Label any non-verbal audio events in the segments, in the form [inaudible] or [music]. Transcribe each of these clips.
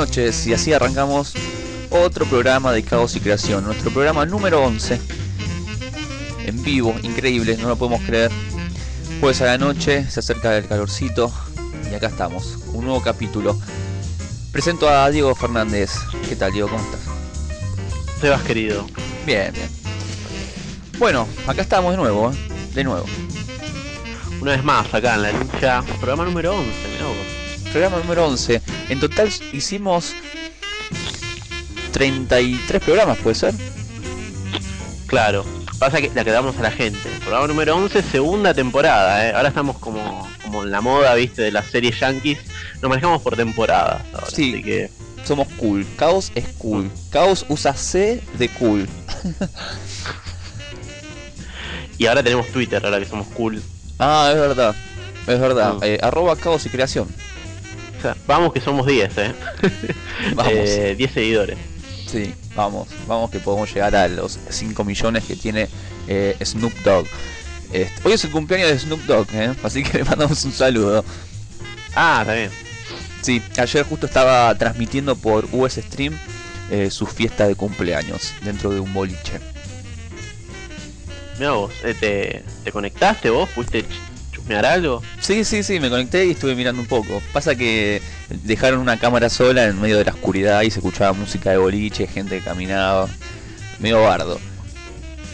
Noches y así arrancamos otro programa de Caos y Creación, nuestro programa número 11. En vivo, increíble, no lo podemos creer. Jueves a la noche, se acerca el calorcito y acá estamos, un nuevo capítulo. Presento a Diego Fernández. ¿Qué tal, Diego? ¿Cómo estás? Sebas, querido. Bien, bien. Bueno, acá estamos de nuevo, ¿eh? de nuevo. Una vez más, acá en la lucha, programa número 11, mirá vos. Programa número 11. En total hicimos 33 programas, ¿puede ser? Claro, pasa que la que damos a la gente. Programa número 11, segunda temporada, ¿eh? Ahora estamos como, como en la moda, viste, de las series yankees. Nos manejamos por temporada. Ahora, Sí. Así que, Somos cool. Caos es cool. Caos usa C de cool. y ahora tenemos Twitter, ahora que somos cool. Ah, es verdad. Es verdad. Mm. Eh, arroba caos y creación. Vamos que somos 10, ¿eh? [laughs] Vamos. Eh, 10 seguidores. Sí, vamos. Vamos que podemos llegar a los 5 millones que tiene eh, Snoop Dogg. Este, hoy es el cumpleaños de Snoop Dogg, ¿eh? así que [laughs] le mandamos un saludo. Ah, bien. Sí, ayer justo estaba transmitiendo por US Stream eh, su fiesta de cumpleaños dentro de un boliche. Mirá vos, eh, ¿te, ¿te conectaste vos? ¿Pudiste ch- chusmear algo? Sí, sí, sí, me conecté y estuve mirando un poco. Pasa que dejaron una cámara sola en medio de la oscuridad y se escuchaba música de boliche, gente que caminaba. Medio bardo.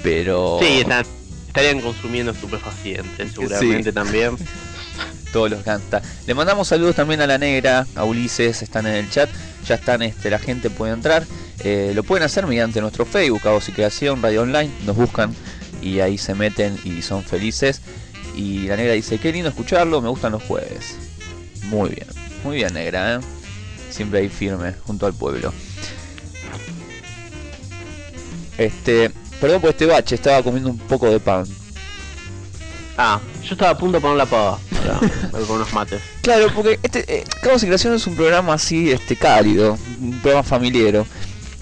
Pero Sí, están- estarían consumiendo estupefacientes, seguramente también. [laughs] todos los canta. Le mandamos saludos también a la negra, a Ulises, están en el chat. Ya están, este, la gente puede entrar. Eh, lo pueden hacer mediante nuestro Facebook, Caos y Creación, Radio Online. Nos buscan y ahí se meten y son felices. Y la negra dice, qué lindo escucharlo, me gustan los jueves. Muy bien, muy bien negra, ¿eh? Siempre ahí firme, junto al pueblo. Este, perdón por este bache, estaba comiendo un poco de pan. Ah, yo estaba a punto de poner la pava para [laughs] unos mates. Claro, porque este eh, Caos y Creación es un programa así, este, cálido, un programa familiero,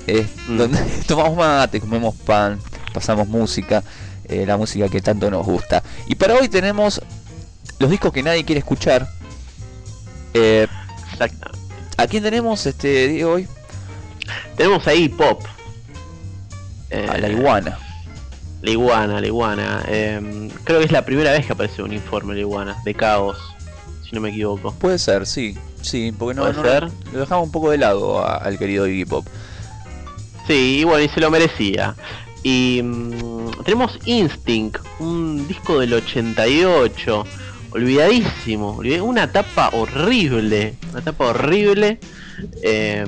eh, Mm. donde [laughs] tomamos mate, comemos pan, pasamos música, eh, la música que tanto nos gusta. Y para hoy tenemos los discos que nadie quiere escuchar. Eh, Exacto. ¿A quién tenemos este día hoy? Tenemos ahí pop. Eh, A la iguana. La iguana, la iguana. Eh, creo que es la primera vez que aparece un informe de la iguana, de caos, si no me equivoco. Puede ser, sí, sí, porque no, no- ser. lo dejamos un poco de lado a- al querido Iggy Pop. Sí, y bueno, y se lo merecía. Y mm, tenemos Instinct, un disco del 88, olvidadísimo, olvid- una tapa horrible, una tapa horrible, eh,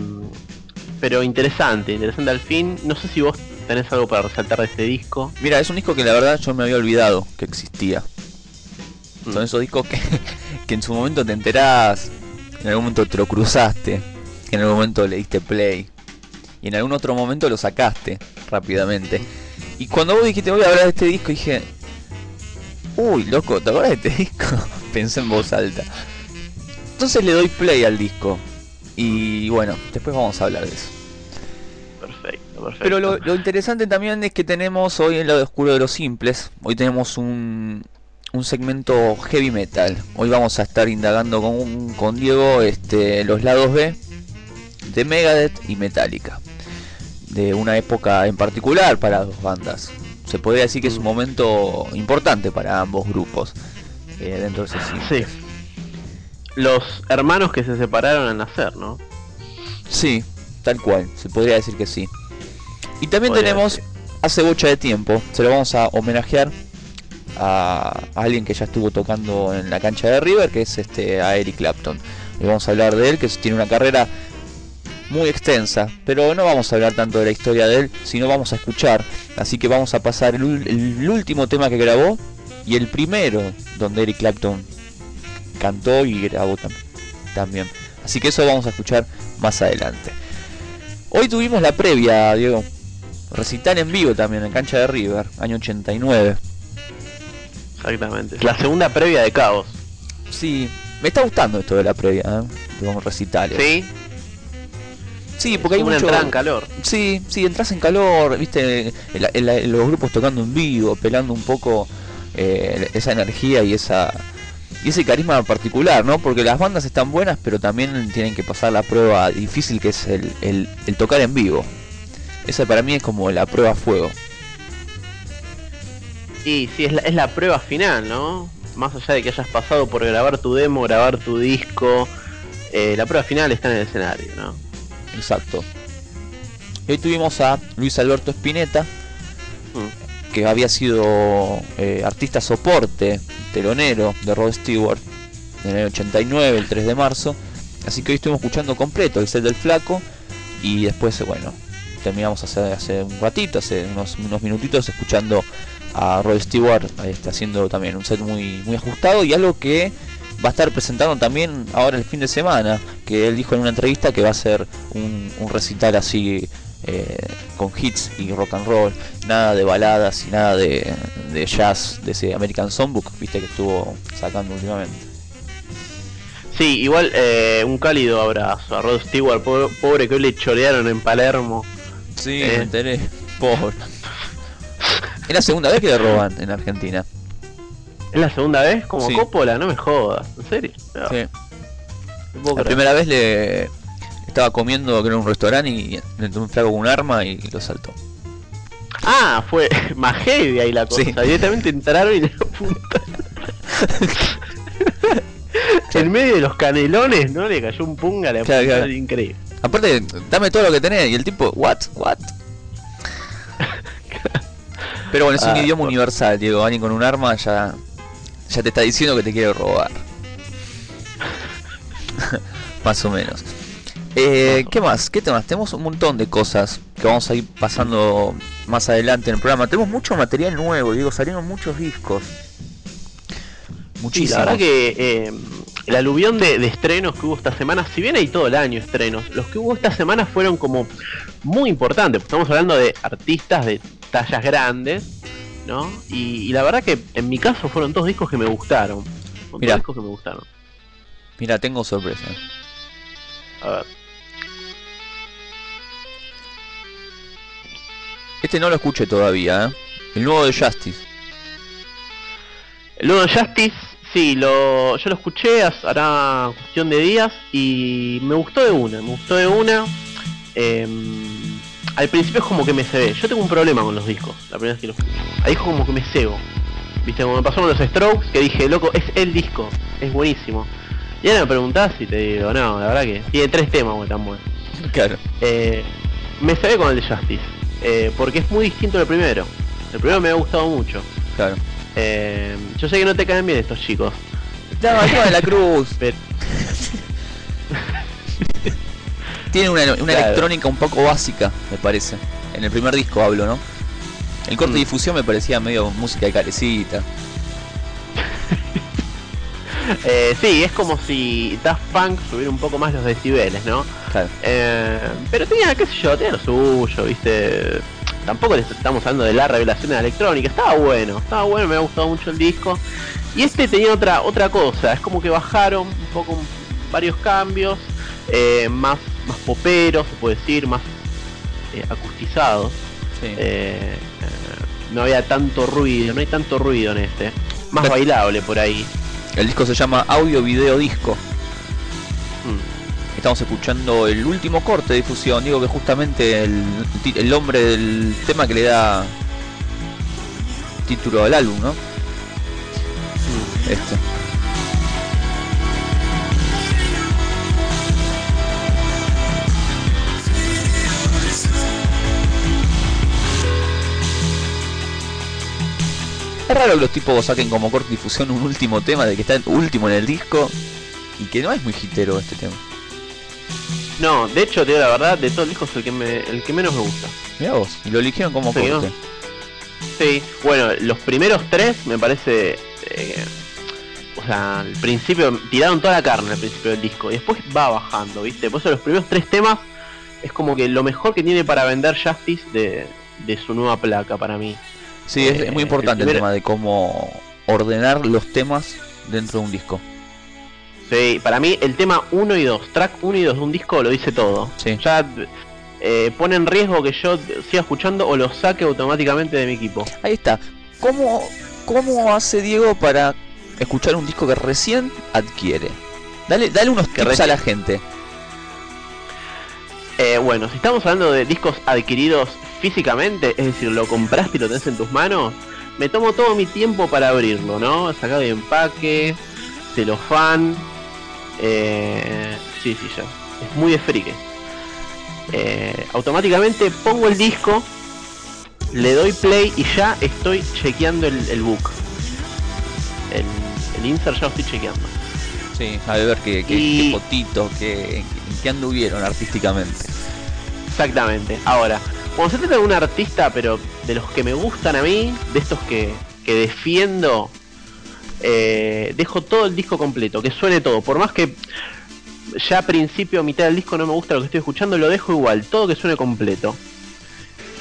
pero interesante, interesante al fin. No sé si vos tenés algo para resaltar de este disco. Mira, es un disco que la verdad yo me había olvidado que existía. Mm. Son esos discos que, [laughs] que en su momento te enterás, en algún momento te lo cruzaste, en algún momento le diste play, y en algún otro momento lo sacaste rápidamente. Y cuando vos dijiste voy a hablar de este disco, dije, uy, loco, ¿te acuerdas de este [laughs] disco? Pensé en voz alta. Entonces le doy play al disco. Y bueno, después vamos a hablar de eso. Perfecto, perfecto. Pero lo, lo interesante también es que tenemos hoy el lado oscuro de los simples. Hoy tenemos un, un segmento heavy metal. Hoy vamos a estar indagando con, con Diego este, los lados B de Megadeth y Metallica. De una época en particular para dos bandas. Se podría decir que es un momento importante para ambos grupos. eh, dentro de ese. Sí. Los hermanos que se separaron al nacer, ¿no? Sí, tal cual, se podría decir que sí. Y también Podría tenemos, decir. hace bocha de tiempo, se lo vamos a homenajear a, a alguien que ya estuvo tocando en la cancha de River, que es este a Eric Clapton. Y vamos a hablar de él, que tiene una carrera muy extensa, pero no vamos a hablar tanto de la historia de él, sino vamos a escuchar. Así que vamos a pasar el, último tema que grabó y el primero donde Eric Clapton cantó y grabó tam- también. Así que eso vamos a escuchar más adelante. Hoy tuvimos la previa, Diego. Recital en vivo también en cancha de River, año 89. Exactamente. La segunda previa de Caos. Sí, me está gustando esto de la previa, ¿eh? de los recitales. Sí, Sí, porque hay una mucho... entrada en calor. Sí, sí, entras en calor, viste, el- el- los grupos tocando en vivo, pelando un poco eh, esa energía y esa y ese carisma particular, ¿no? Porque las bandas están buenas, pero también tienen que pasar la prueba difícil que es el, el, el tocar en vivo. Esa para mí es como la prueba a fuego. Y sí, es la, es la prueba final, ¿no? Más allá de que hayas pasado por grabar tu demo, grabar tu disco, eh, la prueba final está en el escenario, ¿no? Exacto. Y hoy tuvimos a Luis Alberto Spinetta, Mm. que había sido eh, artista soporte, telonero de Rod Stewart en el 89, el 3 de marzo. Así que hoy estuvimos escuchando completo el set del flaco y después, bueno, terminamos hace, hace un ratito, hace unos, unos minutitos escuchando a Rod Stewart está haciendo también un set muy, muy ajustado y algo que va a estar presentando también ahora el fin de semana, que él dijo en una entrevista que va a ser un, un recital así eh, con hits y rock and roll, nada de baladas y nada de, de jazz de ese American Songbook, viste que estuvo sacando últimamente. Sí, igual eh, un cálido abrazo a Rod Stewart, pobre, pobre que hoy le chorearon en Palermo. Sí, Eh. me enteré. Pobre. Es la segunda vez que le roban en Argentina. ¿Es la segunda vez? Como Sí. Coppola, no me jodas, ¿en serio? No, Sí. no La primera vez le estaba comiendo creo en un restaurante y le entró un flaco con un arma y lo saltó. Ah, fue más heavy ahí la cosa. Sí. Directamente entraron y le apuntaron. [laughs] en medio de los canelones, ¿no? Le cayó un punga, le Claro, increíble. Aparte, dame todo lo que tenés. Y el tipo, what, what. [laughs] Pero bueno, es un Ah, idioma universal, Diego. Alguien con un arma ya, ya te está diciendo que te quiere robar. [laughs] más o menos. Eh, ¿Qué más? ¿Qué temas? Tenemos un montón de cosas que vamos a ir pasando más adelante en el programa. Tenemos mucho material nuevo, Diego. Salieron muchos discos. Sí, Muchísimos. la verdad que eh, el aluvión de, de estrenos que hubo esta semana, si bien hay todo el año estrenos, los que hubo esta semana fueron como muy importantes. Estamos hablando de artistas de tallas grandes, ¿no? Y, y la verdad que en mi caso fueron dos discos que me gustaron. Dos discos que me gustaron. Mira, tengo sorpresa. A ver. Este no lo escuché todavía, ¿eh? El nuevo de Justice. El nuevo de Justice, sí, lo, yo lo escuché hará cuestión de días y me gustó de una, me gustó de una. Em, al principio es como que me cebé. Yo tengo un problema con los discos, la primera vez que lo escucho. Ahí es como que me cebo. Viste, como me pasó con los Strokes, que dije, loco, es el disco, es buenísimo. Y ahora me preguntás y te digo, no, la verdad que tiene tres temas güey, tan buenos. [laughs] Claro. Eh, me cebé con el de Justice, eh, porque es muy distinto del primero. El primero me ha gustado mucho. Claro. Eh, yo sé que no te caen bien estos chicos. Tema de la [laughs] cruz. Pero, [laughs] Tiene una, una Claro. electrónica un poco básica, me parece. En el primer disco hablo, ¿no? El corte Mm. de difusión me parecía medio música de carecita. [laughs] eh, sí, es como si Daft Punk subiera un poco más los decibeles, ¿no? Claro. Eh, pero tenía, qué sé yo, tenía lo suyo, ¿viste? Tampoco les estamos hablando de la revelación de la electrónica. Estaba bueno, estaba bueno, me ha gustado mucho el disco. Y este tenía otra otra cosa, es como que bajaron un poco varios cambios, eh, más, más poperos, se puede decir, más eh, acustizados. Sí. Eh, no había tanto ruido, no hay tanto ruido en este. Más bailable por ahí. El disco se llama Audio Video Disco. Mm. Estamos escuchando el último corte de difusión. Digo que justamente el, el nombre del tema que le da título al álbum, ¿no? Mm. Este. Es raro que los tipos saquen como corte difusión un último tema de que está último en el disco y que no es muy hitero este tema. No, de hecho, te digo la verdad, de todo el disco es el que, me, el que menos me gusta. Mira vos, y lo eligieron como Sí, corte. ¿no? Sí, bueno, los primeros tres me parece. eh, o sea, al principio tiraron toda la carne al principio del disco y después va bajando, ¿viste? Por eso los primeros tres temas es como que lo mejor que tiene para vender Justice de, de su nueva placa para mí. Sí, es, Eh, es muy importante el, tema de cómo ordenar los temas dentro de un disco. Sí, para mí el tema 1 y 2, track 1 y 2 de un disco lo dice todo. Sí. Ya eh, pone en riesgo que yo siga escuchando o lo saque automáticamente de mi equipo. Ahí está. ¿Cómo, cómo hace Diego para escuchar un disco que recién adquiere? Dale, dale unos Que tips recién- a la gente. Eh, bueno, si estamos hablando de discos adquiridos físicamente, es decir, lo compraste y lo tenés en tus manos, me tomo todo mi tiempo para abrirlo, ¿no? Sacado de empaque, celofán. Eh, sí, sí, ya. Es muy de frique. Eh, automáticamente pongo el disco, le doy play y ya estoy chequeando el, el book. El, el insert ya lo estoy chequeando. Sí, a ver qué, qué, Y- qué fotitos, qué, qué anduvieron artísticamente. Exactamente. Ahora, cuando se trata de un artista, pero de los que me gustan a mí, de estos que, que defiendo, eh, dejo todo el disco completo, que suene todo. Por más que ya a principio, mitad del disco no me gusta lo que estoy escuchando, lo dejo igual, todo que suene completo.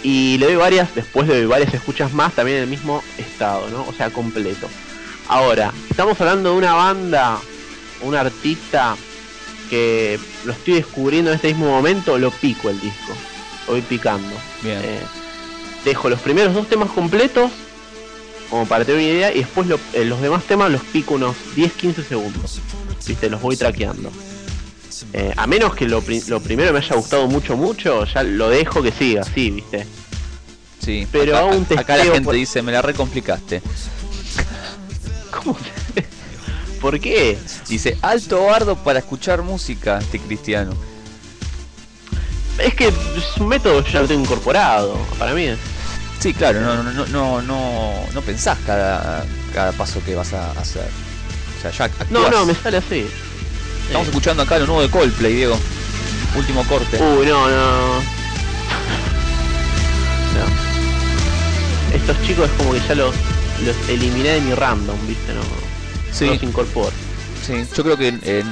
Y le doy varias, después le doy varias escuchas más, también en el mismo estado, ¿no? O sea, completo. Ahora, estamos hablando de una banda, un artista que lo estoy descubriendo en este mismo momento, lo pico el disco. Lo voy picando. Bien. Eh, dejo los primeros dos temas completos, como para tener una idea, y después lo- eh, los demás temas los pico unos 10-15 segundos. Viste, los voy traqueando. Eh, a menos que lo, pri- lo primero me haya gustado mucho, mucho, ya lo dejo que siga, sí, viste. Sí, pero acá, un acá la gente por- dice, me la recomplicaste. [laughs] ¿Cómo? ¿Por qué? Dice, alto bardo para escuchar música, este cristiano. Es que es un método ya lo tengo incorporado, para mí es. Sí, claro, no, no, no, no, no, no pensás cada, cada paso que vas a hacer. O sea, ya No, no, me sale así. Estamos escuchando acá lo nuevo de Coldplay, Diego. Último corte. Uy, no, no. No. Estos chicos es como que ya los, los eliminé de mi random, ¿viste? No, sí, no los incorporo. sí, yo creo que eh,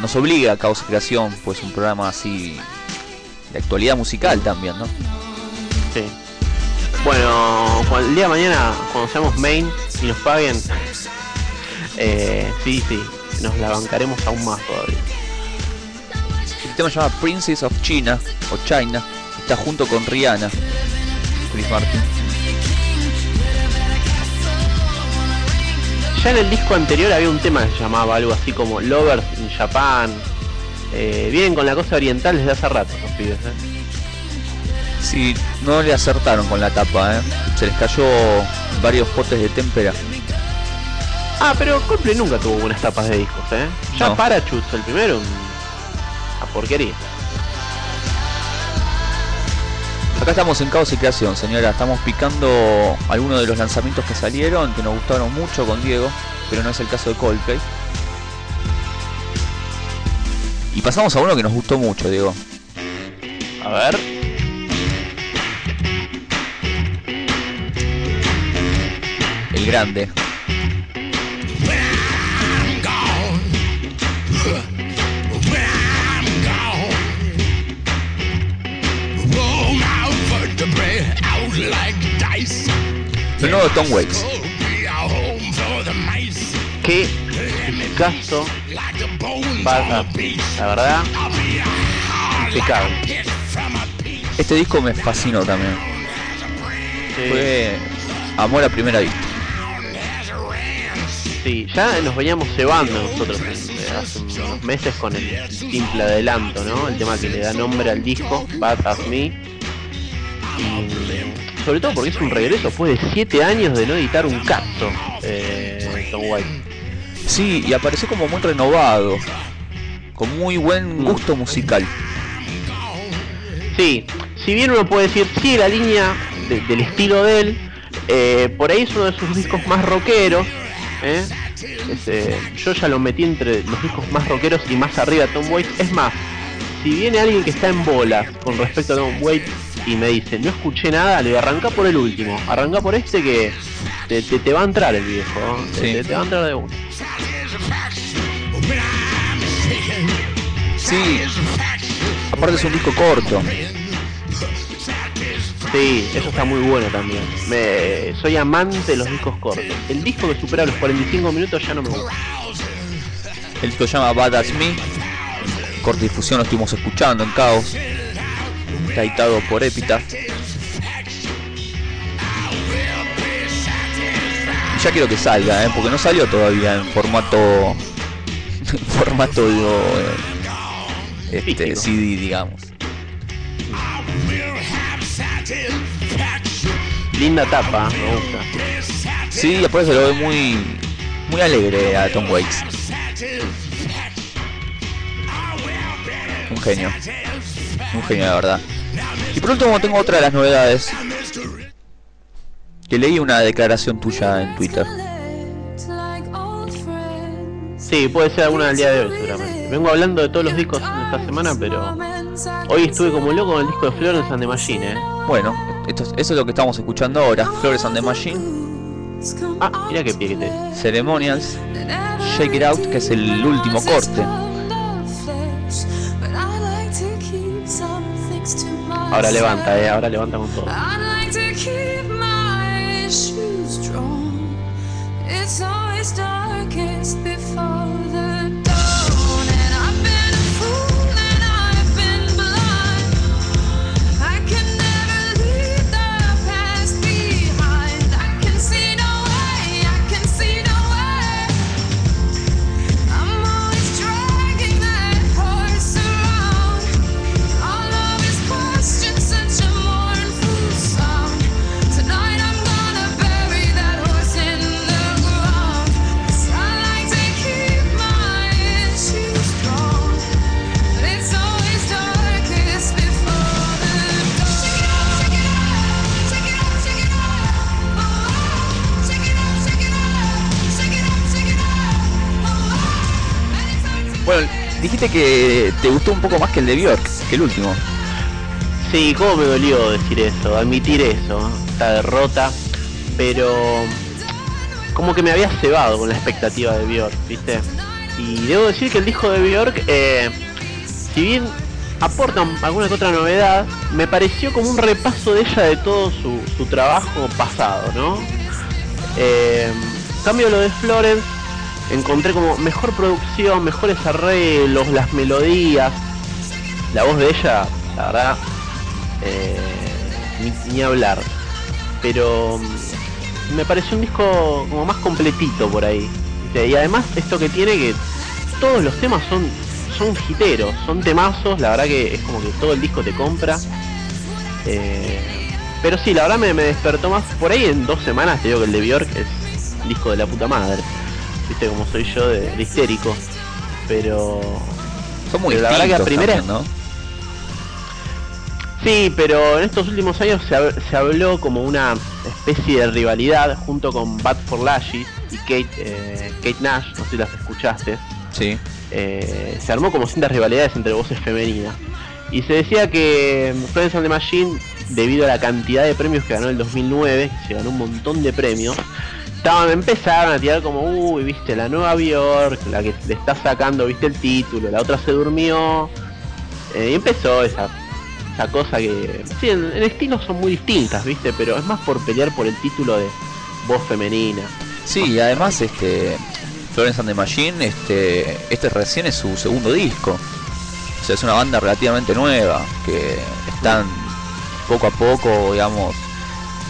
nos obliga a Causa Creación, pues un programa así de actualidad musical también, ¿no? Sí. Bueno, el día de mañana, cuando seamos main y nos paguen, eh, sí, sí, nos la bancaremos aún más todavía. El tema se llama Princess of China o China. Está junto con Rihanna. Chris Martin. Ya en el disco anterior había un tema que se llamaba algo así como Lovers in Japan. Eh, vienen con la cosa oriental desde hace rato los pibes, ¿eh? Sí, no le acertaron con la tapa, ¿eh? Se les cayó varios potes de témpera. Ah, pero Coldplay nunca tuvo buenas tapas de discos, ¿eh? Ya No. Parachutes, el primero, a porquería. Acá estamos en Caos y Creación, señora. Estamos picando algunos de los lanzamientos que salieron, que nos gustaron mucho con Diego, pero no es el caso de Coldplay. Y pasamos a uno que nos gustó mucho, Diego. A ver. El grande. El nuevo Tom Waits. Qué caso Up. La verdad, impecable. Este disco me fascinó también. Sí, Fue amor a primera vista. sí, ya nos veníamos cebando nosotros eh, hace unos meses con el simple adelanto, ¿no? El tema que le da nombre al disco, Bad As Me. Y sobre todo porque es un regreso después de 7 años de no editar un caso, eh, Tom White. Sí, y apareció como muy renovado. Con muy buen gusto musical. Sí, si bien uno puede decir, sigue la línea de- del estilo de él, eh, por ahí es uno de sus discos más rockeros. ¿eh? Es, eh, yo ya lo metí entre los discos más rockeros y más arriba Tom Waits. Es más, si viene alguien que está en bolas con respecto a Tom Waits y me dice, no escuché nada, le voy a arrancar por el último. Arranca por este que te, te- te va a entrar el viejo. Sí. te, te va a entrar de uno. Sí. Aparte es un disco corto. Sí, eso está muy bueno también. Me, soy amante de los discos cortos. El disco que supera los 45 minutos ya no me gusta. El disco se llama Bad As Me. Corte difusión lo estuvimos escuchando en Caos. Editado por Epitaph. Ya quiero que salga, ¿eh? porque no salió todavía en formato en [laughs] formato eh, este. CD, digamos. Linda tapa, me gusta. Sí, después se lo ve muy muy alegre a Tom Waits. Un genio. Un genio, la verdad. Y por último tengo otra de las novedades. Que leí una declaración tuya en Twitter. Sí, puede ser alguna del día de hoy, seguramente. Vengo hablando de todos los discos en esta semana, pero hoy estuve como loco con el disco de Florence and the Machine, ¿eh? Bueno, esto es- eso es lo que estamos escuchando ahora. Flores and the Machine, Ah, mira qué pie que te. Ceremonials, Shake It Out, que es el último corte. Ahora levanta, eh, ahora levanta con todo. Que te gustó un poco más que el de Bjork, que el último. Sí, cómo me dolió decir eso, admitir eso, esta derrota, pero como que me había cebado con la expectativa de Björk, ¿viste? Y debo decir que el disco de Björk, eh, si bien aporta alguna que otra novedad, me pareció como un repaso de ella de todo su, trabajo pasado, ¿no? Eh, cambio lo de Florence, encontré como mejor producción, mejores arreglos, las melodías, la voz de ella, la verdad, eh, ni, hablar. Pero mm, me pareció un disco como más completito por ahí. Y además esto que tiene que todos los temas son son hiteros, son temazos, la verdad que es como que todo el disco te compra. Eh, pero sí, la verdad me, me despertó más. Por ahí en dos semanas te digo que el de Bjork es disco de la puta madre. Viste como soy yo de, de histérico. Pero Son muy Pero la verdad que a primera- también, ¿no? Sí, pero en estos últimos años se, se habló como una especie de rivalidad junto con Bad for Lashes y Kate, eh, Kate Nash, no sé si las escuchaste. Sí. Eh, se armó como cintas rivalidades entre voces femeninas. Y se decía que Florence and the Machine, debido a la cantidad de premios que ganó en el 2009, que se ganó un montón de premios, estaban, empezaron a tirar como, uy, viste, la nueva Bjork, la que le está sacando, viste el título, la otra se durmió. Eh, y empezó esa, esa cosa que, sí, en, en estilo son muy distintas, viste, pero es más por pelear por el título de voz femenina. Sí, y además este Florence and the Machine, este, este recién es su segundo disco. O sea, es una banda relativamente nueva, que están poco a poco, digamos,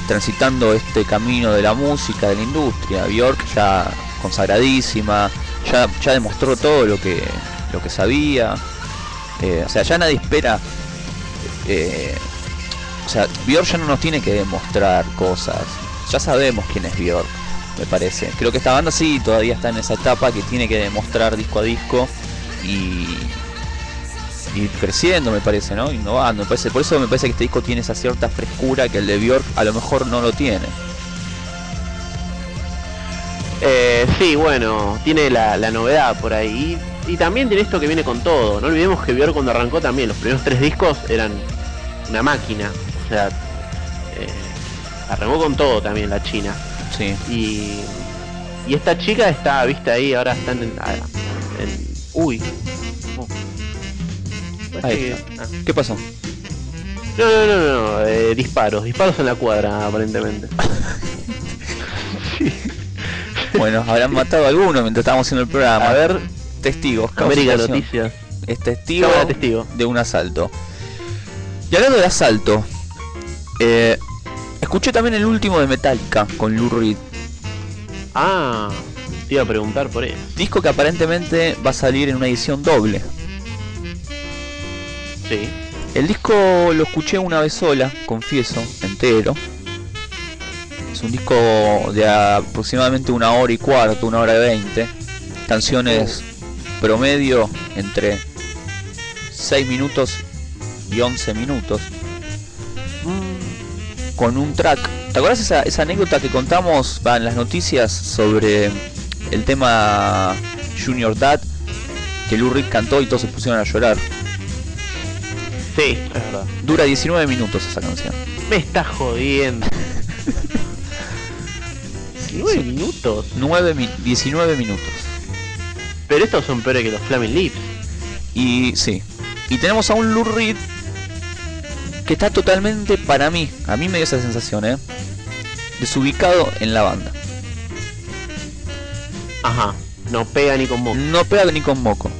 transitando este camino de la música, de la industria. Bjork ya consagradísima, ya, demostró todo lo que, lo que sabía. Eh, o sea, ya nadie espera. eh, o sea, Bjork ya no nos tiene que demostrar cosas. Ya sabemos quién es Bjork, me parece. Creo que esta banda sí todavía está en esa etapa que tiene que demostrar disco a disco y ir creciendo, me parece, ¿no? Innovando, me parece. Por eso me parece que este disco tiene esa cierta frescura que el de Bjork a lo mejor no lo tiene. Eh, sí, bueno, tiene la, la novedad por ahí. Y, y también tiene esto que viene con todo. No olvidemos que Björk cuando arrancó también, los primeros tres discos eran una máquina. O sea, eh, arrancó con todo también la China. Sí. Y, y esta chica está, viste ahí, ahora están en... en- uy. Oh. Ahí está. ah. ¿Qué pasó? No, no, no, no, no, eh, disparos, disparos en la cuadra aparentemente. [laughs] Bueno, habrán matado a alguno mientras estábamos haciendo el programa. A ver, testigos. América. Noticias. Es testigo, de un asalto. Y hablando de asalto, eh, escuché también el último de Metallica con Lou Reed. Ah, te iba a preguntar por eso. Disco que aparentemente va a salir en una edición doble. Sí. El disco lo escuché una vez sola, confieso, entero. Es un disco de aproximadamente una hora y cuarto, una hora y veinte. Canciones promedio entre 6 minutos y 11 minutos. Con un track. ¿Te acuerdas esa, esa anécdota que contamos en las noticias sobre el tema Junior Dad? Que Lou Reed cantó y todos se pusieron a llorar. Sí, es verdad. Dura 19 minutos esa canción. Me está jodiendo. 19 minutos. 9 mi- 19 minutos. Pero estos son peores que los Flaming Lips. Y sí. Y tenemos a un Lou Reed que está totalmente para mí, a mí me dio esa sensación, ¿eh? Desubicado en la banda. Ajá. No pega ni con moco. No pega ni con moco.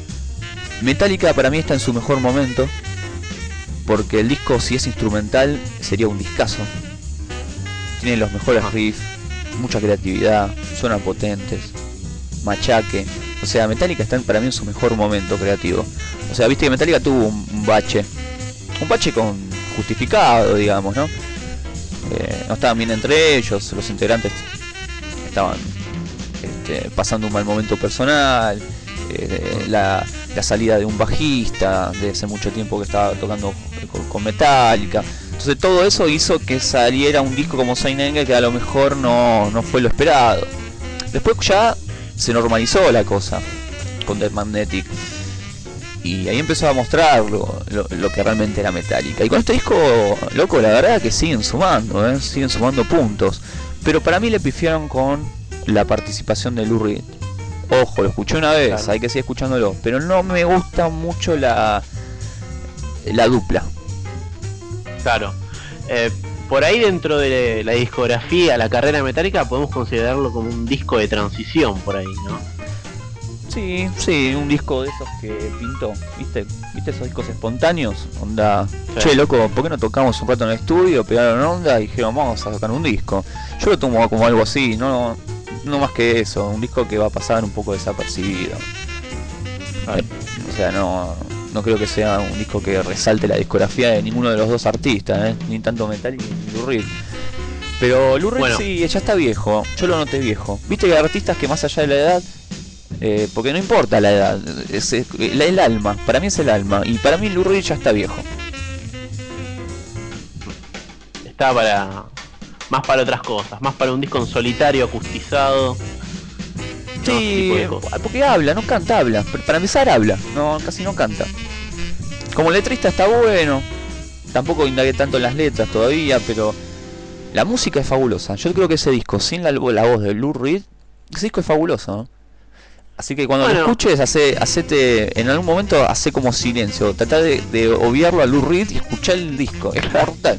Metallica para mí está en su mejor momento. Porque el disco, si es instrumental, sería un discazo. Tiene los mejores Ajá. riffs, mucha creatividad, suenan potentes, machaque. O sea, Metallica está para mí en su mejor momento creativo. O sea, viste que Metallica tuvo un, un bache. Un bache con justificado, digamos, ¿no? Eh, no estaban bien entre ellos, los integrantes estaban este, pasando un mal momento personal, eh, la, la salida de un bajista de hace mucho tiempo que estaba tocando con, Metallica. Entonces todo eso hizo que saliera un disco como Saint Anger que a lo mejor no, no fue lo esperado. Después ya se normalizó la cosa con Dead Magnetic. Y ahí empezó a mostrar lo, lo- lo que realmente era Metallica. Y con este disco, loco, la verdad que siguen sumando, ¿eh? siguen sumando puntos. Pero para mí le pifiaron con la participación de Lou Reed. Ojo, lo escuché una vez, Claro. hay que seguir escuchándolo. Pero no me gusta mucho la, la dupla. Claro. Eh, por ahí dentro de la discografía, la carrera metálica, podemos considerarlo como un disco de transición por ahí, ¿no? Sí, sí, un disco de esos que pintó, ¿viste? ¿Viste esos discos espontáneos? Onda, Sí. che, loco, ¿por qué no tocamos un rato en el estudio? Pegaron onda y dijeron, vamos a sacar un disco. Yo lo tomo como algo así, no, no más que eso, un disco que va a pasar un poco desapercibido. O sea, no, no creo que sea un disco que resalte la discografía de ninguno de los dos artistas, ¿eh? ni tanto Metallica ni Lou Reed. Pero Lou Reed Bueno. sí, ya está viejo, yo lo noté viejo. Viste que hay artistas que más allá de la edad eh, porque no importa la edad, es, es- el, el alma, para mí es el alma, y para mí Lou Reed ya está viejo. Está para. más para otras cosas, más para un disco en solitario, acustizado. Sí, tipo de cosas. porque habla, no canta, habla. Para empezar habla, no, casi no canta. Como letrista está bueno, tampoco indagué tanto en las letras todavía, pero la música es fabulosa. Yo creo que ese disco, sin la, la voz de Lou Reed, ese disco es fabuloso. ¿no? Así que cuando Bueno. lo escuches, hace, hacete, en algún momento hace como silencio, trata de, de obviarlo a Lou Reed y escuchar el disco, es mortal.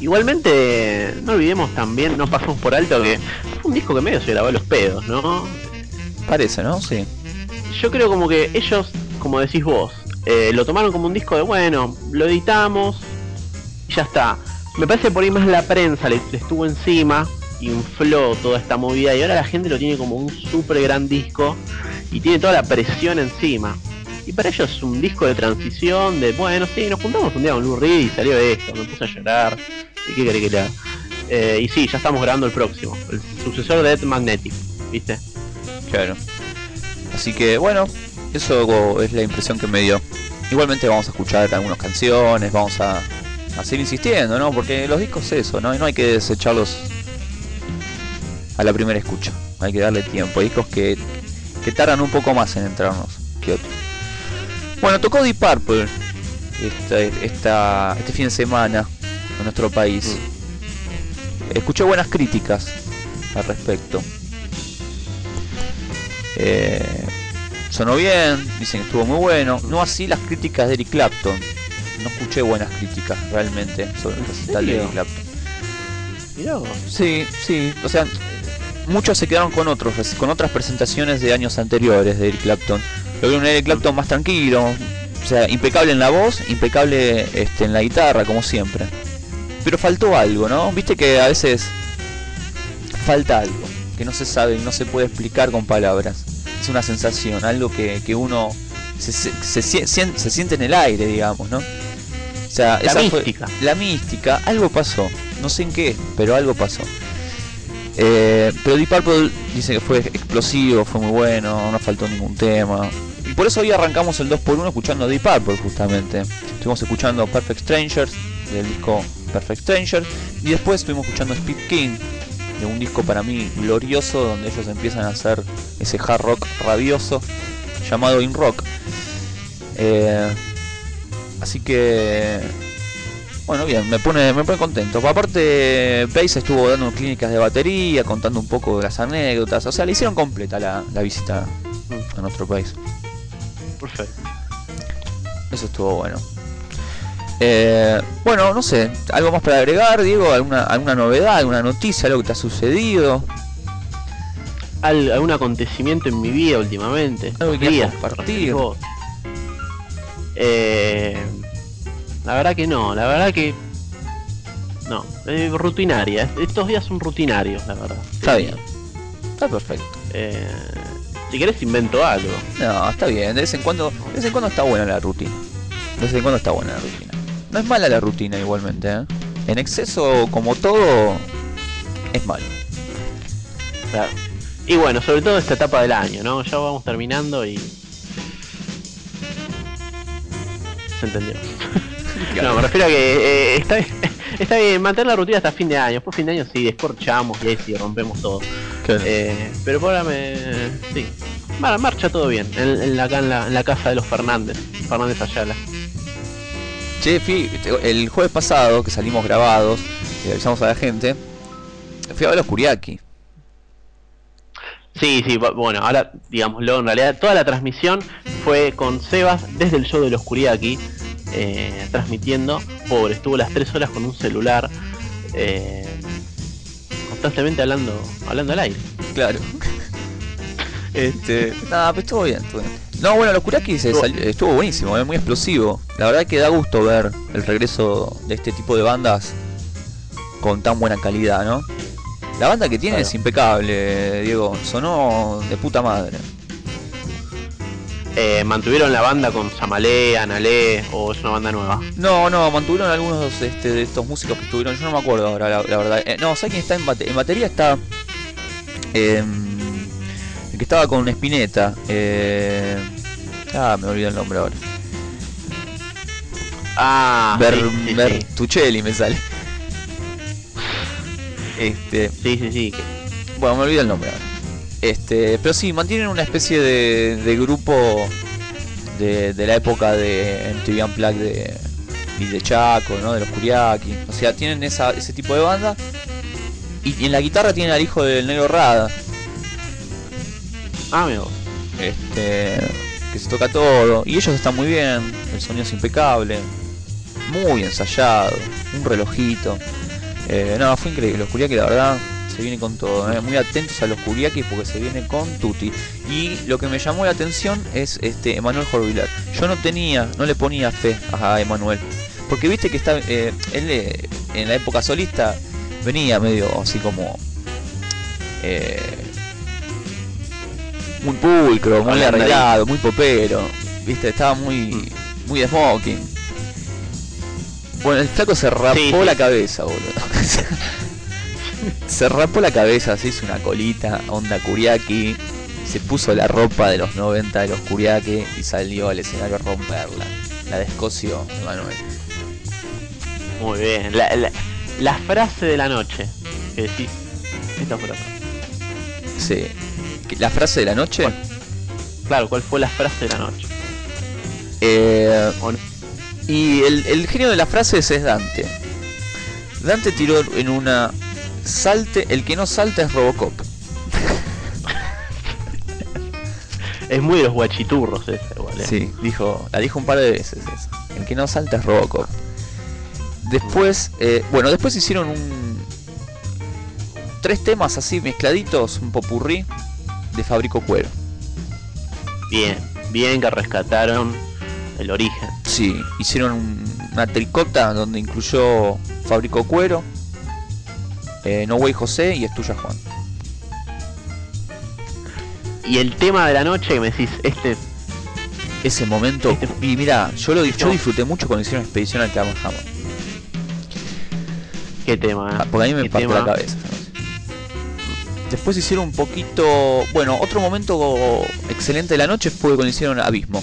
Igualmente, no olvidemos también, no pasamos por alto que fue un disco que medio se grabó a los pedos, ¿no? Parece, ¿no? Sí. Yo creo como que ellos, como decís vos, eh, lo tomaron como un disco de bueno, lo editamos y ya está. Me parece por ahí más la prensa le, le estuvo encima, infló toda esta movida y ahora la gente lo tiene como un super gran disco y tiene toda la presión encima. Y para ellos es un disco de transición, de bueno, sí, nos juntamos un día con Lou Reed y salió esto, me puse a llorar. ¿Y qué querés que le? Eh, y sí, ya estamos grabando el próximo, el sucesor de Ed Magnetic, ¿viste? Claro. Así que bueno, eso es la impresión que me dio. Igualmente vamos a escuchar algunas canciones, vamos a, a seguir insistiendo, ¿no? Porque los discos es eso, ¿no? Y no hay que desecharlos a la primera escucha. Hay que darle tiempo. Hay discos que, que tardan un poco más en entrarnos que otros. Bueno, tocó Deep Purple esta, esta- este fin de semana en nuestro país. Escuché buenas críticas al respecto. Eh, sonó bien, dicen que estuvo muy bueno. No así las críticas de Eric Clapton. No escuché buenas críticas realmente sobre el recital de? Eric Clapton. Mirá. Sí, sí, o sea, muchos se quedaron con otros, con otras presentaciones de años anteriores de Eric Clapton. Lo vi un Eric Clapton más tranquilo, o sea, impecable en la voz, impecable este, en la guitarra, como siempre. Pero faltó algo, ¿no? Viste que a veces falta algo, que no se sabe, no se puede explicar con palabras. Es una sensación, algo que, que uno se, se, se sie- sien- se siente en el aire, digamos, ¿no? O sea, La esa fue- mística. la mística, algo pasó, no sé en qué, pero algo pasó. Eh, pero Deep Purple dice que fue explosivo, fue muy bueno, no faltó ningún tema. Y por eso hoy arrancamos el 2x1 escuchando Deep Purple justamente. Estuvimos escuchando Perfect Strangers del disco Perfect Strangers y después estuvimos escuchando Speed King de un disco para mí glorioso donde ellos empiezan a hacer ese hard rock rabioso llamado In Rock. Eh, así que bueno, bien, me pone, me pone contento. Aparte, Pace estuvo dando clínicas de batería, contando un poco de las anécdotas. O sea, le hicieron completa la, la visita a nuestro país. Perfecto. Eso estuvo bueno. Eh, bueno, no sé, algo más para agregar, Diego, alguna, alguna novedad, alguna noticia, algo que te ha sucedido. Al- algún acontecimiento en mi vida últimamente. Algo que Días, compartir. Eh, la verdad que no, la verdad que no, rutinaria. Estos días son rutinarios, la verdad. Está bien. Está perfecto. Eh, si querés invento algo. No, está bien, de vez en cuando, de vez en cuando está buena la rutina. De vez en cuando está buena la rutina. No es mala la rutina igualmente, ¿eh? En exceso, como todo, es malo. Claro. Y bueno, sobre todo esta etapa del año, ¿no? Ya vamos terminando y. Se entendió. [laughs] No, me refiero a que eh, está, bien- [laughs] está bien mantener la rutina hasta fin de año. Después fin de año sí, descorchamos y ahí sí rompemos todo. Eh, pero por ahora me. Sí. Mar- marcha todo bien. En, en la, acá en la, en la casa de los Fernández. Fernández Ayala. Che, fui, te- el jueves pasado que salimos grabados, y avisamos a la gente, fui a ver los Kuriaki. Sí, sí, bu- bueno, ahora digámoslo, en realidad toda la transmisión fue con Sebas desde el show de los Kuriaki, eh, transmitiendo. Pobre, estuvo las tres horas con un celular, eh, constantemente hablando, hablando al aire. Claro. [laughs] este. Nada, pero estuvo bien, estuvo bien. No, bueno, los Kuraki se Estuvo- sal- estuvo buenísimo, es muy explosivo. La verdad que da gusto ver el regreso de este tipo de bandas con tan buena calidad, ¿no? La banda que tiene Claro. es impecable, Diego. Sonó de puta madre. Eh, mantuvieron la banda con Samalé, Analé, o es una banda nueva. No, no, mantuvieron algunos este, de estos músicos que estuvieron. Yo no me acuerdo ahora, la, la verdad. Eh, no, ¿sabes quién está en, bate- en batería? Está. em, el que estaba con Spinetta. eh, ah, me olvidé el nombre ahora. Ah, Ber, sí, sí, sí. Bertuccelli me sale. Este, Sí, sí, sí, bueno, me olvidé el nombre ahora. Este, pero sí, mantienen una especie de, de grupo de, de la época de MTV Unplugged de, y de Chaco, ¿no? De los Kuriaki. O sea, tienen esa, ese tipo de banda. Y, y en la guitarra tienen al hijo del Negro Rada. Ah, amigo. Este, que se toca todo. Y ellos están muy bien. El sonido es impecable. Muy ensayado. Un relojito. Eh, no, fue increíble. Los Kuriaki, la verdad, se viene con todo. eh. Muy atentos a los Kuriaki porque se viene con Tutti. Y lo que me llamó la atención es este Emanuel Jorvilar. Yo no tenía, no le ponía fe a Emanuel. Porque viste que está, eh, él eh, en la época solista venía medio así como eh, muy pulcro, muy arreglado, muy popero. Viste, estaba muy, muy de smoking. Bueno, el flaco se rapó sí. la cabeza, boludo. [laughs] se rapó la cabeza, se hizo una colita, onda Kuriaki. Se puso la ropa de los 90 de los Kuriaki y salió al escenario a romperla. La descoció, Emanuel. Muy bien. La, la- la frase de la noche. Que decís. Esta frase. Sí. ¿La frase de la noche? ¿Cuál? Claro, ¿cuál fue la frase de la noche? Eh, y el, el genio de la frase es Dante. Dante tiró en una salte, el que no salta es Robocop. Es muy de los guachiturros esa igual. ¿eh? Sí, dijo, la dijo un par de veces eso. El que no salta es Robocop. Después, eh, bueno, después hicieron un tres temas así mezcladitos, un popurrí de Fabrico Cuero. Bien, bien que rescataron el origen. Sí, hicieron un- una tricota donde incluyó Fabrico Cuero, eh, No Way José y Es tuya Juan. Y el tema de la noche que me decís, este Ese momento, Este- y mira, yo lo yo No. disfruté mucho cuando hicieron expedición al Cabo Jamón. qué tema, Ah, Porque a mí me partió la cabeza. Después hicieron un poquito. Bueno, otro momento excelente de la noche fue cuando hicieron Abismo.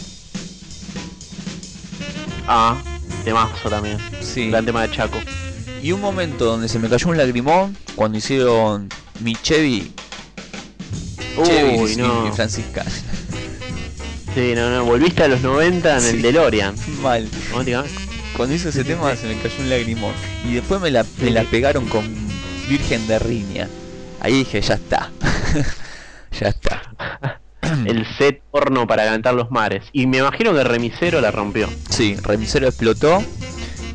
Ah, temazo también. Sí. Gran tema de Chaco. Y un momento donde se me cayó un lagrimón cuando hicieron mi Chevy. Uy, y no. mi Francisca. [laughs] Sí, no, no, volviste a los 90 en Sí. el DeLorean. Mal. Cuando hizo ese tema se me cayó un lagrimón. Y después me la, me la pegaron con Virgen de Riña. Ahí dije, ya está. [laughs] ya está. [clears throat] El set porno para calentar los mares. Y me imagino que Remisero la rompió. Sí, Remisero explotó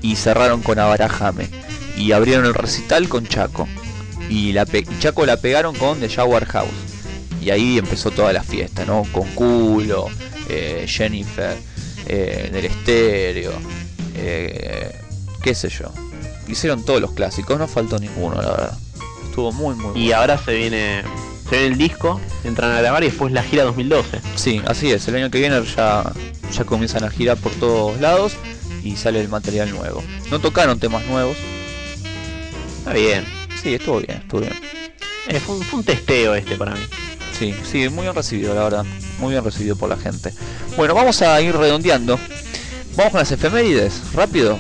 y cerraron con Abarajame. Y abrieron el recital con Chaco. Y, la y Chaco la pegaron con The Shower House. Y ahí empezó toda la fiesta, ¿no? Con Culo, eh, Jennifer, eh, del estéreo, eh, qué sé yo. Hicieron todos los clásicos, no faltó ninguno, la verdad. Estuvo muy, muy Y bueno. ahora se viene se viene el disco, entran a grabar y después la gira 2012. Sí, así es. El año que viene ya, ya comienzan a girar por todos lados y sale el material nuevo. No tocaron temas nuevos. Está bien. Sí, estuvo bien, estuvo bien. Eh, fue, un, fue un testeo este para mí. Sí, sí, muy bien recibido, la verdad. Muy bien recibido por la gente. Bueno, vamos a ir redondeando. Vamos con las efemérides, rápido.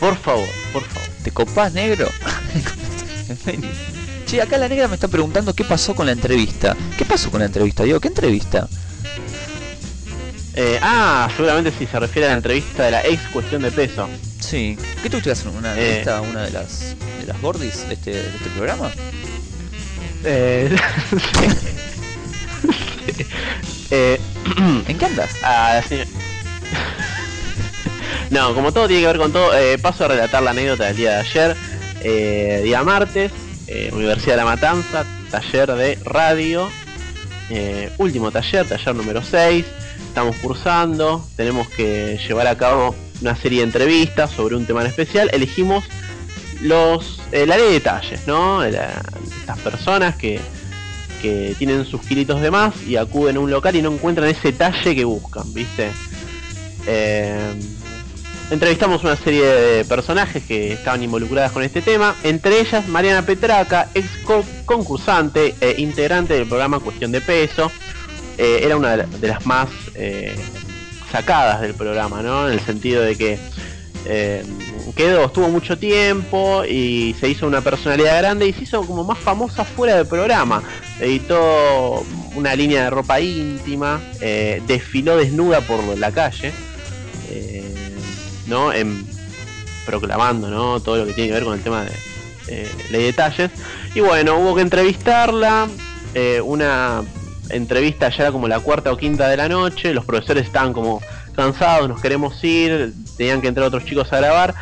Por favor, por favor. ¿Te copás, negro? [laughs] che, acá la negra me está preguntando qué pasó con la entrevista. ¿Qué pasó con la entrevista, Diego? ¿Qué entrevista? Eh, ah, seguramente si se refiere a la entrevista de la ex cuestión de peso. Sí. ¿Qué tuviste que hacer? ¿Una Eh. entrevista a una de las, de las gordis de este, de este programa? Eh, [laughs] [laughs] eh, ¿En qué andas? a la señora- No, como todo tiene que ver con todo, eh, paso a relatar la anécdota del día de ayer. Eh, día martes, eh, Universidad de la Matanza, taller de radio. eh, último taller, taller número 6. Estamos cursando, tenemos que llevar a cabo una serie de entrevistas sobre un tema en especial. Elegimos los eh, la de detalles, ¿no? La- estas personas que, que tienen sus kilitos de más y acuden a un local y no encuentran ese talle que buscan, ¿viste? Eh, entrevistamos una serie de personajes que estaban involucradas con este tema, entre ellas Mariana Petraca, ex co- concursante e integrante del programa Cuestión de Peso. Eh, era una de la- de las más eh, sacadas del programa, ¿no? En el sentido de que eh, quedó, estuvo mucho tiempo y se hizo una personalidad grande y se hizo como más famosa fuera del programa. Editó una línea de ropa íntima, eh, desfiló desnuda por la calle, eh, ¿no? En- proclamando, ¿no? Todo lo que tiene que ver con el tema de ley de detalles. Y bueno, hubo que entrevistarla, una entrevista ya era como la cuarta o quinta de la noche, los profesores estaban como cansados, nos queremos ir, tenían que entrar otros chicos a grabar.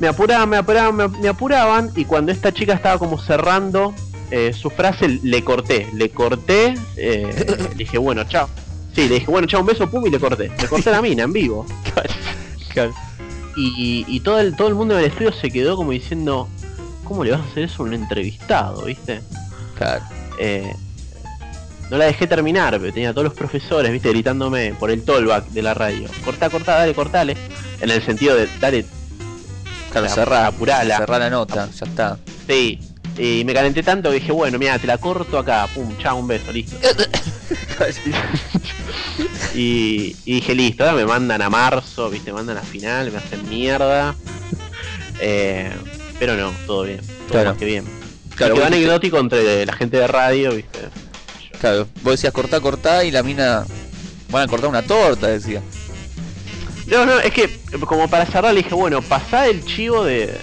Me apuraban, me apuraban, me, me apuraban y cuando esta chica estaba como cerrando eh, su frase, le corté, le corté, eh, le [laughs] dije, bueno, chao. Sí, le dije, bueno, chao, un beso, pum, y le corté. Le corté la mina en vivo. Y, y todo, el, todo el mundo del estudio se quedó como diciendo, ¿cómo le vas a hacer eso a un entrevistado, viste? Claro. Eh, no la dejé terminar, pero tenía a todos los profesores, viste, gritándome por el tollback de la radio. Cortá, cortá, dale, cortale. En el sentido de, dale, Claro, La- cerrá, apurala. cerrá la nota, ya está. sí. Y me calenté tanto que dije, bueno, mira, te la corto acá, pum, chao, un beso, listo. [laughs] y, y dije, listo, ahora me mandan a marzo, viste, me mandan a final, me hacen mierda. Eh, pero no, todo bien, todo Claro. más que bien. Claro, quedó vos dijiste- anecdótico entre la gente de radio, viste. Claro, vos decías cortá, cortá y la mina van a cortar una torta, decía. No, no, es que como para cerrar le dije, bueno, pasá el chivo de,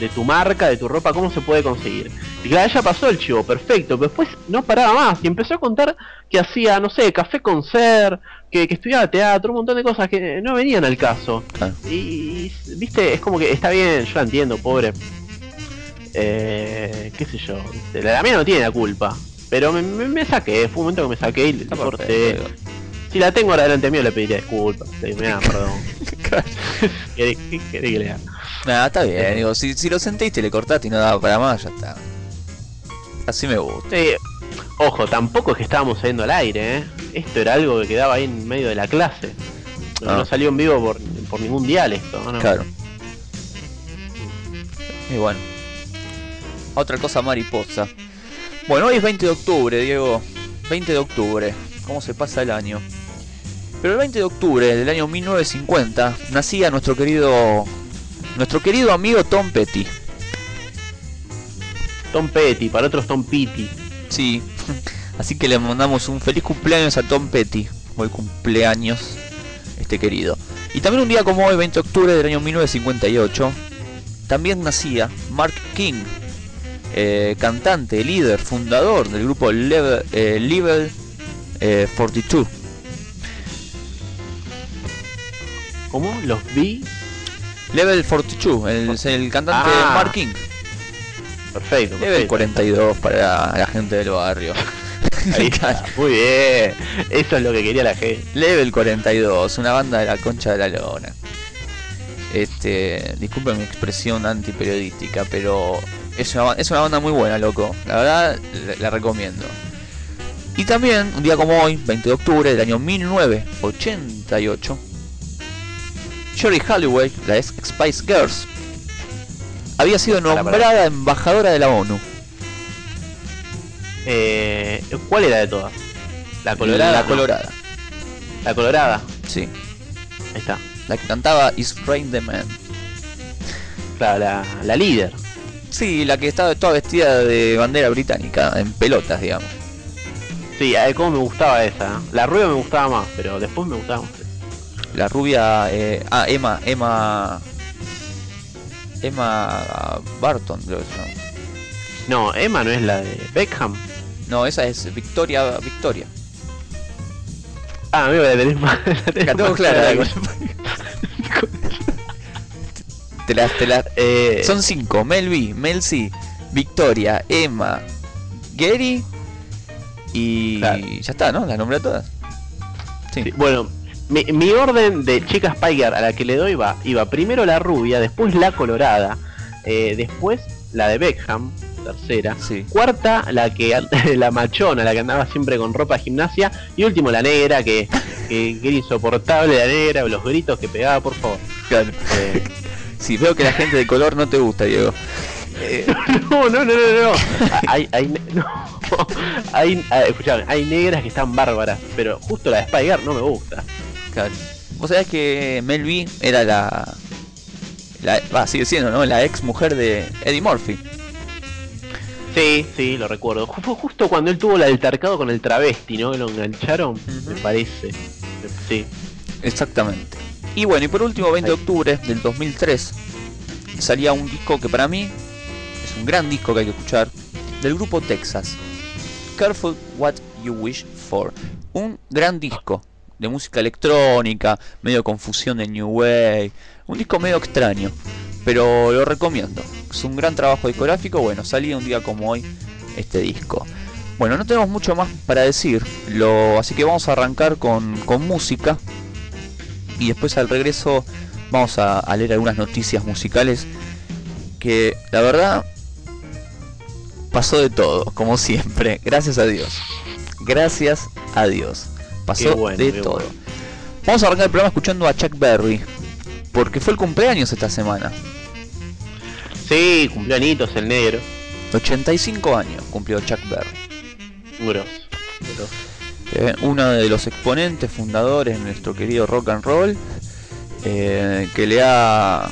de tu marca, de tu ropa, ¿cómo se puede conseguir? Y claro, ella pasó el chivo, perfecto, pero después no paraba más y empezó a contar que hacía, no sé, café con ser, que, que estudiaba teatro, un montón de cosas que no venían al caso. Claro. Y, y, viste, es como que está bien, yo la entiendo, pobre. Eh, qué sé yo, la, la mía no tiene la culpa. Pero me, me- me saqué, fue un momento que me saqué y le corté. Si la tengo ahora delante mío le pediría disculpas. Le digo, "Mirá, perdón. [laughs] [laughs] ¿Qué, qué querés que le haga? Nada, está bien, digo, si, si lo sentiste, le cortaste y no daba para más, ya está. Así me gusta. Sí, ojo, tampoco es que estábamos saliendo al aire, ¿eh? Esto era algo que quedaba ahí en medio de la clase. No, Ah. no salió en vivo por, por ningún dial esto, ¿no? Claro. Y bueno. Otra cosa mariposa. Bueno, hoy es 20 de octubre, Diego. 20 de octubre. ¿Cómo se pasa el año? Pero el 20 de octubre del año 1950 nacía nuestro querido nuestro querido amigo Tom Petty. Tom Petty, para otros Tom Petty. Sí. Así que le mandamos un feliz cumpleaños a Tom Petty. Hoy cumpleaños este querido. Y también un día como hoy, 20 de octubre del año 1958, también nacía Mark King, eh, cantante, líder, fundador del grupo Level, eh, Level eh, 42. ¿Cómo? Los vi. Level 42, el, el cantante Ah. Mark King. Perfecto. Level perfecto. 42 para la gente del barrio. [laughs] Ahí está. [laughs] Muy bien. Eso es lo que quería la gente. Level 42, una banda de la concha de la lona. Este, disculpen mi expresión antiperiodística, pero es una, es una banda muy buena, loco. La verdad, la, la recomiendo. Y también, un día como hoy, 20 de octubre del año 1988, Sherry Halliway, la ex Spice Girls, había sido nombrada embajadora de la ONU. Eh, ¿Cuál era de todas? La colorada. La colorada, La colorada. sí. Ahí está. La que cantaba Is Rain the Man. Claro, la, la líder. Sí, la que estaba toda vestida de bandera británica, en pelotas, digamos. Sí, a cómo me gustaba esa. La rubia me gustaba más, pero después me gustaba más. La rubia, eh, ah, Emma, Emma, Emma Barton, creo que se llama. No, Emma no es la de Beckham. No, esa es Victoria, Victoria. Ah, amigo, la tenés más. La tengo más clara. [laughs] clara. Te las, te las- Eh, son cinco, Mel B, Mel C, Victoria, Emma, Gary y Claro. ya está, ¿no? Las nombré a todas. Sí. sí, bueno, mi, mi orden de chica Spiker a la que le doy va, iba primero la rubia, después la colorada, eh, después la de Beckham, tercera, Sí. cuarta la que [laughs] la machona, la que andaba siempre con ropa de gimnasia, y último la negra, que, que, que era insoportable la negra, los gritos que pegaba, por favor. Claro. Eh, [laughs] Sí, veo que la gente de color no te gusta, Diego. Eh, [laughs] no, no, no, no, no. Hay, hay, no. hay, escuchame, hay negras que están bárbaras, pero justo la de Spider no me gusta. Claro. Vos sabés que Mel B era la. la va, sigue siendo, ¿no? La ex mujer de Eddie Murphy. Sí, sí, lo recuerdo. Fue justo cuando él tuvo el altercado con el travesti, ¿no? Que lo engancharon, me parece. Sí. Exactamente. Y bueno, y por último, 20 de octubre del 2003, salía un disco que para mí es un gran disco que hay que escuchar, del grupo Texas. Careful What You Wish For. Un gran disco de música electrónica, medio confusión de New Wave, un disco medio extraño, pero lo recomiendo. Es un gran trabajo discográfico, bueno, salía un día como hoy este disco. Bueno, no tenemos mucho más para decir, lo, así que vamos a arrancar con, con música y después al regreso vamos a, a leer algunas noticias musicales que la verdad pasó de todo, como siempre, gracias a Dios. Gracias a Dios. Pasó bueno, de todo. bueno. Vamos a arrancar el programa escuchando a Chuck Berry, porque fue el cumpleaños esta semana. Sí, cumpleañitos el negro. 85 años cumplió Chuck Berry. Grosso. Eh, uno de los exponentes fundadores de nuestro querido rock and roll, eh, que le ha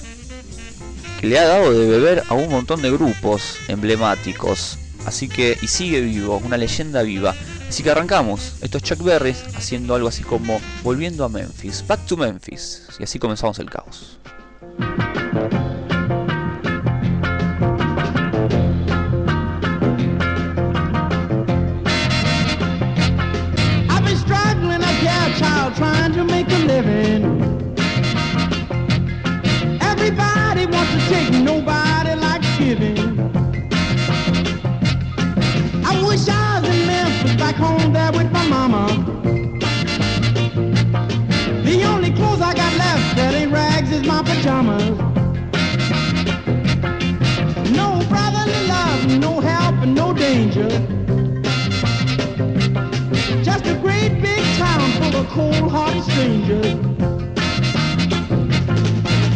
que le ha dado de beber a un montón de grupos emblemáticos. Así que, y sigue vivo, una leyenda viva. Así que arrancamos. Esto es Chuck Berry haciendo algo así como volviendo a Memphis, back to Memphis. Y así comenzamos el caos. Complete strangers.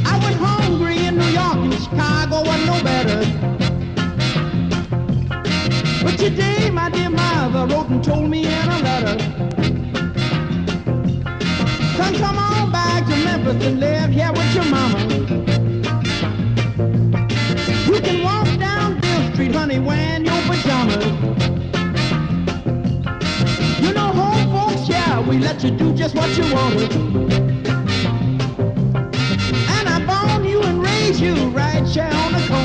I went hungry in New York and Chicago wasn't no better. But today, my dear mother wrote and told me in a letter. Son, come on back to Memphis and live here with your mama. You can walk down Bill Street, honey, wearing your let you do just what you want. And I born you and raised you right here on the corner.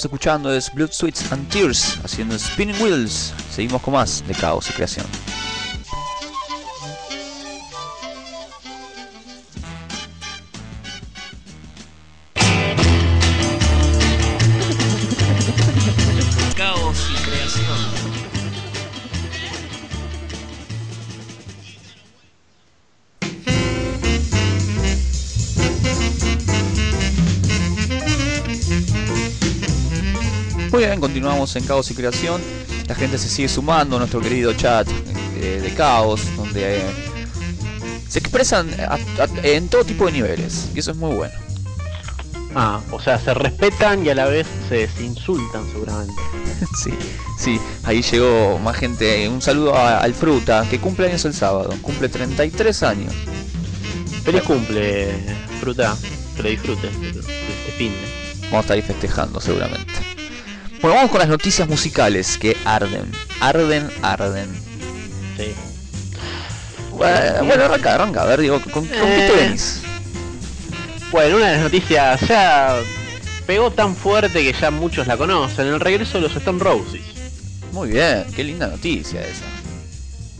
Estamos escuchando es Blood, Sweats and Tears haciendo Spinning Wheels. Seguimos con más de caos y creación. Continuamos en Caos y Creación. La gente se sigue sumando a nuestro querido chat eh, de Caos, donde eh, se expresan a- a- en todo tipo de niveles. Y eso es muy bueno. Ah, o sea, se respetan y a la vez se, se insultan seguramente. [laughs] Sí, sí, ahí llegó más gente. Un saludo a- al Fruta, que cumple años el sábado. Cumple 33 años. Feliz cumple, fruta, que lo disfrutes este fin. Vamos a estar ahí festejando seguramente. Bueno, vamos con las noticias musicales que arden. Arden, arden. Sí. Bueno, bueno, arranca, arranca. A ver, digo, ¿con, con qué te Eh. venís? Bueno, una de las noticias ya pegó tan fuerte que ya muchos la conocen, el regreso de los Stone Roses. Muy bien, qué linda noticia esa.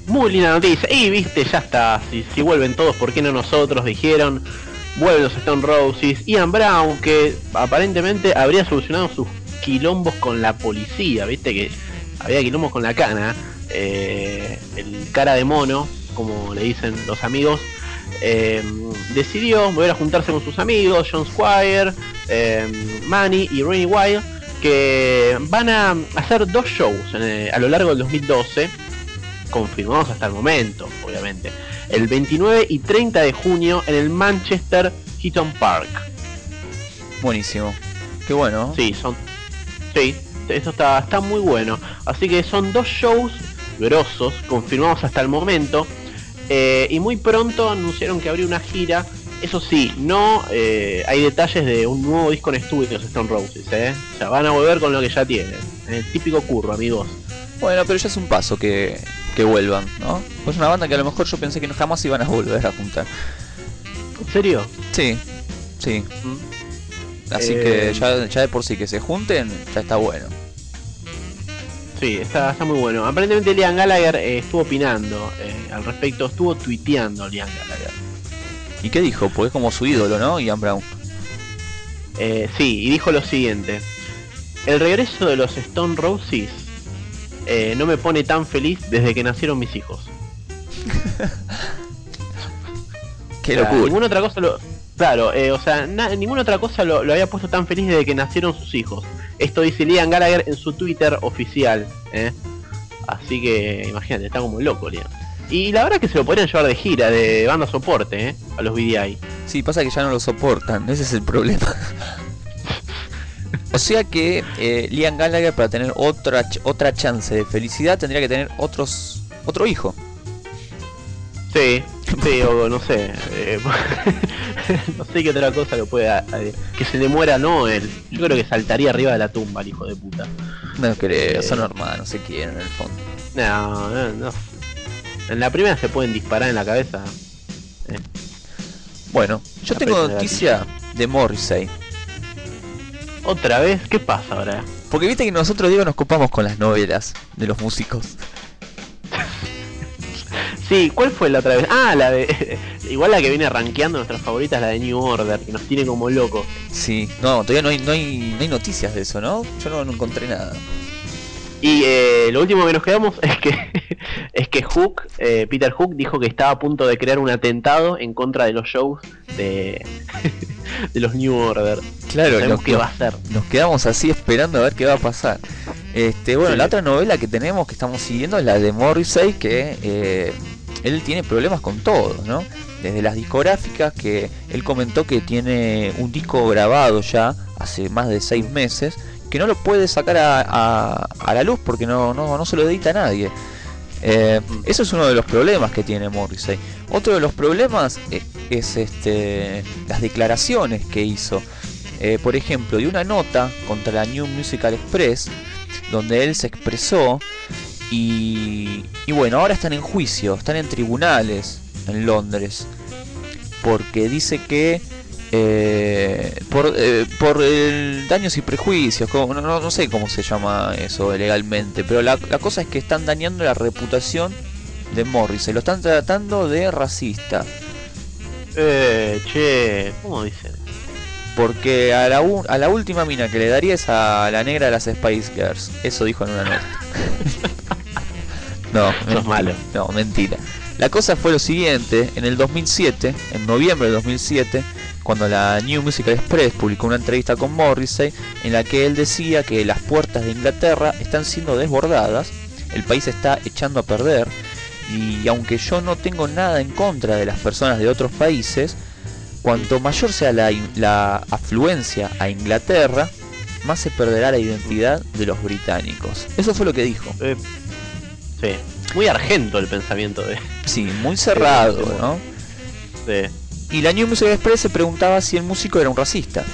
Muy linda noticia. Y viste, ya está. Si, si vuelven todos, ¿por qué no nosotros? Dijeron. Vuelven los Stone Roses. Ian Brown, que aparentemente habría solucionado sus quilombos con la policía. Viste que había quilombos con la cana. eh, el cara de mono, como le dicen los amigos. eh, decidió volver a juntarse con sus amigos, John Squire, eh, Manny y Rainy Wild, que van a hacer dos shows en, a lo largo del 2012 confirmados hasta el momento, obviamente. El 29 y 30 de junio en el Manchester Heaton Park. Buenísimo. Qué bueno. Sí, son. Sí, eso está, está muy bueno. Así que son dos shows grosos, confirmados hasta el momento. eh, y muy pronto anunciaron que habría una gira. Eso sí, no eh, hay detalles de un nuevo disco en estudio de los Stone Roses. ¿eh? O sea, van a volver con lo que ya tienen. El típico curro, amigos. Bueno, pero ya es un paso que, que vuelvan, ¿no? Pues una banda que a lo mejor yo pensé que no jamás iban a volver a juntar. ¿En serio? Sí, sí. ¿Mm? Así Eh, que ya, ya de por sí que se junten, ya está bueno. Sí, está, está muy bueno. Aparentemente Liam Gallagher eh, estuvo opinando eh, al respecto, estuvo tuiteando Liam Gallagher. ¿Y qué dijo? Pues es como su ídolo, ¿no? Ian Brown. Eh, sí, y dijo lo siguiente. El regreso de los Stone Roses eh, no me pone tan feliz desde que nacieron mis hijos. [laughs] Qué O sea, locura. Ninguna otra cosa lo... Claro, eh, o sea, na- ninguna otra cosa lo, había puesto tan feliz desde que nacieron sus hijos. Esto dice Liam Gallagher en su Twitter oficial. ¿eh? Así que imagínate, está como loco Liam. Y la verdad que se lo podrían llevar de gira, de banda soporte, ¿eh? a los VDI. Sí, pasa que ya no lo soportan, ese es el problema. o sea que eh, Liam Gallagher para tener otra otra chance de felicidad tendría que tener otros otro hijo. Sí, sí, o no sé. eh, [laughs] no sé qué otra cosa lo pueda. eh, que se le muera Noel. Yo creo que saltaría arriba de la tumba el hijo de puta. No creo, Eh. son hermanos, se quieren en el fondo. No, no, no. En la primera se pueden disparar en la cabeza. Eh, Bueno, yo La tengo noticia de Morrissey. Otra vez, ¿qué pasa ahora? Porque viste que nosotros, Diego, nos copamos con las novelas de los músicos. Sí, ¿cuál fue la otra vez? Ah, la de. [laughs] Igual la que viene rankeando nuestras favoritas, la de New Order, que nos tiene como locos. Sí, no, todavía no hay, no hay, no hay noticias de eso, ¿no? Yo no, no encontré nada. Y eh, lo último que nos quedamos [laughs] es que es que Hook, eh, Peter Hook dijo que estaba a punto de crear un atentado en contra de los shows de, [laughs] de los New Order. Claro, Sabemos nos, qué va a hacer. nos quedamos así esperando a ver qué va a pasar. Este, bueno, Sí. la otra novela que tenemos que estamos siguiendo es la de Morrissey, que eh, él tiene problemas con todo, ¿no? Desde las discográficas, que él comentó que tiene un disco grabado ya hace más de seis meses, que no lo puede sacar a, a- la luz porque no, no, no se lo edita a nadie. Eh, eso es uno de los problemas que tiene Morrissey. Otro de los problemas eh, es este las declaraciones que hizo. eh, por ejemplo, de una nota contra la New Musical Express, donde él se expresó y, y bueno, ahora están en juicio, están en tribunales en Londres, porque dice que eh, por, eh, por el daños y prejuicios, como- no, no- no sé cómo se llama eso legalmente, pero la, la cosa es que están dañando la reputación de Morrissey, lo están tratando de racista, Eh, che, ¿cómo dicen? porque a la, u- a la última mina que le daría es a la negra de las Spice Girls, eso dijo en una nota. [laughs] no, [laughs] mentira. malo. No, mentira. La cosa fue lo siguiente, en el 2007, en noviembre de 2007, cuando la New Musical Express publicó una entrevista con Morrissey en la que él decía que las puertas de Inglaterra están siendo desbordadas, el país está echando a perder y aunque yo no tengo nada en contra de las personas de otros países, cuanto mayor sea la, la afluencia a Inglaterra, más se perderá la identidad de los británicos. Eso fue lo que dijo. Eh, sí, muy argento el pensamiento de, Sí, muy cerrado, Sí, ¿no? de- Y la New Music Express se preguntaba si el músico era un racista.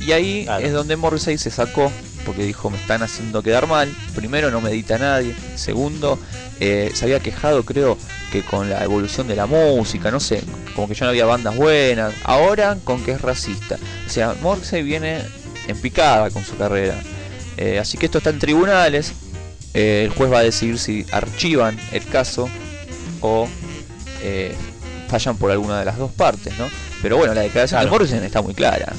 Y ahí Claro. es donde Morrissey se sacó, porque dijo, me están haciendo quedar mal. Primero, no me edita nadie. Segundo, eh, se había quejado, creo, que con la evolución de la música, no sé, como que ya no había bandas buenas. Ahora, con que es racista. O sea, Morrissey viene en picada con su carrera. Eh, así que esto está en tribunales. Eh, el juez va a decidir si archivan el caso o eh, fallan por alguna de las dos partes, ¿no? Pero bueno, la declaración de Claro. Morrison está muy clara. [laughs]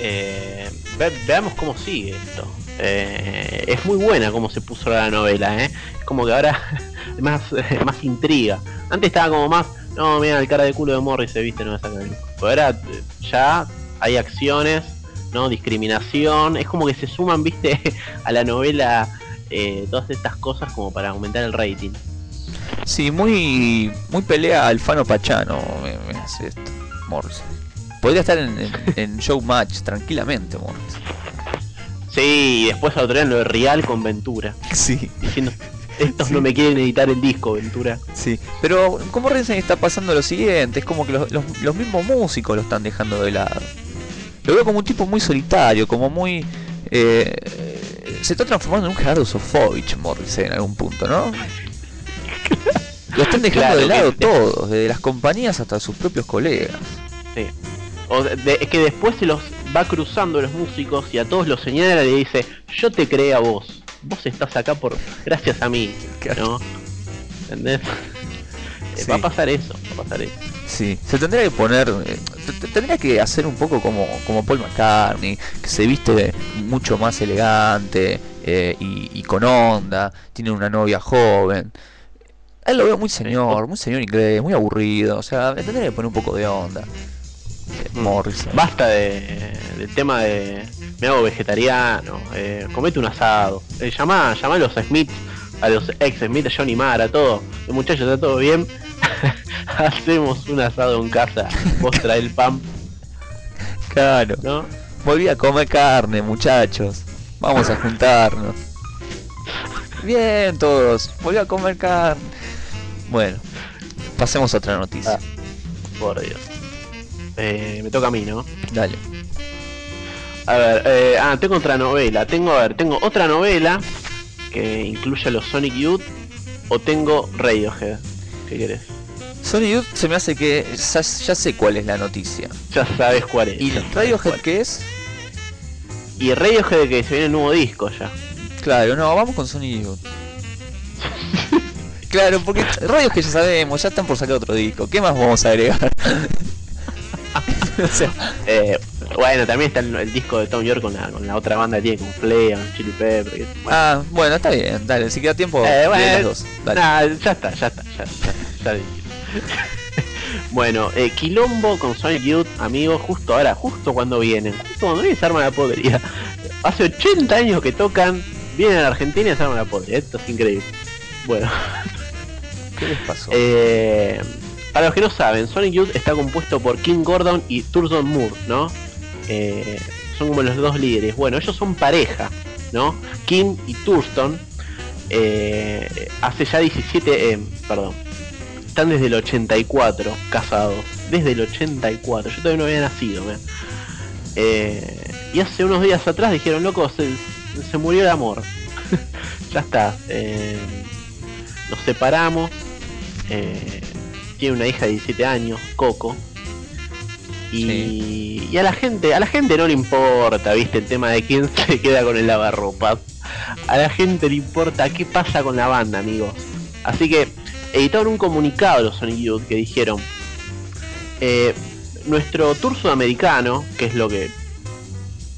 eh, ve- veamos cómo sigue esto. Eh, es muy buena cómo se puso la novela, ¿eh? Es como que ahora [laughs] más, [laughs] más intriga. Antes estaba como más, no, mira, el cara de culo de Morris se viste, no me saca el. Pero ahora ya hay acciones, ¿no? Discriminación. Es como que se suman, viste, [laughs] a la novela eh, todas estas cosas como para aumentar el rating. Sí, muy muy pelea Alfano Pachano me, me hace esto, Morrison. Podría estar en, en, [laughs] en Showmatch tranquilamente, Morrison. Sí, y después autorean lo de Real con Ventura. Sí, Diciendo, [laughs] estos no me quieren editar el disco, Ventura. sí. Pero con Morrison está pasando lo siguiente, es como que los, los- los mismos músicos lo están dejando de lado. Lo veo como un tipo muy solitario, como muy... eh, se está transformando en un Gerardo Sofovich Morrison en algún punto, ¿no? [laughs] Lo están dejando Claro, de lado que- todos, desde las compañías hasta sus propios colegas. Sí. O de- es que después se los va cruzando los músicos y a todos los señala y le dice, yo te creé a vos. Vos estás acá por gracias a mí. Claro. ¿No? ¿Entendés? Sí. [laughs] Va a pasar eso, va a pasar eso. Sí, se tendría que poner, eh, tendría que hacer un poco como, como Paul McCartney, que se viste mucho más elegante eh, y, y con onda, tiene una novia joven. A él lo veo muy señor, muy señor inglés, muy aburrido, o sea, tendría que poner un poco de onda. Eh, Mm. Morrison. Basta de, del tema de me hago vegetariano, eh, comete un asado. Eh, llama, llama a los Smith, a los ex Smith, a Johnny Mara, a todo. Eh, muchachos, está todo bien. [laughs] Hacemos un asado en casa. Vos trae el pan, Claro, ¿no? volví a comer carne, muchachos. Vamos a juntarnos. Bien, todos, volví a comer carne. Bueno, pasemos a otra noticia. Ah. Por Dios. Eh, me toca a mí, ¿no? Dale. A ver, eh, ah, tengo otra novela. Tengo, a ver, tengo otra novela que incluye a los Sonic Youth o tengo Radiohead. ¿Qué querés? Sony Youth se me hace que ya, ya sé cuál es la noticia. Ya sabes cuál es. ¿Y Radiohead qué es? Y Radiohead que se viene el nuevo disco ya. Claro, no, vamos con Sony Youth. [laughs] claro, porque Radiohead ya sabemos, ya están por sacar otro disco. ¿Qué más vamos a agregar? [laughs] o sea, Eh, bueno, también está el, el disco de Tom York con la, con la otra banda que tiene con Flea, con Chili Pepper. que- bueno. ah, bueno, está bien, dale, si queda tiempo, Eh, lee bueno, las dos. Dale. nah, ya está, ya está, ya, ya, ya. [laughs] Bueno, eh, Quilombo con Sonic Youth, amigos, justo ahora, justo cuando vienen, justo cuando vienen se arma la podrida. Hace 80 años que tocan, vienen a la Argentina y se arma la podrida. Esto es increíble. Bueno, ¿Qué les pasó? eh, para los que no saben, Sonic Youth está compuesto por King Gordon y Thurston Moore, ¿no? Eh, son como los dos líderes. Bueno, ellos son pareja, ¿no? King y Thurston eh, hace ya 17, eh, perdón, están desde el 84 casados. desde el 84. Yo todavía no había nacido. Eh, y hace unos días atrás dijeron, loco, se, se murió el amor. [laughs] ya está. nos separamos. tiene una hija de 17 años, Coco. Y, y a la gente, a la gente no le importa, viste, el tema de quién [laughs] se queda con el lavarropas. A la gente le importa qué pasa con la banda, amigos. Así que editaron un comunicado los Sonic Youth que dijeron eh, nuestro tour sudamericano, que es lo que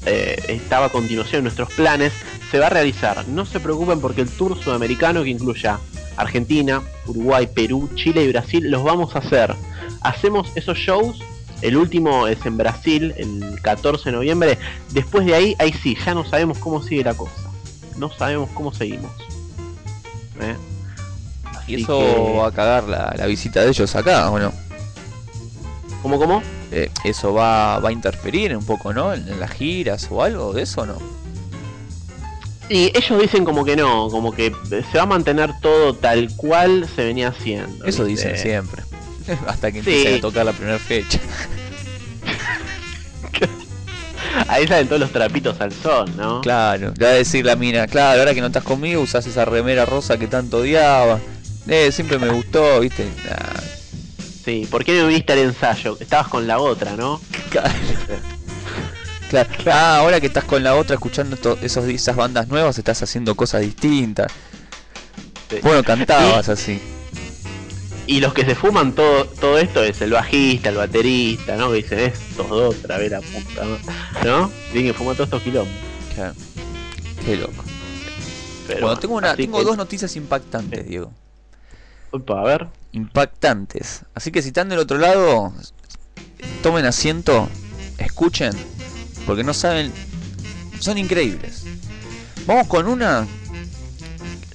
eh, estaba a continuación en nuestros planes, se va a realizar. No se preocupen porque el tour sudamericano que incluya Argentina, Uruguay, Perú, Chile y Brasil los vamos a hacer. Hacemos esos shows. El último es en Brasil, el 14 de noviembre. Después de ahí, ahí sí, ya no sabemos cómo sigue la cosa. No sabemos cómo seguimos. ¿Eh? Y eso que- va a cagar la, la visita de ellos acá, ¿o no? ¿Cómo, cómo? Eh, ¿Eso va, va a interferir un poco, no? En, en las giras o algo de eso, ¿no? Y ellos dicen como que no, como que se va a mantener todo tal cual se venía haciendo. Eso ¿viste? dicen siempre. [laughs] Hasta que Sí. empiecen a tocar la primera fecha. [laughs] Ahí salen todos los trapitos al sol, ¿no? Claro, le va a decir la mina, claro, ahora que no estás conmigo usas esa remera rosa que tanto odiaba. Eh, siempre me gustó, viste. Nah, Sí, ¿por qué no viniste al ensayo? Estabas con la otra, ¿no? claro. [laughs] Claro. Ah, ahora que estás con la otra escuchando esos, esas bandas nuevas, estás haciendo cosas distintas. Sí. Bueno, cantabas así. Y los que se fuman todo, todo esto es el bajista, el baterista, ¿no? Que dicen estos dos otra vez la puta, ¿no? Tienen que fumar todos estos quilombos. Claro. Qué loco. Pero Bueno, tengo, una, así tengo que- dos noticias impactantes, Sí. Diego. Opa, a ver. Impactantes. Así que si están del otro lado, tomen asiento, escuchen, porque no saben, son increíbles. Vamos con una.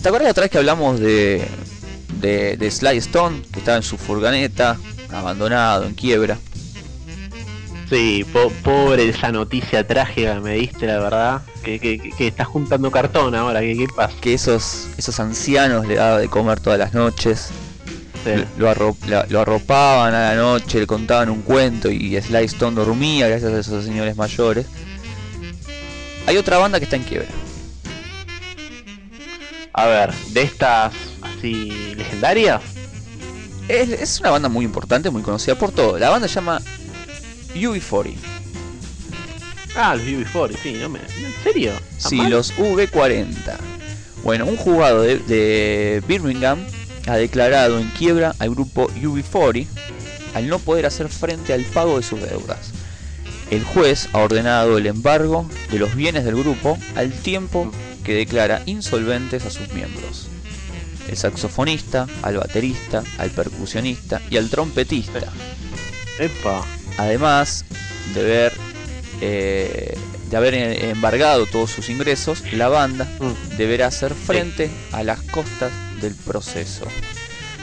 ¿Te acuerdas la otra vez que hablamos de, de, de Sly Stone, que estaba en su furgoneta, abandonado, en quiebra? Sí, po- pobre esa noticia trágica que me diste, la verdad. Que, que, que- que estás juntando cartón ahora, ¿qué, qué pasa? Que esos, esos ancianos le daba de comer todas las noches. Sí. Lo, arro- la- lo arropaban a la noche, le contaban un cuento y Sly Stone dormía gracias a esos señores mayores. Hay otra banda que está en quiebra. A ver, de estas así legendarias. Es, es una banda muy importante, muy conocida por todo. La banda se llama UB40. Ah, los UB40, sí, no me. ¿En serio? ¿Tan Sí, mal? los V40. Bueno, un juzgado de, de Birmingham ha declarado en quiebra al grupo UB40 al no poder hacer frente al pago de sus deudas. El juez ha ordenado el embargo de los bienes del grupo al tiempo que declara insolventes a sus miembros. El saxofonista, al baterista, al percusionista y al trompetista. Epa. Además de ver eh, de haber embargado todos sus ingresos, la banda Mm. deberá hacer frente a las costas del proceso.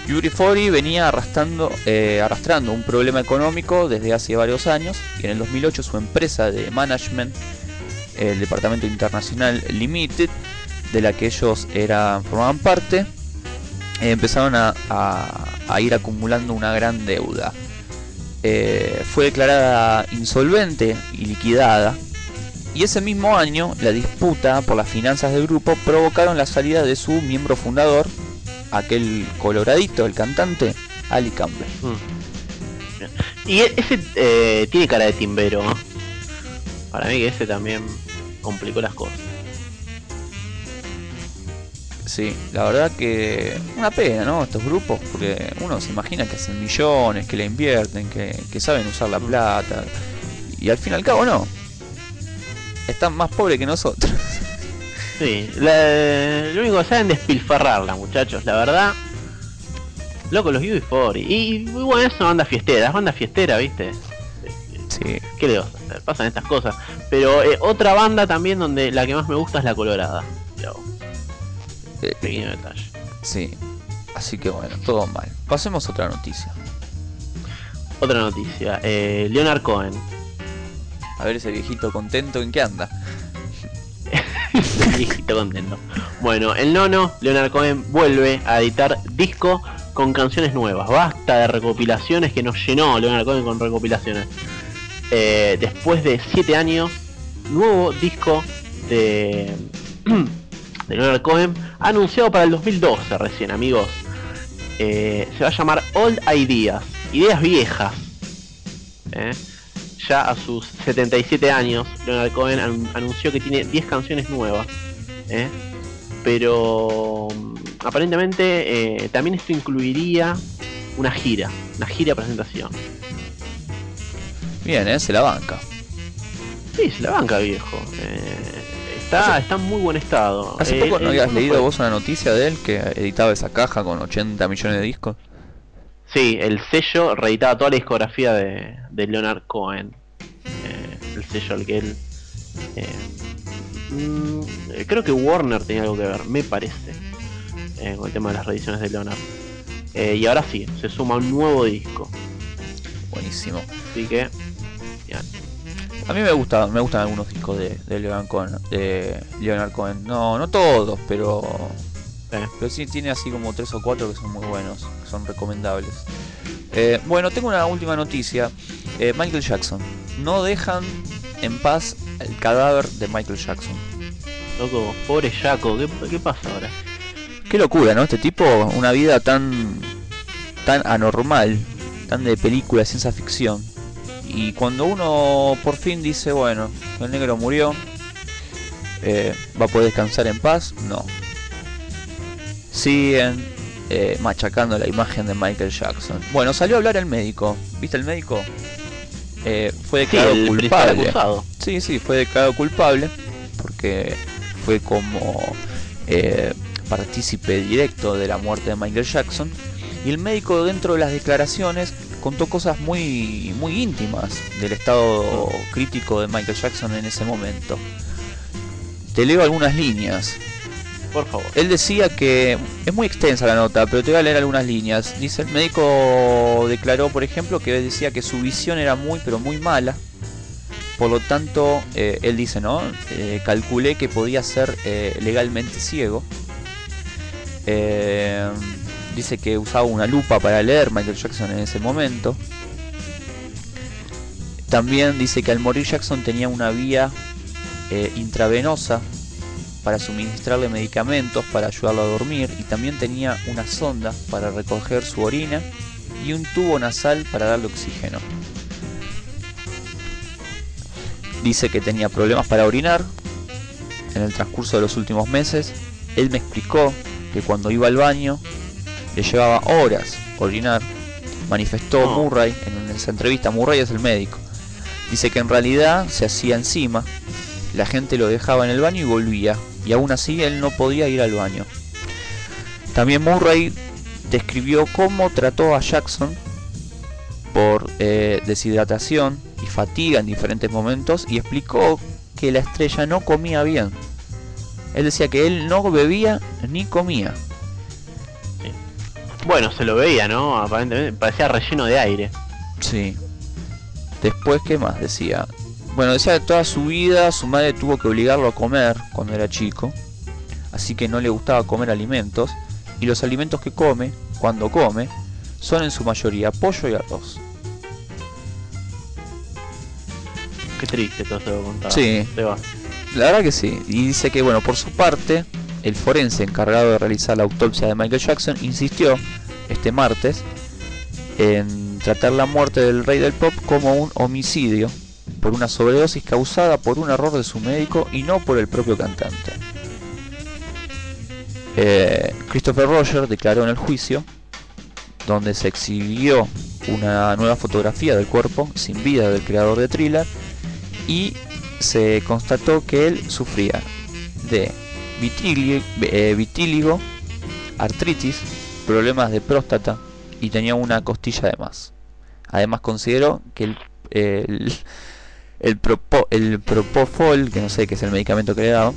Yuri Fori venía arrastrando, eh, arrastrando un problema económico desde hace varios años y en el 2008 su empresa de management, el Departamento Internacional Limited, de la que ellos eran, formaban parte, empezaron a, a- ir acumulando una gran deuda. Eh, fue declarada insolvente y liquidada y ese mismo año, la disputa por las finanzas del grupo provocaron la salida de su miembro fundador, aquel coloradito, el cantante, Ali Campbell. Mm. Y ese eh, tiene cara de timbero. Para mí que ese también complicó las cosas. Sí, la verdad que una pena, ¿no? Estos grupos, porque uno se imagina que hacen millones, que le invierten, que, que saben usar la plata, y al fin y al cabo no. Están más pobres que nosotros. Sí, la- lo único que saben es despilfarrarla, muchachos, la verdad. Loco, los UB40. Y, y bueno, es una banda fiestera, es banda fiestera, ¿viste? Sí, ¿Qué le vas a hacer? Pasan estas cosas. Pero eh, otra banda también donde la que más me gusta es la Colorada. Eh, pequeño detalle. sí. Así que bueno, todo mal. Pasemos a otra noticia. Otra noticia, eh, Leonard Cohen. A ver ese viejito contento en qué anda. [laughs] Viejito contento. Bueno, el nono, Leonard Cohen, vuelve a editar disco con canciones nuevas. Basta de recopilaciones que nos llenó Leonard Cohen con recopilaciones. Eh, después de 7 años, nuevo disco de, [clears throat] de Leonard Cohen, anunciado para el 2012 recién, amigos. Eh, se va a llamar Old Ideas, ideas viejas. Eh, Ya a sus 77 años, Leonard Cohen an- anunció que tiene 10 canciones nuevas. ¿eh? Pero mm, aparentemente también esto incluiría una gira, una gira presentación. Bien, ¿eh? Se la banca. Sí, se la banca, viejo. Eh, está, está en muy buen estado. Hace Eh, poco no habías leído fue- vos una noticia de él que editaba esa caja con 80 millones de discos. Sí, el sello reeditaba toda la discografía de, de Leonard Cohen. Eh, el sello al que él. eh, mm, creo que Warner tenía algo que ver, me parece. eh, con el tema de las reediciones de Leonard. Y ahora sí, se suma un nuevo disco. Buenísimo. Así que. bien. A mí me gusta, me gustan algunos discos de, de Leonard Cohen, de Leonard Cohen. No, no todos, pero Eh, pero sí tiene así como tres o cuatro que son muy buenos, que son recomendables. Eh, bueno, tengo una última noticia. Eh, Michael Jackson. No dejan en paz el cadáver de Michael Jackson. loco, pobre Jaco, ¿qué, qué pasa ahora? Qué locura, ¿no? Este tipo, una vida tan tan anormal, tan de película ciencia ficción. Y cuando uno por fin dice, bueno, el negro murió, eh, va a poder descansar en paz, no. Siguen eh, machacando la imagen de Michael Jackson. Bueno, salió a hablar el médico. ¿Viste el médico? Eh, fue declarado culpable. Sí, sí, fue declarado culpable porque fue como eh, partícipe directo de la muerte de Michael Jackson. Y el médico dentro de las declaraciones contó cosas muy, muy íntimas del estado crítico de Michael Jackson en ese momento. Te leo algunas líneas. Por favor. Él decía que es muy extensa la nota, pero te voy a leer algunas líneas. Dice el médico declaró, por ejemplo, que decía que su visión era muy, pero muy mala. Por lo tanto, eh, él dice, ¿no? Eh, calculé que podía ser eh, legalmente ciego. Eh, dice que usaba una lupa para leer Michael Jackson en ese momento. También dice que al morir Jackson tenía una vía eh, intravenosa para suministrarle medicamentos para ayudarlo a dormir y también tenía una sonda para recoger su orina y un tubo nasal para darle oxígeno. Dice que tenía problemas para orinar en el transcurso de los últimos meses. Él me explicó que cuando iba al baño le llevaba horas orinar. Manifestó. Murray en esa entrevista. Murray es el médico. Dice que en realidad se hacía encima. La gente lo dejaba en el baño y volvía. Y aún así él no podía ir al baño. También Murray describió cómo trató a Jackson por eh, deshidratación y fatiga en diferentes momentos y explicó que la estrella no comía bien. Él decía que él no bebía ni comía. Bueno, se lo veía, ¿no? Aparentemente parecía relleno de aire. Sí. Después, ¿qué más decía? Bueno, decía que toda su vida su madre tuvo que obligarlo a comer cuando era chico. Así que no le gustaba comer alimentos. Y los alimentos que come, cuando come, son en su mayoría pollo y arroz. Qué triste todo eso que contaba. Sí. Seba. La verdad que sí. Y dice que, bueno, por su parte, el forense encargado de realizar la autopsia de Michael Jackson insistió este martes en tratar la muerte del rey del pop como un homicidio por una sobredosis causada por un error de su médico y no por el propio cantante. Eh, Christopher Roger declaró en el juicio, donde se exhibió una nueva fotografía del cuerpo sin vida del creador de Thriller y se constató que él sufría de vitíligo, artritis, problemas de próstata y tenía una costilla de más. Además consideró que el, el, el, propo- el propofol, que no sé qué es el medicamento que le daba,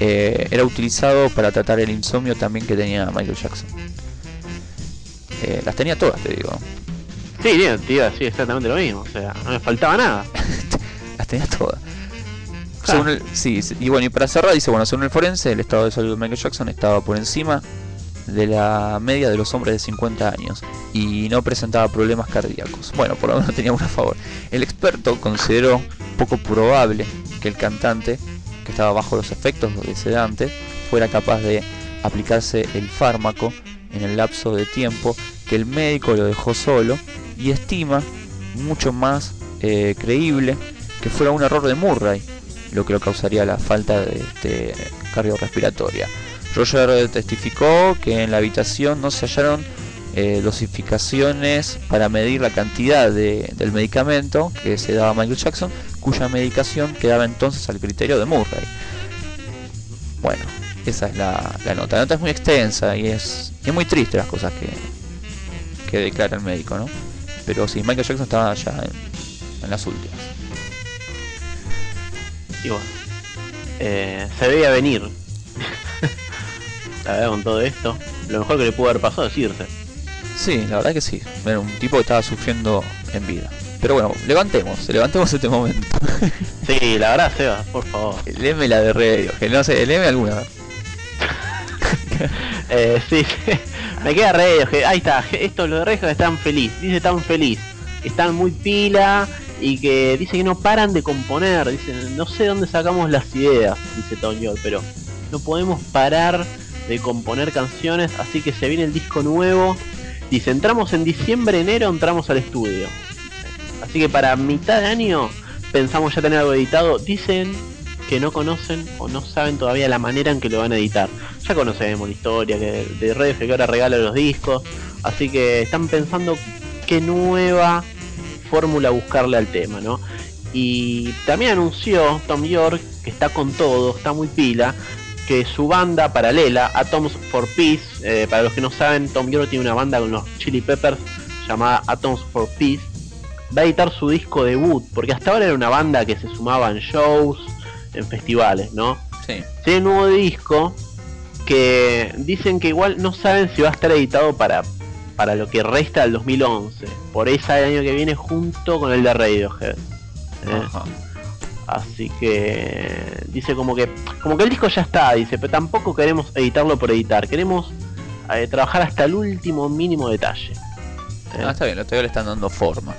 eh, era utilizado para tratar el insomnio también que tenía Michael Jackson. Eh, las tenía todas, te digo. Sí, tío, tío, sí, exactamente lo mismo. O sea, no me faltaba nada. [laughs] Las tenía todas. Según el- sí, y bueno, y para cerrar, dice, bueno, según el forense, el estado de salud de Michael Jackson estaba por encima de la media de los hombres de 50 años y no presentaba problemas cardíacos. Bueno, por lo menos tenía uno a favor. El experto consideró poco probable que el cantante, que estaba bajo los efectos de sedante, fuera capaz de aplicarse el fármaco en el lapso de tiempo que el médico lo dejó solo y estima mucho más eh, creíble que fuera un error de Murray, lo que lo causaría la falta de este, cardiorrespiratoria. Roger testificó que en la habitación no se hallaron eh, dosificaciones para medir la cantidad de- del medicamento que se daba a Michael Jackson, cuya medicación quedaba entonces al criterio de Murray. Bueno, esa es la, nota. La nota es muy extensa y es, es muy triste las cosas que, que declara el médico, ¿no? Pero sí, Michael Jackson estaba ya en las últimas. Y bueno, eh, se veía venir. [laughs] la verdad, con todo esto, lo mejor que le pudo haber pasado es irse. Sí, la verdad que sí. Era un tipo que estaba sufriendo en vida. Pero bueno, levantemos, levantemos este momento. [laughs] Sí, la verdad, Seba, por favor. Léeme la de radio, que no sé, léeme alguna. [laughs] Eh, sí, me queda que ahí está, esto los de Rejo están feliz, dice tan feliz, están muy pila y que dice que no paran de componer, dice, no sé dónde sacamos las ideas, dice York, pero no podemos parar de componer canciones, así que se viene el disco nuevo, dice, entramos en diciembre, enero, entramos al estudio, así que para mitad de año pensamos ya tener algo editado, dicen que no conocen o no saben todavía la manera en que lo van a editar. Ya conocemos la historia que de Red que ahora regala los discos, así que están pensando qué nueva fórmula buscarle al tema, ¿no? Y también anunció Tom York que está con todo, está muy pila, que su banda paralela, Atoms for Peace, eh, para los que no saben, Tom York tiene una banda con los Chili Peppers llamada Atoms for Peace, va a editar su disco debut, porque hasta ahora era una banda que se sumaba en shows, en festivales, ¿no? Sí. Tiene un nuevo disco que dicen que igual no saben si va a estar editado para, para lo que resta del 2011. Por ahí sale el año que viene junto con el de Radiohead. ¿eh? Así que dice como que como que el disco ya está, dice, pero tampoco queremos editarlo por editar, queremos eh, trabajar hasta el último mínimo detalle. ¿eh? Ah, está bien, todavía le están dando forma.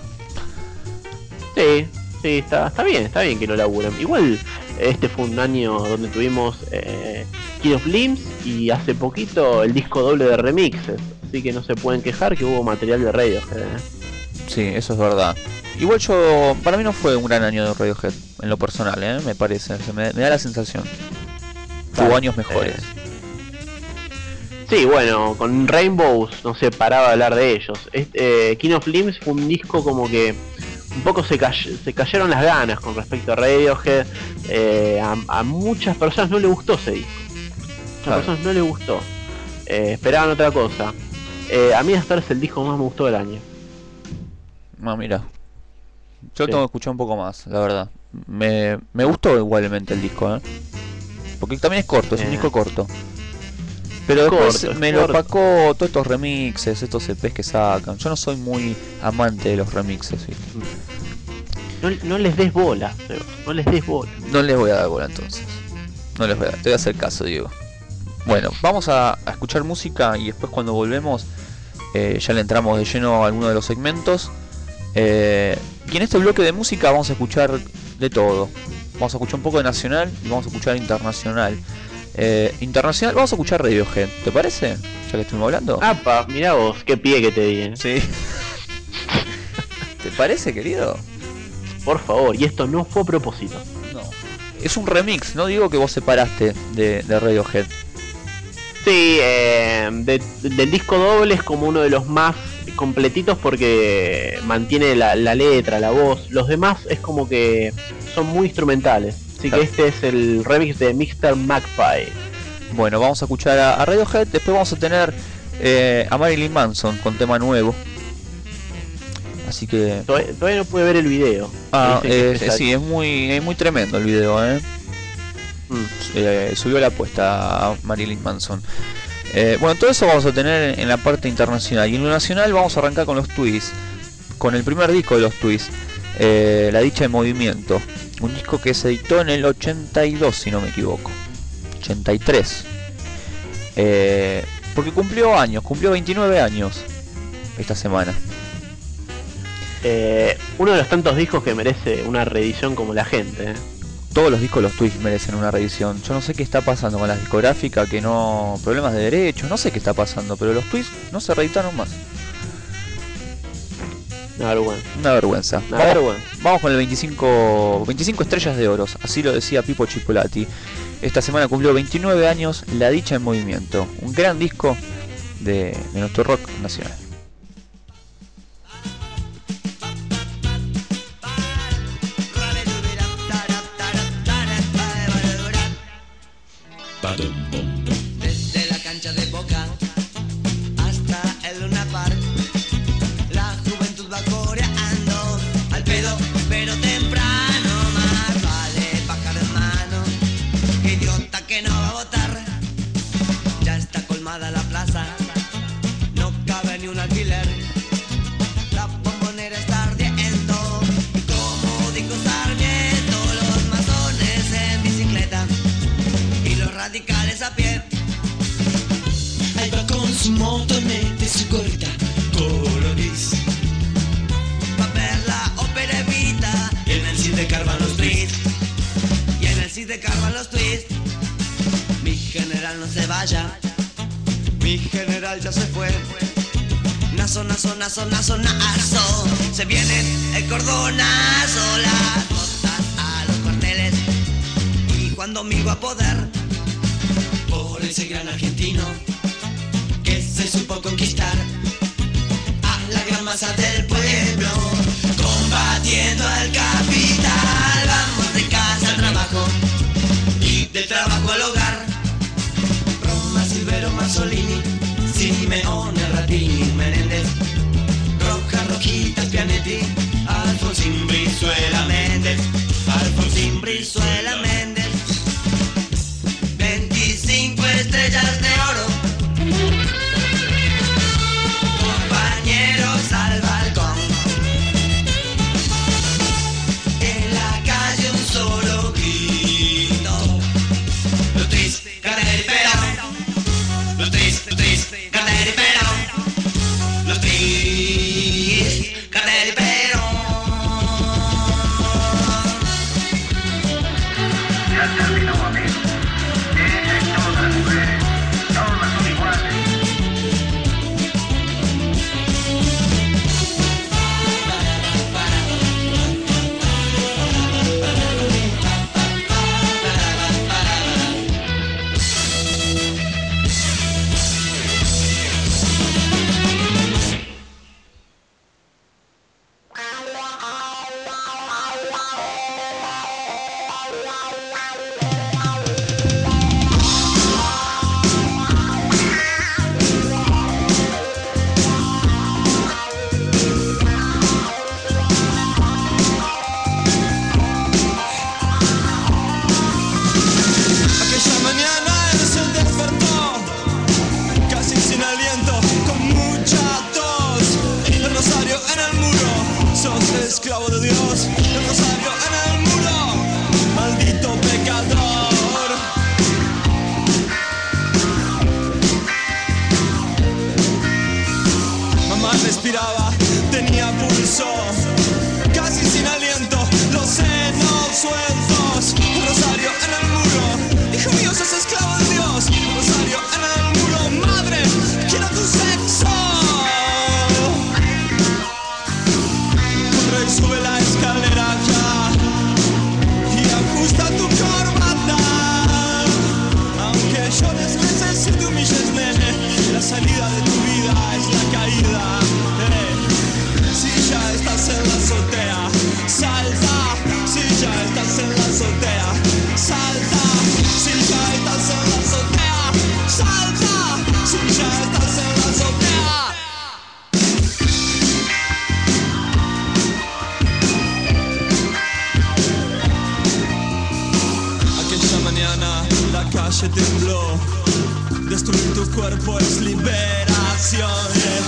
Sí, sí, está, está bien, está bien que lo laburen. Igual este fue un año donde tuvimos eh, King of Limbs y hace poquito el disco doble de remixes. Así que no se pueden quejar que hubo material de Radiohead. ¿eh? Sí, eso es verdad. Igual yo, para mí no fue un gran año de Radiohead, en lo personal, ¿eh? me parece, se me, me da la sensación. Tuvo Claro, años mejores. Sí, bueno, con Rainbows no se paraba de hablar de ellos. Este, eh, King of Limbs fue un disco como que un poco se, cay- se cayeron las ganas con respecto a Radiohead. Eh, a, a muchas personas no le gustó ese disco. Muchas Claro. personas no le gustó. Eh, esperaban otra cosa. Eh, a mí hasta ahora es el disco más me gustó del año. Ah, mira. Yo Sí. tengo que escuchar un poco más, la verdad. Me, me gustó igualmente el disco, ¿eh? Porque también es corto, es un Eh. disco corto. Pero Es después corto, me lo opacó todos estos remixes, estos EPs que sacan. Yo no soy muy amante de los remixes, ¿viste? No, no les des bola, no les des bola. No les voy a dar bola entonces. No les voy a dar, te voy a hacer caso, Diego. Bueno, vamos a, a escuchar música y después cuando volvemos eh, ya le entramos de lleno a alguno de los segmentos. Eh, y en este bloque de música vamos a escuchar de todo. Vamos a escuchar un poco de nacional y vamos a escuchar internacional. Eh, internacional, vamos a escuchar Radiohead, ¿te parece? Ya que estuvimos hablando. Apa, mirá vos, qué pie que te di. eh. Sí. ¿Te parece, querido? Por favor, y esto no fue a propósito. No. Es un remix, no digo que vos separaste de, de Radiohead. Sí, eh, de- del disco doble es como uno de los más completitos porque mantiene la, la letra, la voz. Los demás es como que son muy instrumentales. Así Claro. que este es el remix de Mr. Magpie. Bueno, vamos a escuchar a, a Radiohead, después vamos a tener eh, a Marilyn Manson con tema nuevo. Así que... Todavía, todavía no pude ver el video. Ah, eh, es sí, es muy, es muy tremendo el video, ¿eh? Mm. Eh, subió la apuesta a Marilyn Manson. Eh, bueno, todo eso vamos a tener en la parte internacional. Y en lo nacional vamos a arrancar con los twists. Con el primer disco de los twists. eh, la dicha de movimiento. Un disco que se editó en el 82, si no me equivoco. 83. Eh, Porque cumplió años, cumplió 29 años esta semana. Uno de los tantos discos que merece una reedición como la gente. Todos los discos los Twists merecen una revisión. Yo no sé qué está pasando con la discográfica, que no. problemas de derechos, no sé qué está pasando, pero los Twists no se reeditaron más. Una vergüenza. Una vergüenza. Una Vamos, vergüenza. vamos con el 25, 25 estrellas de oro, así lo decía Pipo Chipolati. Esta semana cumplió 29 años La Dicha en Movimiento, un gran disco de, de nuestro rock nacional. El cine carvan los twists. Mi general no se vaya. Mi general ya se fue. Nazo, nazo, nazo, nazo, nazo. Se viene el cordonazo, las botas a los cuarteles. Y cuando me iba a poder, por ese gran argentino que se supo conquistar a la gran masa del pueblo, combatiendo al capital. Vamos de casa al trabajo del trabajo al hogar. Roma, Silvero, Mussolini, Simeone, Ratini, Menéndez, Roja, Rojitas, Pianetti, Alfonsín, Brizuela, Méndez, Alfonsín, Brizuela, Méndez. Respiraba, tenía pulso, casi sin aliento, los senos sueltos. Un cuerpo es liberación.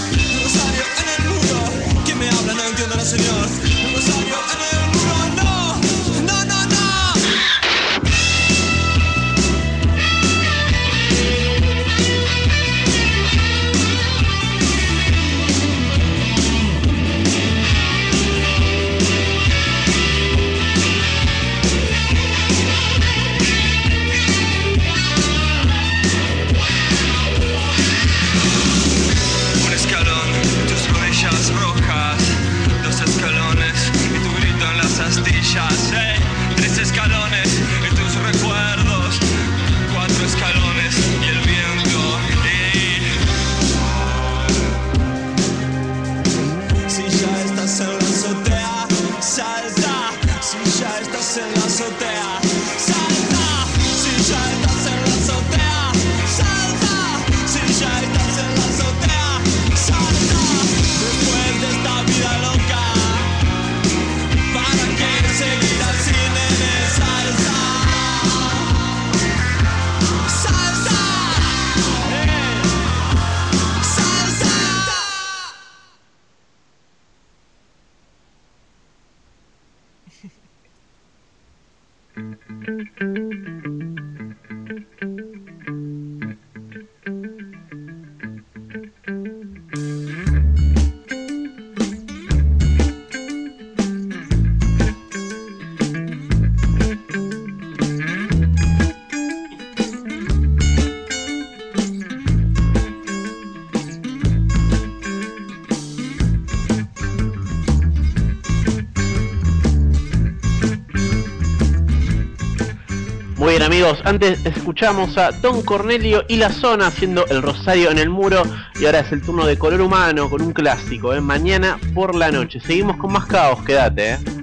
antes escuchamos a Don Cornelio y la zona haciendo el rosario en el muro y ahora es el turno de color humano con un clásico, ¿eh? mañana por la noche. Seguimos con más caos, quédate. ¿eh?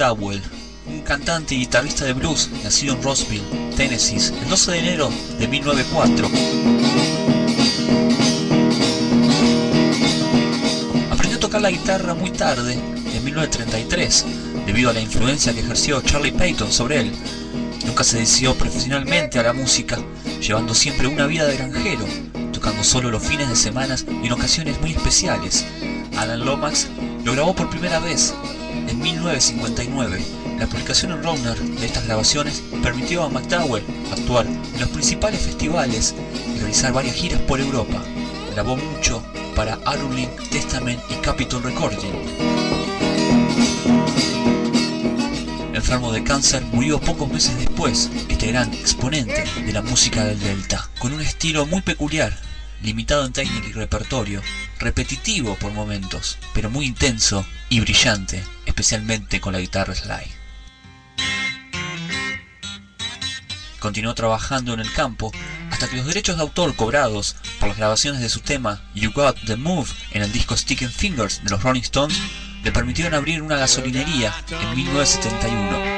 Fred McDowell, un cantante y guitarrista de blues nacido en Rossville, Tennessee, el 12 de enero de 1904. Aprendió a tocar la guitarra muy tarde, en 1933, debido a la influencia que ejerció Charlie Payton sobre él. Nunca se decidió profesionalmente a la música, llevando siempre una vida de granjero, tocando solo los fines de semana y en ocasiones muy especiales. Alan Lomax lo grabó por primera vez en 1959. La publicación en Roner de estas grabaciones permitió a McDowell actuar en los principales festivales y realizar varias giras por Europa. Grabó mucho para Arulink, Testament y Capitol Recording. Enfermo de cáncer, murió pocos meses después, este gran exponente de la música del Delta, con un estilo muy peculiar, limitado en técnica y repertorio, repetitivo por momentos, pero muy intenso y brillante, especialmente con la guitarra slide. Continuó trabajando en el campo hasta que los derechos de autor cobrados por las grabaciones de su tema You Got the Move en el disco Sticking Fingers de los Rolling Stones le permitieron abrir una gasolinería en 1971.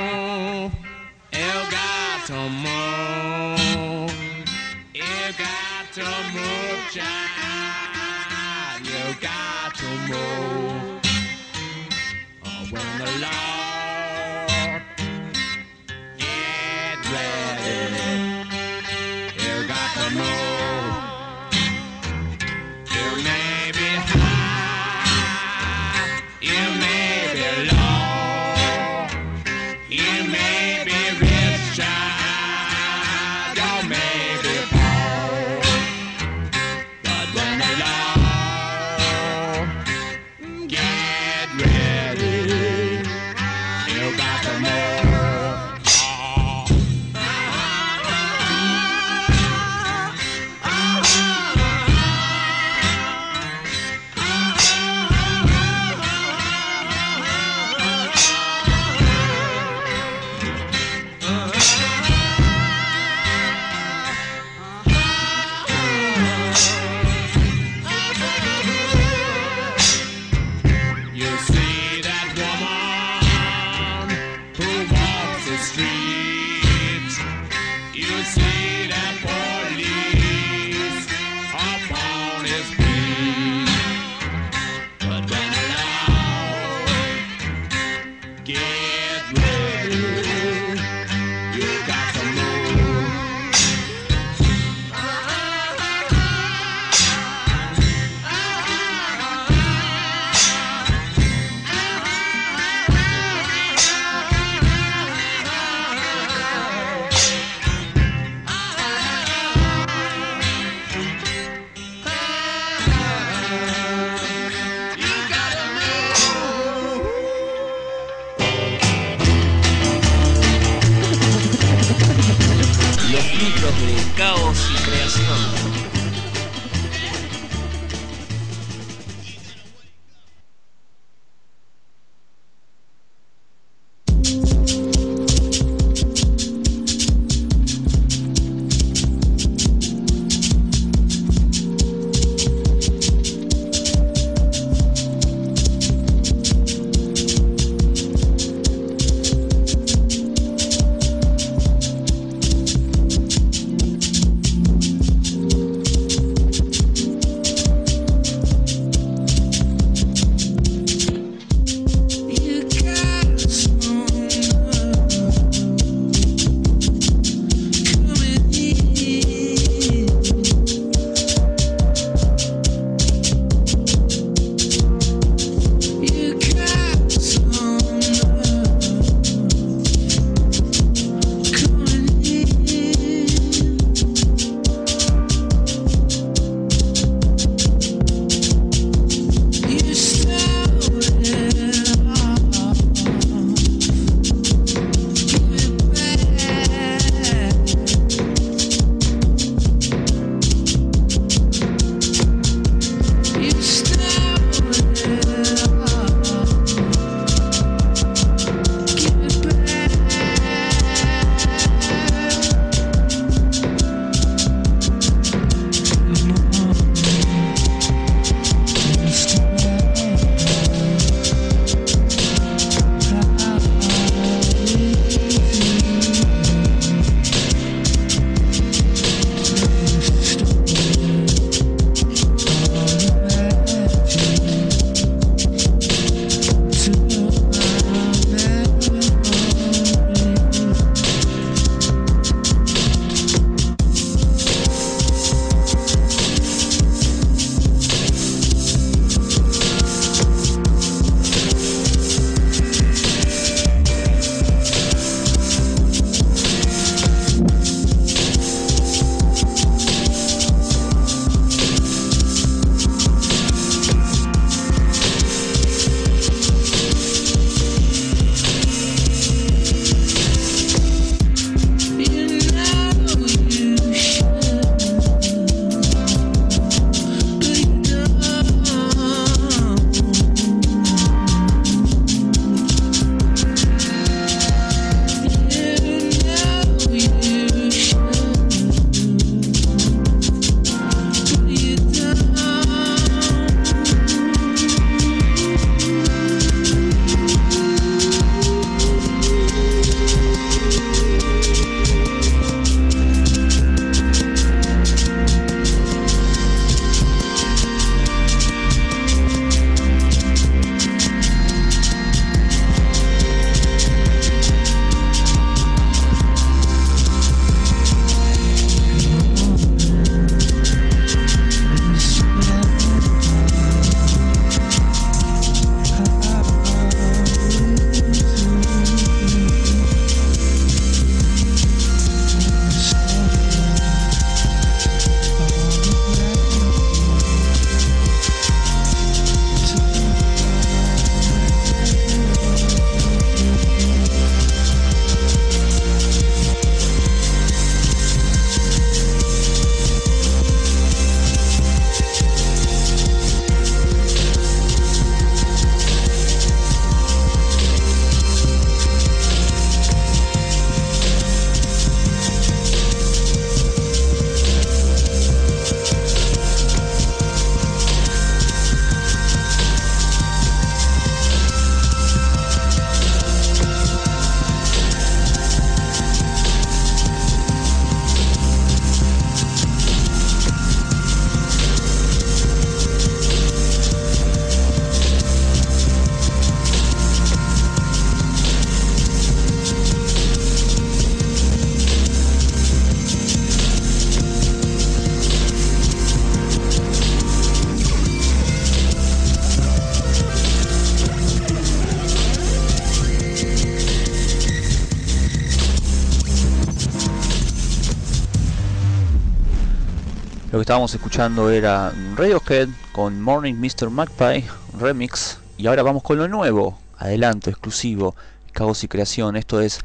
Estábamos escuchando era Radiohead con Morning Mr. Magpie remix. Y ahora vamos con lo nuevo, adelanto, exclusivo, caos y creación. Esto es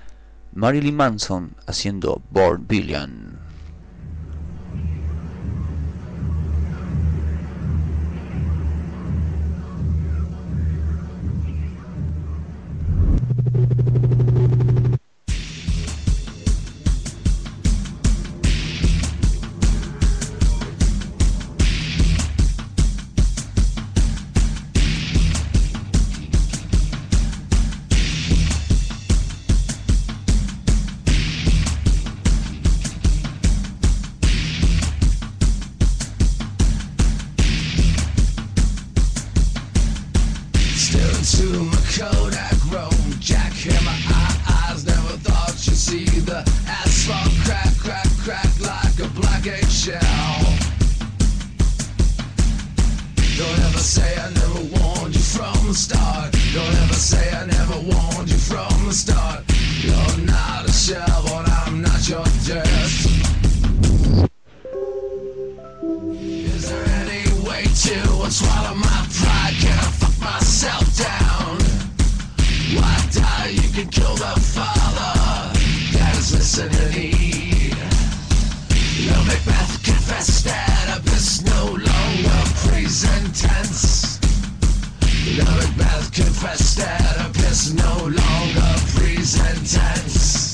Marilyn Manson haciendo Born Billion. Start. Don't ever say I never warned you from the start. You're not a shell, but I'm not your dirt. Is there any way to swallow my pride? Can I fuck myself down? Why die? You can kill the father that is missing in need. No Macbeth confessed that Lowered mouth confessed that a piss no longer presents.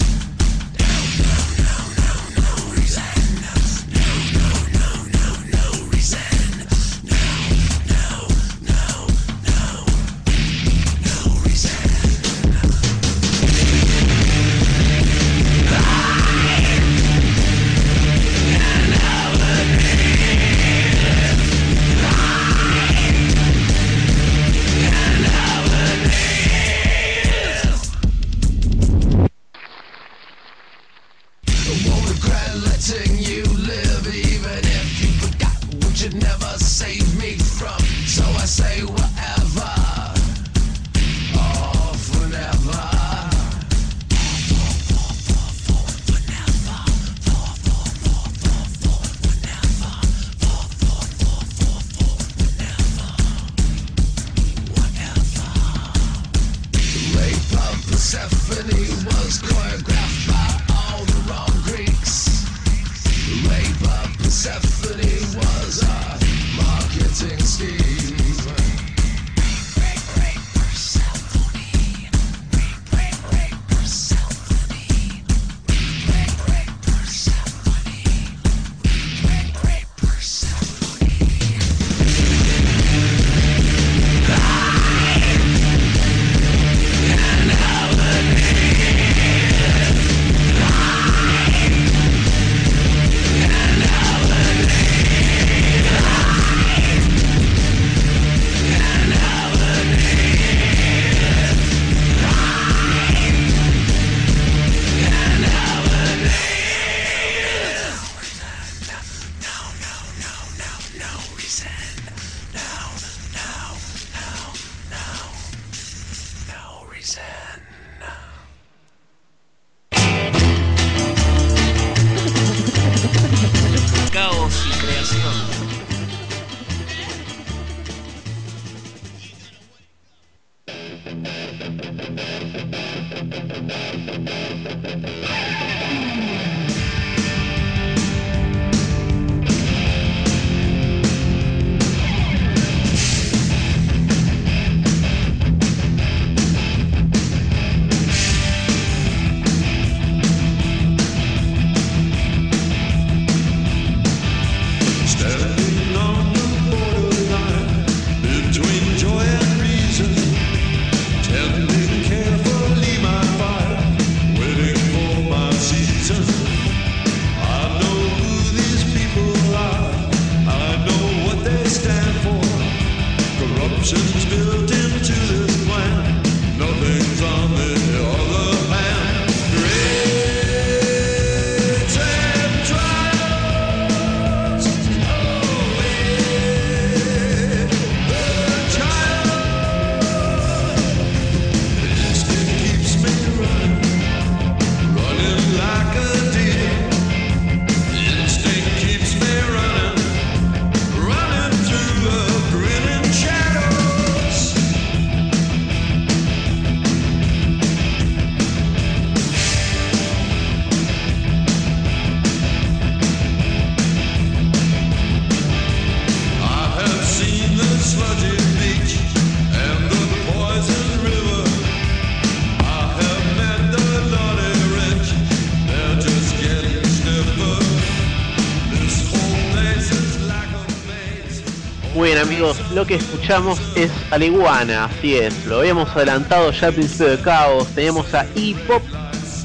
Que escuchamos es a iguana, así es, lo habíamos adelantado ya al principio de Caos, teníamos a E-Pop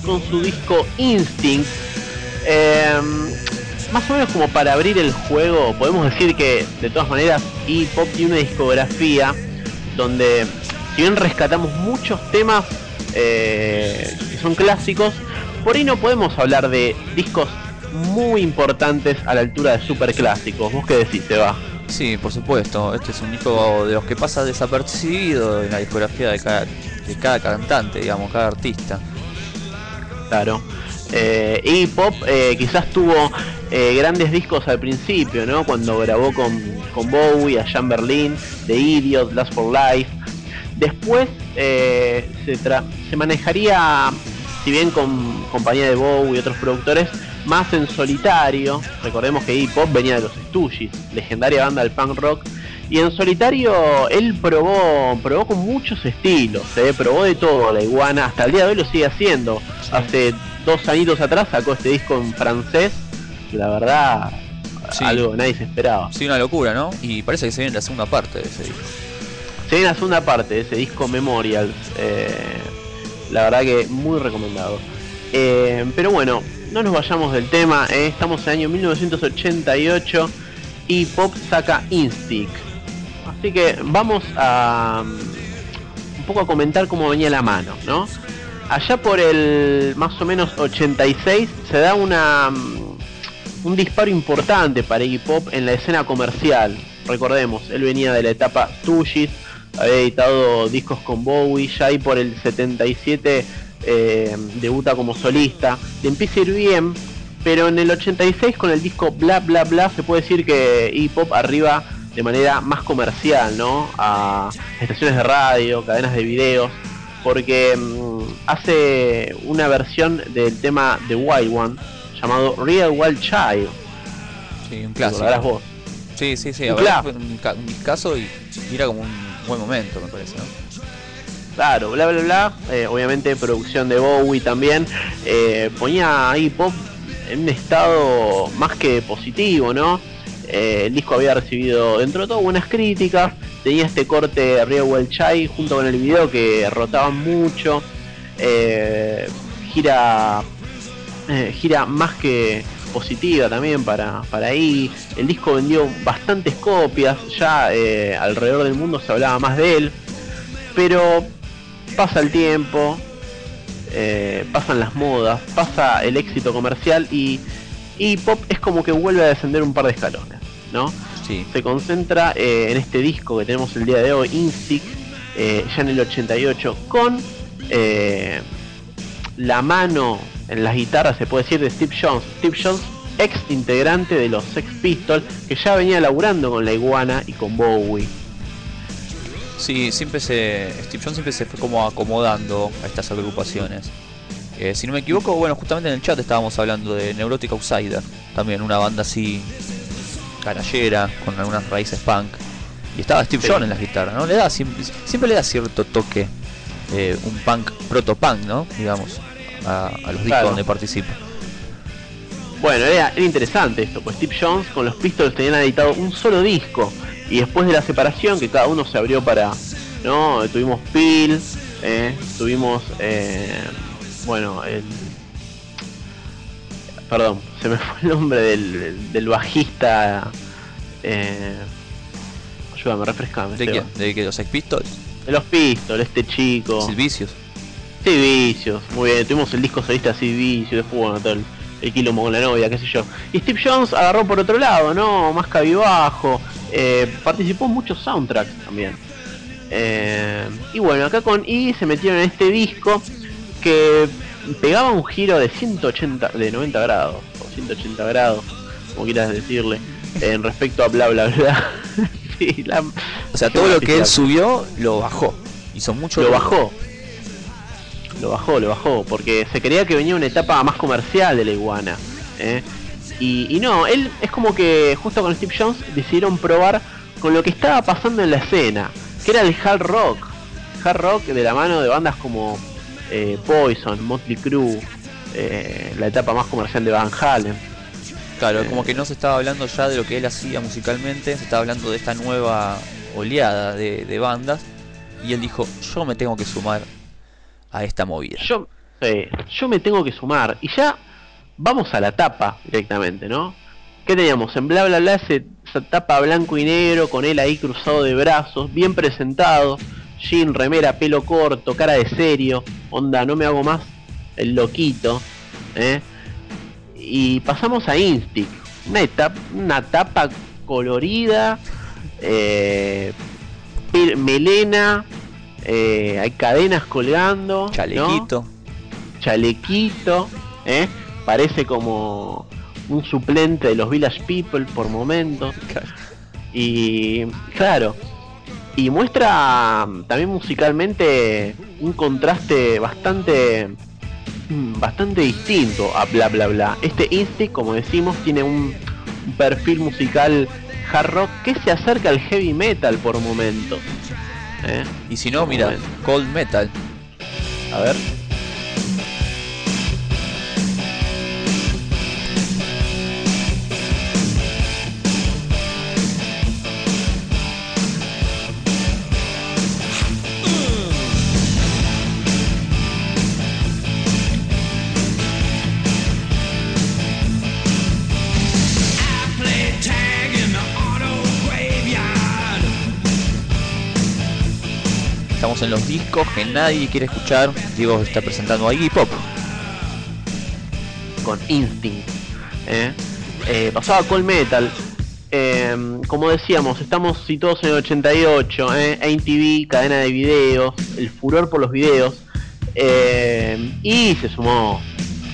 con su disco Instinct. Em, más o menos como para abrir el juego, podemos decir que de todas maneras E-Pop tiene una discografía donde si bien rescatamos muchos temas eh, que son clásicos, por ahí no podemos hablar de discos muy importantes a la altura de super clásicos. ¿Vos qué decís, Seba? Sí, por supuesto. Este es un disco de los que pasa desapercibido en la discografía de cada, de cada cantante, digamos, cada artista. Claro. Eh, y Pop eh, quizás tuvo eh, grandes discos al principio, ¿no? Cuando grabó con, con Bowie, a Jean Berlin, The Idiot, Last for Life. Después eh, se, se manejaría, si bien con compañía de Bowie y otros productores, más en solitario. Recordemos que Iggy Pop venía de los Stooges, legendaria banda del punk rock. Y en solitario él probó, probó con muchos estilos, ¿eh? probó de todo la iguana, hasta el día de hoy lo sigue haciendo. Hace dos añitos atrás sacó este disco en francés, la verdad, Sí. algo que nadie se esperaba. Sí, una locura, ¿no? Y parece que se viene la segunda parte de ese disco. Se viene la segunda parte de ese disco Memorials. eh, la verdad que muy recomendado. Eh, pero bueno, no nos vayamos del tema. eh, estamos en el año 1988 y Pop saca Instinct. Así que vamos a mm, un poco a comentar cómo venía la mano, ¿no? Allá por el más o menos 86 se da una mm, un disparo importante para Iggy Pop en la escena comercial. Recordemos, él venía de la etapa Stooges, había editado discos con Bowie, ya ahí por el 77 eh, debuta como solista. Le empieza a ir bien, pero en el 86 con el disco Bla Bla Bla se puede decir que Iggy Pop arriba de manera más comercial, ¿no? A estaciones de radio, cadenas de videos, porque mm, hace una versión del tema The Wild One llamado Real Wild Child. Sí, un clásico. vos. Sí, sí, sí. Un a ver, clásico. fue un, ca- un discazo y, y era como un buen momento, me parece, ¿no? Claro, bla bla bla. eh, obviamente producción de Bowie también. eh, ponía ahí pop en un estado más que positivo, ¿no? Eh, el disco había recibido dentro de todo buenas críticas. Tenía este corte Real Chai junto con el video que rotaban mucho. gira gira más que positiva también para, para ahí. El disco vendió bastantes copias, ya alrededor del mundo se hablaba más de él, pero pasa el tiempo, eh, pasan las modas, pasa el éxito comercial y, y Pop es como que vuelve a descender un par de escalones, ¿no? Sí. Se concentra eh, en este disco que tenemos el día de hoy, Instinct, eh, ya en el 88, con eh, la mano en las guitarras, se puede decir, de Steve Jones. Steve Jones, ex integrante de los Sex Pistols, que ya venía laburando con la iguana y con Bowie. Sí, siempre se. Steve Jones siempre se fue como acomodando a estas agrupaciones. Eh, si no me equivoco, bueno, justamente en el chat estábamos hablando de Neurotic Outsider, también una banda así canallera, con algunas raíces punk. Y estaba Steve Sí. Jones en las guitarras, ¿no? Le da siempre, siempre le da cierto toque, eh, un punk, proto-punk, ¿no? Digamos, a, a los discos Claro. donde participa. Bueno, era, era interesante esto, pues Steve Jones con los Pistols tenían editado un solo disco y después de la separación que cada uno se abrió para, ¿no? Tuvimos Peel, eh, tuvimos, eh, bueno, el... Perdón, se me [laughs] fue el nombre del, del bajista. Eh, ayúdame, refrescame. ¿De quién? ¿De que los Sex Pistols? De los Pistols, este chico. Silvicios. Sí, vicios, muy bien. Tuvimos el disco solista así, vicios, después bueno, todo el, el quilombo con la novia, qué sé yo. Y Steve Jones agarró por otro lado, ¿no? Más cabibajo. eh, participó en muchos soundtracks también. Eh, y bueno, acá con I se metieron en este disco que pegaba un giro de 180, de 90 grados, o 180 grados, como quieras decirle, en respecto a bla bla bla. [laughs] Sí, la- O sea, todo lo que él subió lo bajó. Hizo mucho lo bajó. Lo bajó, lo bajó, porque se creía que venía una etapa más comercial de la iguana. ¿eh? Y, y no, él es como que justo con Steve Jones decidieron probar con lo que estaba pasando en la escena, que era el hard rock. Hard rock de la mano de bandas como eh, Poison, Motley Crue, eh, la etapa más comercial de Van Halen. Claro, como que no se estaba hablando ya de lo que él hacía musicalmente, se estaba hablando de esta nueva oleada de, de bandas. Y él dijo, yo me tengo que sumar a esta movida. Yo, yo me tengo que sumar. Y ya vamos a la tapa directamente, ¿no? ¿Qué teníamos? En bla bla bla esa tapa blanco y negro con él ahí cruzado de brazos, bien presentado, jean, remera, pelo corto, cara de serio, onda, no me hago más el loquito, ¿eh? Y pasamos a Instinct, una, tapa colorida, eh, melena, eh, hay cadenas colgando, ¿no? Chalequito. chalequito, ¿eh? parece como un suplente de los Village People por momentos. Y claro, y muestra mm, también musicalmente un contraste bastante mm, bastante distinto a bla bla bla. Este Instinct, como decimos, tiene un, un perfil musical hard rock que se acerca al heavy metal por momentos. ¿Eh? Y si no, mira, Cold Metal. A ver. En los discos que nadie quiere escuchar. Diego está presentando a Iggy Pop. con Instinct. ¿eh? Eh, pasaba Cold Metal. Eh, como decíamos, estamos situados en el 88, ¿eh? ATV, cadena de videos, el furor por los videos. Eh, y se sumó,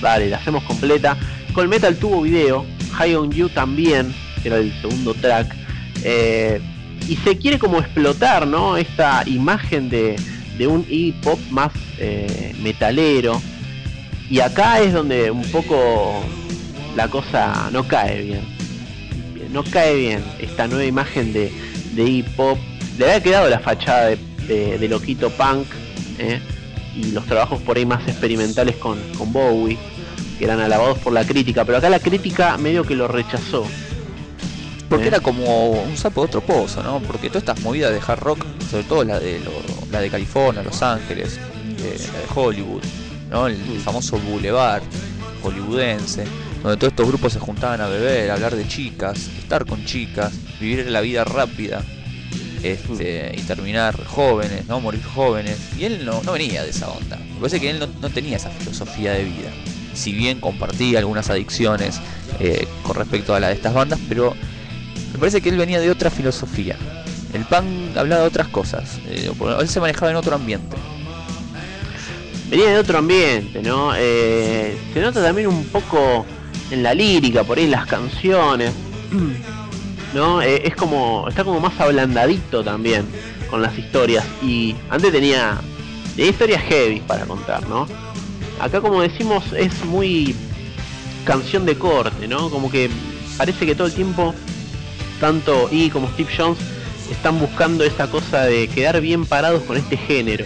vale, la hacemos completa. Cold Metal tuvo video, High on You también, que era el segundo track. Y se quiere como explotar, ¿no? Esta imagen de, de un hip hop más eh, metalero. Y acá es donde un poco la cosa no cae bien. No cae bien esta nueva imagen de, de hip hop. Le había quedado la fachada de loquito punk ¿eh? y los trabajos por ahí más experimentales con, con Bowie, que eran alabados por la crítica, pero acá la crítica medio que lo rechazó. Porque ¿eh? era como un sapo de otro pozo, ¿no? Porque todas estas movidas de hard rock, sobre todo la de, lo- la de California, Los Ángeles, eh, la de Hollywood, ¿no? El famoso boulevard hollywoodense, donde todos estos grupos se juntaban a beber, a hablar de chicas, estar con chicas, vivir la vida rápida este, y terminar jóvenes, ¿no? Morir jóvenes. Y él no, no venía de esa onda. Me parece que él no, no tenía esa filosofía de vida. Si bien compartía algunas adicciones eh, con respecto a la de estas bandas, pero me parece que él venía de otra filosofía. El punk hablaba de otras cosas. eh, él se manejaba en otro ambiente. venía de otro ambiente, ¿no? Eh, se nota también un poco en la lírica, por ahí las canciones, [clears throat] ¿no? Eh, es como, está como más ablandadito también con las historias. Y antes tenía, tenía historias heavy para contar, ¿no? Acá como decimos es muy canción de corte, ¿no? Como que parece que todo el tiempo, tanto y como Steve Jones están buscando esta cosa de quedar bien parados con este género,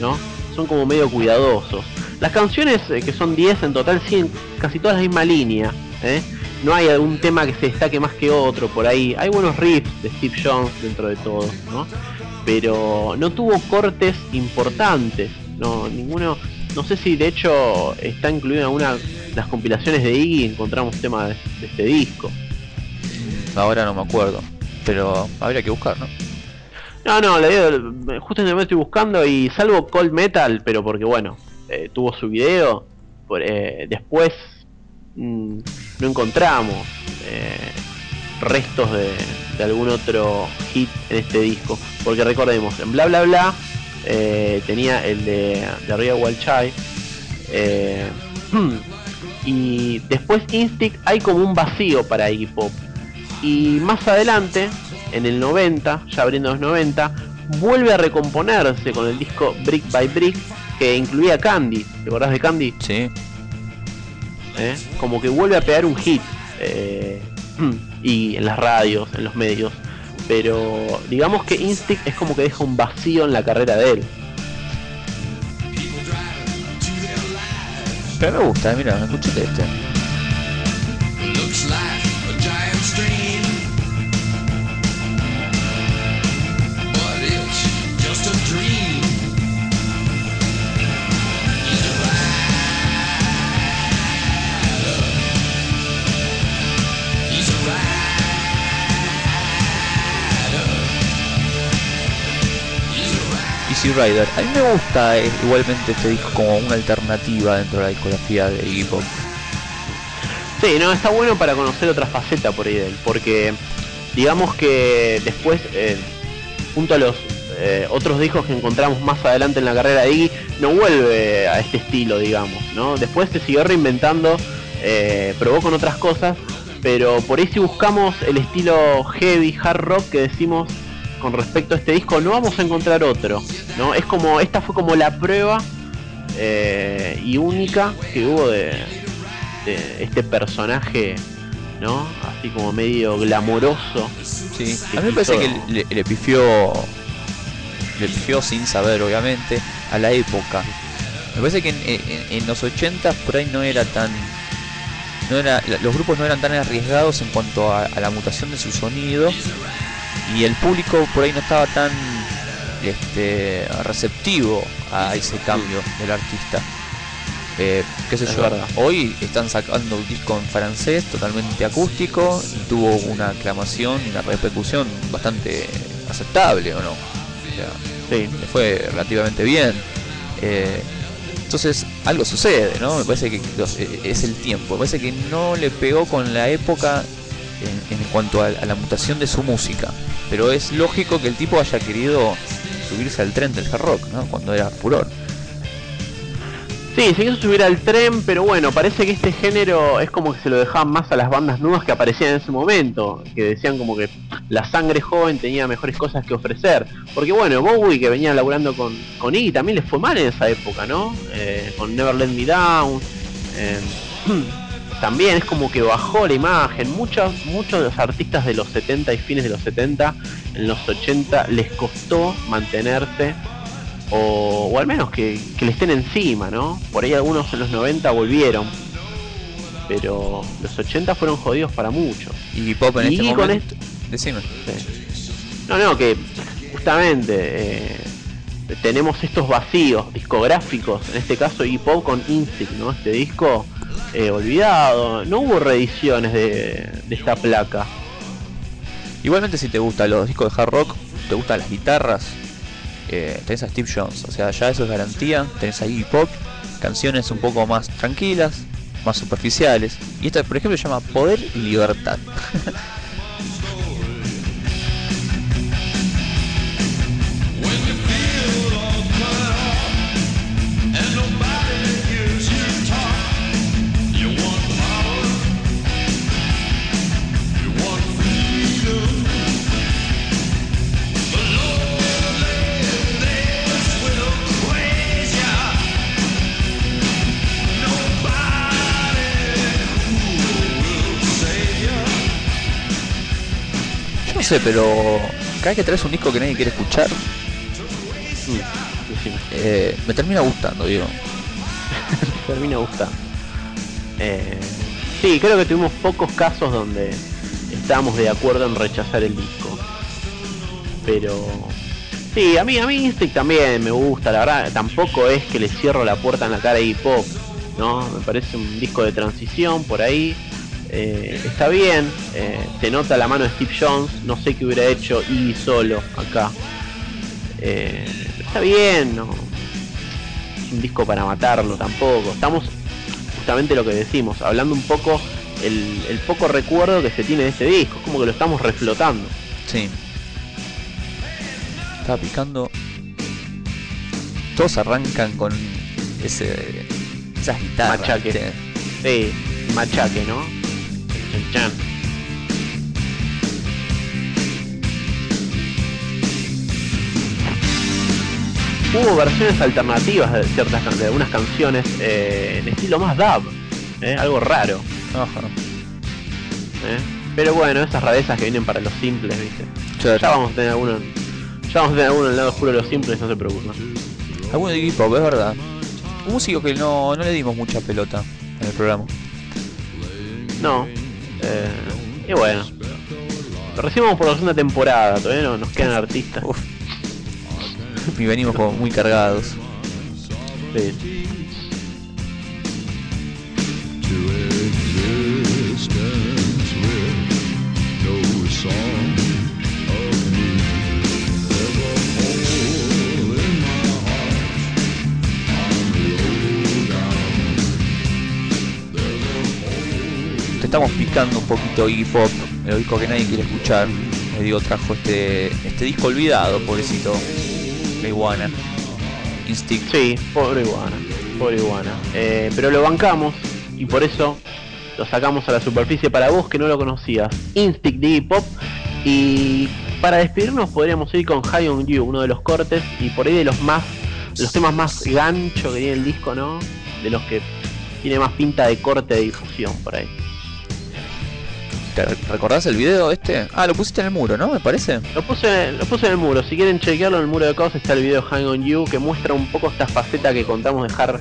¿no? Son como medio cuidadosos. Las canciones, eh, que son 10 en total, siguen casi todas la misma línea, ¿eh? No hay algún tema que se destaque más que otro por ahí. Hay buenos riffs de Steve Jones dentro de todo, ¿no? Pero no tuvo cortes importantes, no, ninguno. No sé si de hecho está incluido en alguna de las compilaciones de Iggy encontramos temas de este disco. Ahora no me acuerdo. Pero habría que buscar, ¿no? No, no, le justo en el momento estoy buscando y salvo Cold Metal, pero porque bueno, eh, tuvo su video, por, eh, después mm, no encontramos eh, restos de, algún otro hit en este disco, porque recordemos, en Bla Bla Bla tenía el de, de Child, eh, [clears throat] y después Instinct hay como un vacío para Iggy Pop. Y más adelante, en el 90, ya abriendo los 90, vuelve a recomponerse con el disco Brick by Brick, que incluía Candy. ¿Te acordás de Candy? Sí. ¿Eh? Como que vuelve a pegar un hit. eh, [clears throat] y en las radios, en los medios. Pero digamos que Instinct es como que deja un vacío en la carrera de él. Pero me gusta, mira, escuchate este. Rider. A mí me gusta eh, igualmente este disco como una alternativa dentro de la discografía de Iggy Pop. Sí, no, está bueno para conocer otra faceta por ahí de él, porque digamos que después, eh, junto a los eh, otros discos que encontramos más adelante en la carrera de Iggy, no vuelve a este estilo, digamos, ¿no? Después se siguió reinventando, probó con otras cosas, pero por ahí si buscamos el estilo heavy, hard rock que decimos con respecto a este disco, no vamos a encontrar otro, ¿no? Es como, esta fue como la prueba eh, y única que hubo de, de este personaje, ¿no? Así como medio glamoroso. Sí, a mí me parece que le, le pifió le pifió sin saber obviamente a la época. Me parece que en, en- en los 80 por ahí no era tan no era, los grupos no eran tan arriesgados en cuanto a, a la mutación de su sonido y el público por ahí no estaba tan este, receptivo a ese cambio del artista. Eh, qué sé Es yo, verdad. hoy están sacando un disco en francés totalmente acústico y tuvo una aclamación y una repercusión bastante aceptable, ¿o no? O sea, Sí. le fue relativamente bien. Eh, entonces, algo sucede, ¿no? Me parece que eh, es el tiempo. Me parece que no le pegó con la época en, cuanto a, a la mutación de su música. Pero es lógico que el tipo haya querido subirse al tren del hard rock, ¿no? Cuando era furor. Sí, se quiso subir al tren, pero bueno, parece que este género es como que se lo dejaban más a las bandas nuevas que aparecían en ese momento, que decían como que la sangre joven tenía mejores cosas que ofrecer. Porque bueno, Bowie que venía laburando con, con Iggy también le fue mal en esa época, ¿no? Eh, con Never Let Me Down. eh, [clears throat] también es como que bajó la imagen. Muchos, muchos de los artistas de los 70 y fines de los 70, en los 80 les costó mantenerse o, o al menos que, que le estén encima, ¿no? Por ahí algunos en los 90 volvieron, pero los 80 fueron jodidos para muchos. Y Pop en Y este con momento. Decime. No, no, que justamente eh, tenemos estos vacíos discográficos, en este caso Iggy Pop con Instinct, ¿no? Este disco eh, olvidado, no hubo reediciones de, esta placa. Igualmente si te gustan los discos de hard rock, te gustan las guitarras, eh, tenés a Steve Jones, o sea, ya eso es garantía, tenés a Iggy Pop, canciones un poco más tranquilas, más superficiales, y esta por ejemplo se llama Poder y Libertad. [laughs] sé, pero cada vez que traes un disco que nadie quiere escuchar, eh, me termina gustando, digo. [laughs] termina gustando. Eh, sí, creo que tuvimos pocos casos donde estábamos de acuerdo en rechazar el disco. Pero sí, a mí a mí Instinct también me gusta, la verdad, tampoco es que le cierro la puerta en la cara a hip ¿no? Me parece un disco de transición por ahí. Eh, está bien, eh, se nota la mano de Steve Jones, no sé qué hubiera hecho y solo acá. Eh, está bien, no, es un disco para matarlo tampoco. Estamos justamente lo que decimos, hablando un poco el, el poco recuerdo que se tiene de este disco, es como que lo estamos reflotando. Sí. Estaba picando. Todos arrancan con ese esas guitarras. Machaque. Sí, machaque, ¿no? Chan, chan. Hubo versiones alternativas de ciertas de algunas canciones eh, en estilo más dub, ¿eh? algo raro. Ajá. ¿eh? Pero bueno, esas rarezas que vienen para los simples, ¿viste? Claro. Ya vamos a tener alguno, ya vamos a tener alguno en el lado oscuro de los simples, no se preocupen. Alguno de Pop, es verdad. Un músico que no, no le dimos mucha pelota en el programa. No. Eh, y bueno. Lo recibimos por la segunda temporada, todavía no nos quedan artistas. Y venimos como muy cargados. Sí. song estamos picando un poquito Iggy Pop, el disco que nadie quiere escuchar. Le digo, trajo este, este disco olvidado, pobrecito. La iguana. Instinct. Sí, pobre iguana, pobre iguana. Eh, pero lo bancamos y por eso lo sacamos a la superficie para vos que no lo conocías. Instinct de Iggy Pop. Y para despedirnos podríamos ir con High on You, uno de los cortes y por ahí de los más, de los temas más gancho que tiene el disco, ¿no? De los que tiene más pinta de corte de difusión por ahí. ¿Te re- recordás el video este? Ah, lo pusiste en el muro, ¿no? Me parece. Lo puse, lo puse en el muro, si quieren chequearlo en el muro de caos está el video Hang on You que muestra un poco esta faceta que contamos de hard,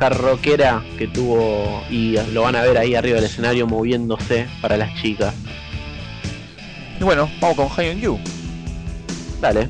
hard rockera que tuvo y lo van a ver ahí arriba del escenario moviéndose para las chicas. Y bueno, vamos con High on You. Dale.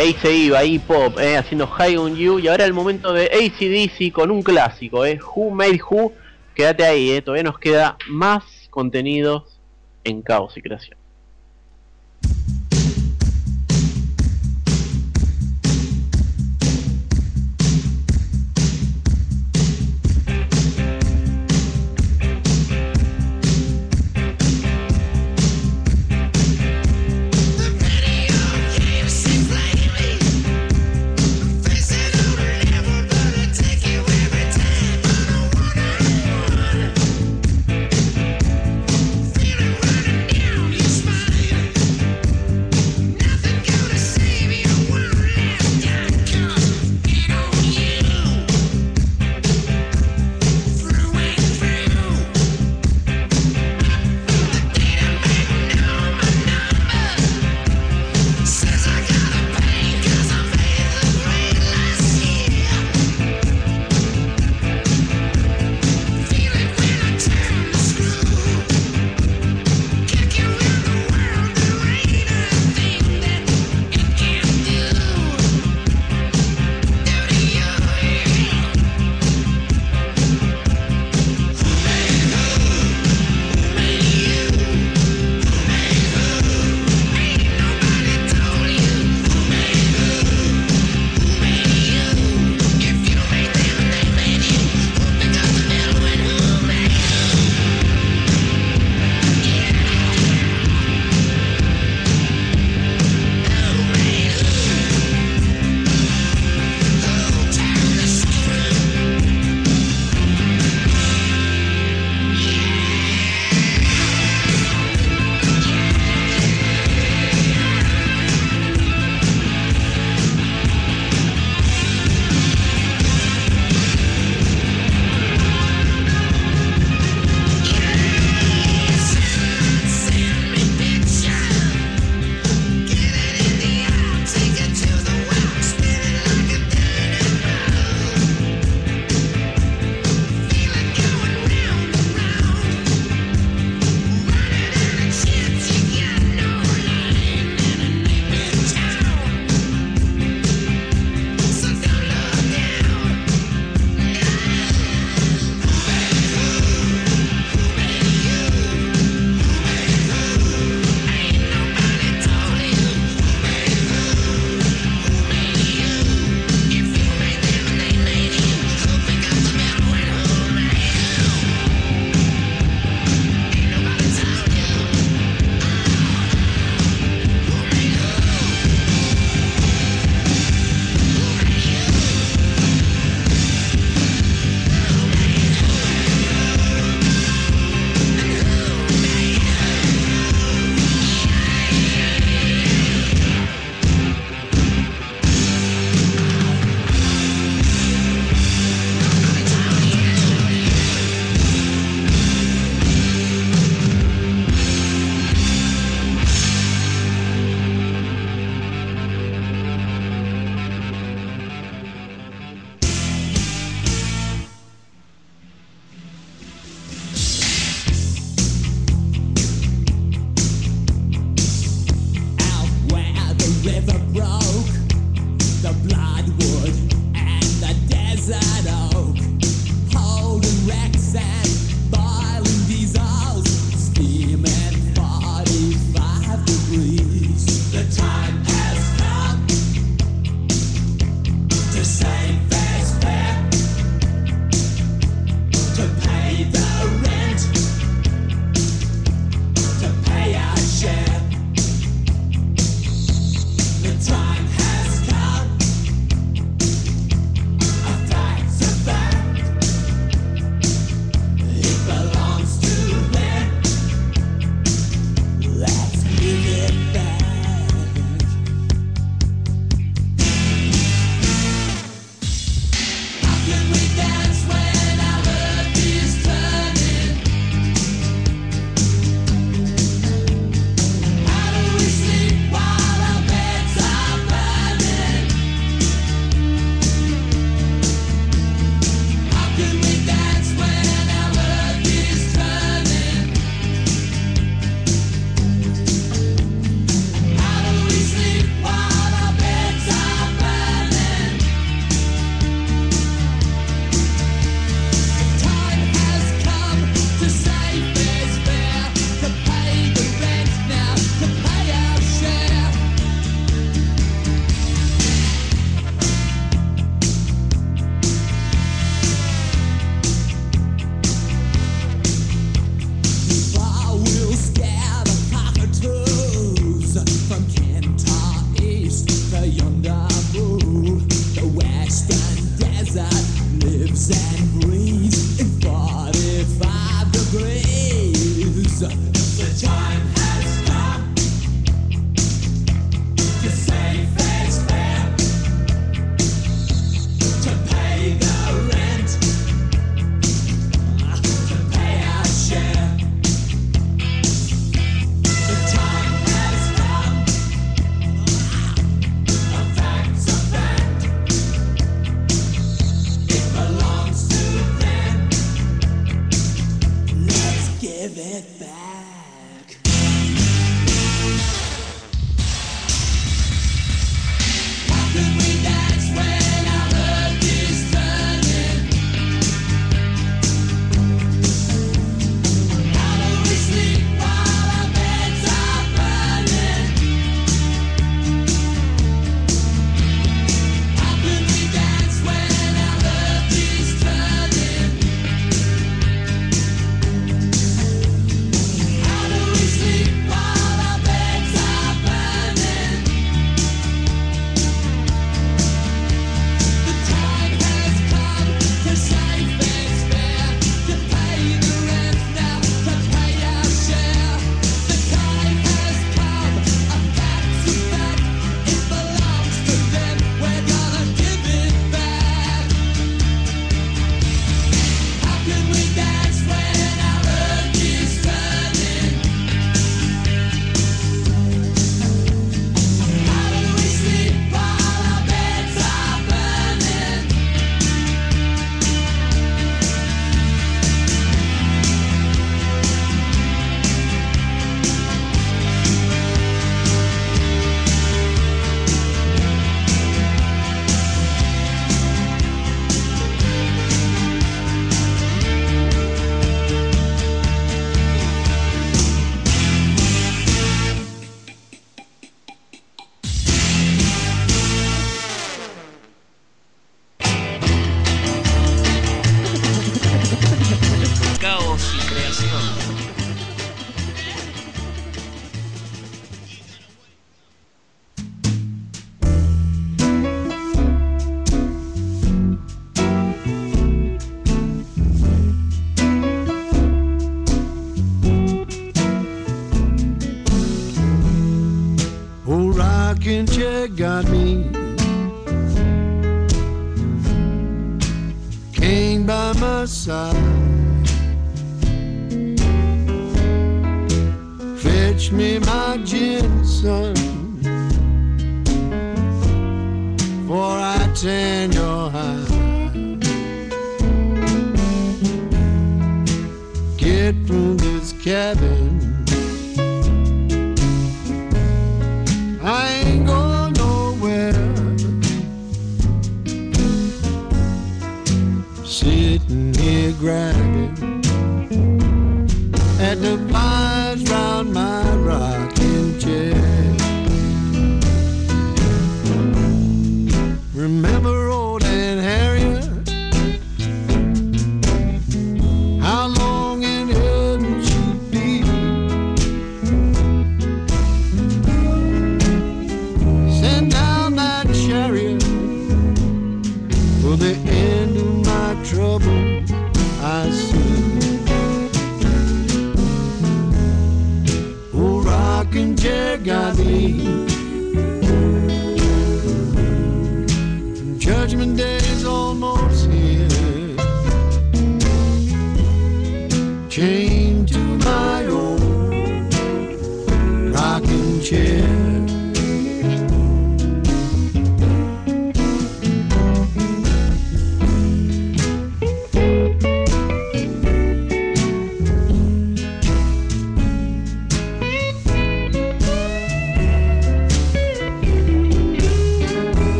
Ahí se iba, ahí pop, eh, haciendo High on You. Y ahora el momento de ACDC con un clásico, eh, Who Made Who. Quédate ahí, eh, todavía nos queda más contenidos en Caos y Creación.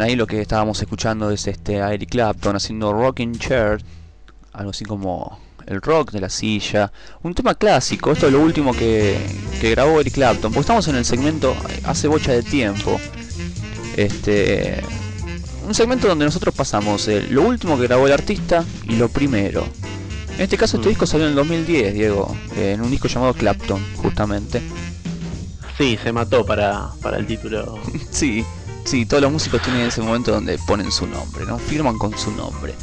Bien, ahí lo que estábamos escuchando es este a Eric Clapton haciendo Rocking Chair, algo así como el rock de la silla, un tema clásico, esto es lo último que, que grabó Eric Clapton, porque estamos en el segmento hace bocha de tiempo. Este un segmento donde nosotros pasamos eh, lo último que grabó el artista y lo primero. En este caso este Mm. disco salió en el 2010, Diego, eh, en un disco llamado Clapton, justamente. Sí, se mató para, para el título. [laughs] Sí, sí, todos los músicos tienen ese momento donde ponen su nombre, ¿no? Firman con su nombre.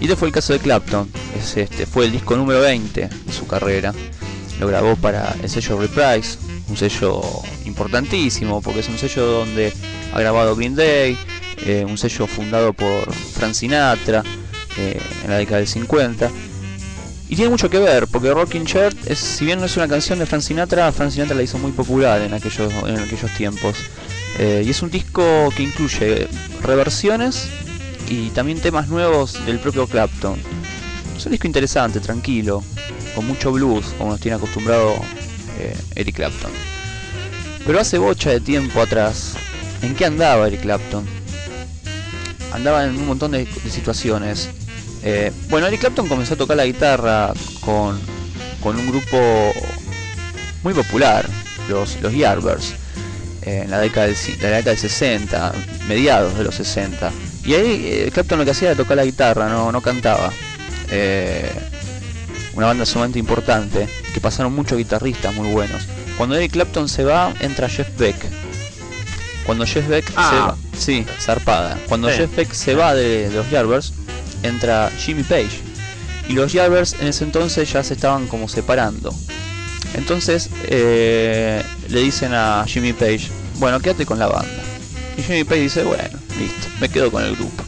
Y este fue el caso de Clapton. Es este, fue el disco número 20 de su carrera. Lo grabó para el sello Reprise, un sello importantísimo porque es un sello donde ha grabado Green Day, eh, un sello fundado por Frank Sinatra eh, en la década del 50. Y tiene mucho que ver, porque Rocking Chair, es, si bien no es una canción de Frank Sinatra, Frank Sinatra la hizo muy popular en aquellos, en aquellos tiempos. Eh, y es un disco que incluye reversiones y también temas nuevos del propio Clapton. Es un disco interesante, tranquilo, con mucho blues, como nos tiene acostumbrado eh, Eric Clapton. Pero hace bocha de tiempo atrás, ¿en qué andaba Eric Clapton? Andaba en un montón de, situaciones. Eh, bueno, Eric Clapton comenzó a tocar la guitarra con, con un grupo muy popular, los, los Yardbirds, eh, en la década, del, la década del 60, mediados de los 60. Y ahí eh, Clapton lo que hacía era tocar la guitarra, no, no cantaba. Eh, una banda sumamente importante, que pasaron muchos guitarristas muy buenos. Cuando Eric Clapton se va, entra Jeff Beck. Cuando Jeff Beck se Ah. va, sí, zarpada. Cuando Sí. Jeff Beck se va de, de los Yardbirds, entra Jimmy Page. Y los Yardbirds en ese entonces ya se estaban como separando. Entonces eh, le dicen a Jimmy Page, bueno, quédate con la banda. Y Jimmy Page dice, bueno, listo, me quedo con el grupo.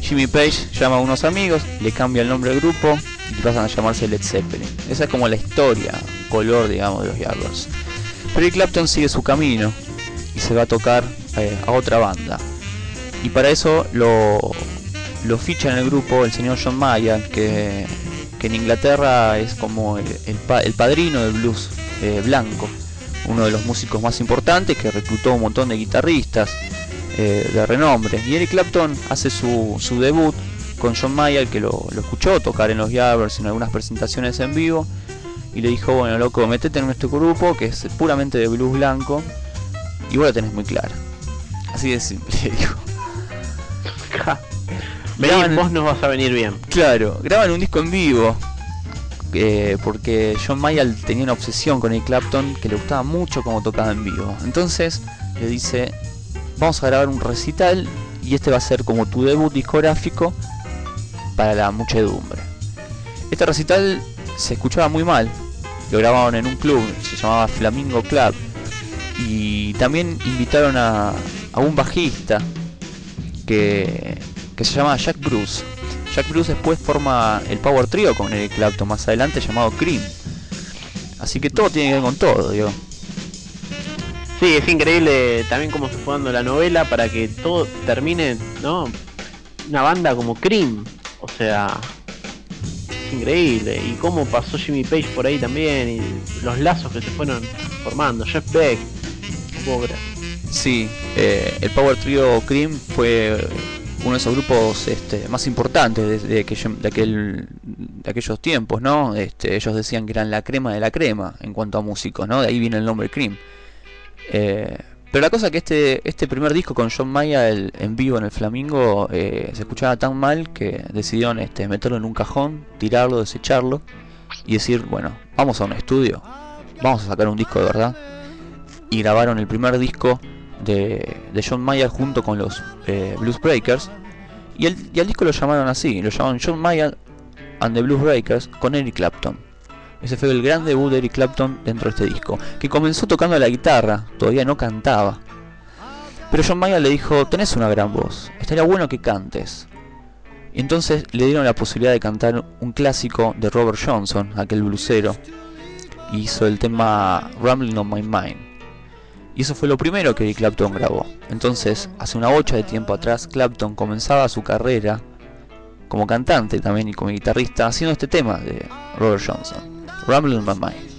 Jimmy Page llama a unos amigos, le cambia el nombre del grupo y pasan a llamarse Led Zeppelin. Esa es como la historia, color, digamos, de los Yardbirds. Pero Eric Clapton sigue su camino y se va a tocar eh, a otra banda. Y para eso lo, lo ficha en el grupo el señor John Mayer, que, que en Inglaterra es como el, el pa- el padrino del blues eh, blanco, uno de los músicos más importantes que reclutó un montón de guitarristas eh, de renombre. Y Eric Clapton hace su, su debut con John Mayer, que lo, lo escuchó tocar en los Yardbirds en algunas presentaciones en vivo, y le dijo, bueno, loco, metete en nuestro grupo, que es puramente de blues blanco, y vos la tenés muy clara. Así de simple, le [laughs] dijo. [laughs] Vos nos vas a venir bien. Claro, graban un disco en vivo. eh, porque John Mayer tenía una obsesión con el Clapton que le gustaba mucho como tocaba en vivo. Entonces le dice, vamos a grabar un recital y este va a ser como tu debut discográfico para la muchedumbre. Este recital se escuchaba muy mal. Lo grabaron en un club, se llamaba Flamingo Club. Y también invitaron a, a un bajista que, que se llama Jack Bruce. Jack Bruce después forma el Power Trio con Eric Clapton más adelante llamado Cream. Así que todo tiene que ver con todo, digo. Sí, es increíble también cómo se fue dando la novela para que todo termine, ¿no? Una banda como Cream. O sea, es increíble. Y cómo pasó Jimmy Page por ahí también. Y los lazos que se fueron formando. Jeff Beck. creer. Sí, eh, el Power Trio Cream fue uno de esos grupos este, más importantes de, de aquel- de aquellos tiempos, ¿no? Este, ellos decían que eran la crema de la crema en cuanto a músicos, ¿no? De ahí viene el nombre Cream. Eh, pero la cosa es que este, este primer disco con John Maya en vivo en el Flamingo eh, se escuchaba tan mal que decidieron este, meterlo en un cajón, tirarlo, desecharlo y decir, bueno, vamos a un estudio, vamos a sacar un disco de verdad. Y grabaron el primer disco de, John Mayer junto con los eh, Blues Breakers. Y, el, y al disco lo llamaron así, lo llamaron John Mayer and the Blues Breakers con Eric Clapton. Ese fue el gran debut de Eric Clapton dentro de este disco, que comenzó tocando la guitarra, todavía no cantaba. Pero John Mayer le dijo, tenés una gran voz, estaría bueno que cantes. Y entonces le dieron la posibilidad de cantar un clásico de Robert Johnson, aquel blusero, y hizo el tema Rambling on My Mind. Y eso fue lo primero que Eric Clapton grabó. Entonces, hace una bocha de tiempo atrás, Clapton comenzaba su carrera como cantante también y como guitarrista haciendo este tema de Robert Johnson, Ramblin' My Mind.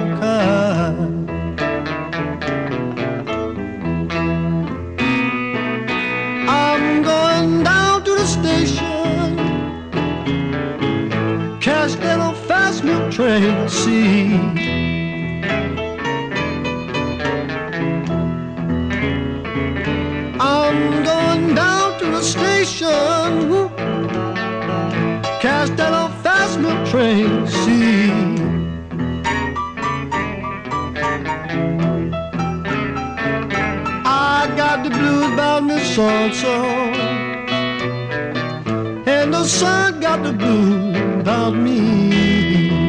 great sea. I'm going down to the station, catch that old fast train, see. I got the blues about me, sun, so and the sun got the blue about me.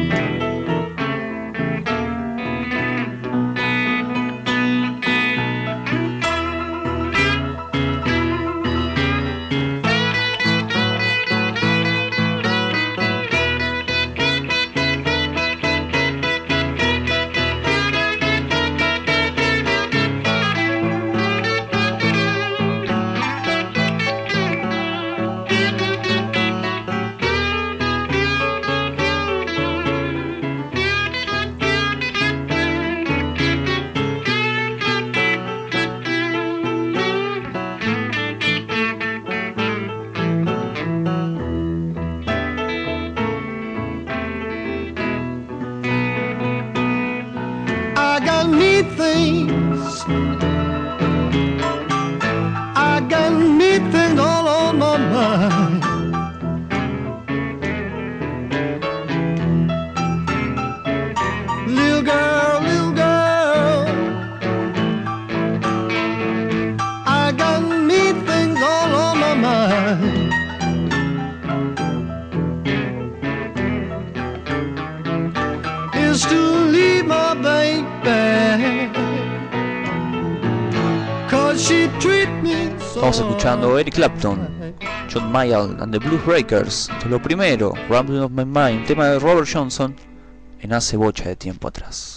Clapton, John Mayall and the Blue Breakers, de lo primero, Rambling of My Mind, tema de Robert Johnson, en hace bocha de tiempo atrás.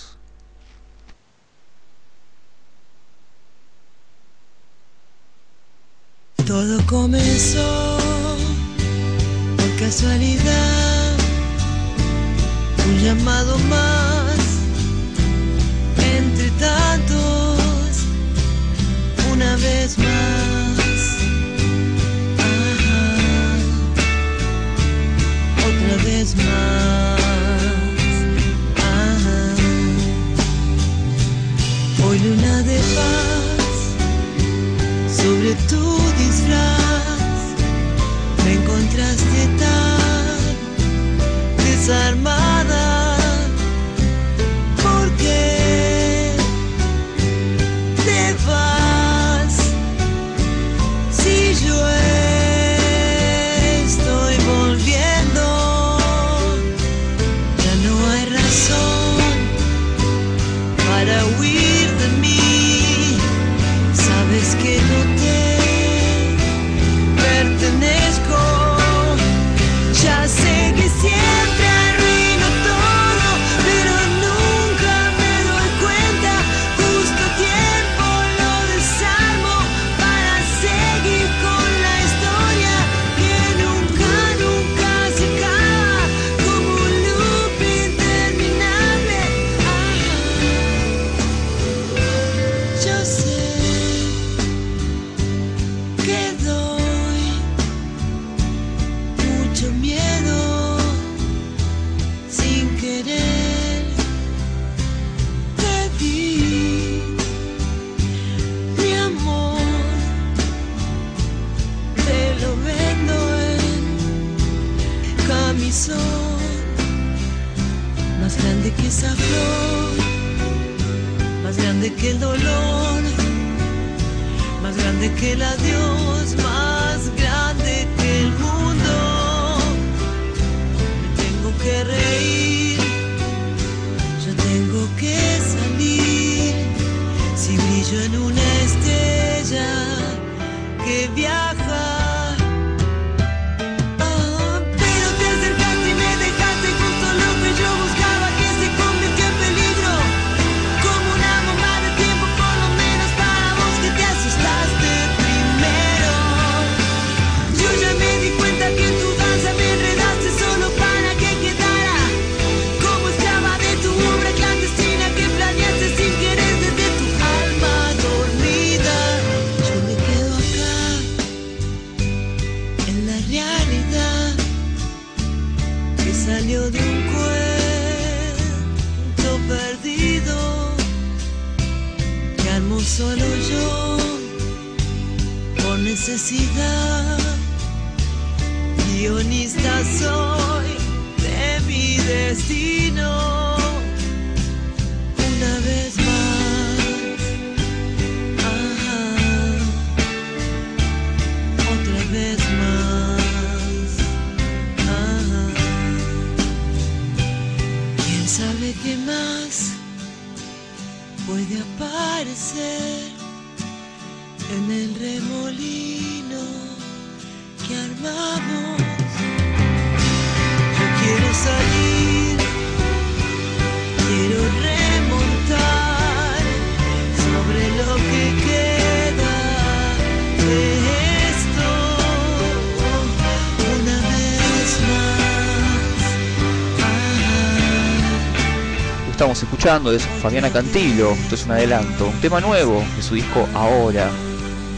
Escuchando es Fabiana Cantilo, esto es un adelanto, un tema nuevo de su disco Ahora,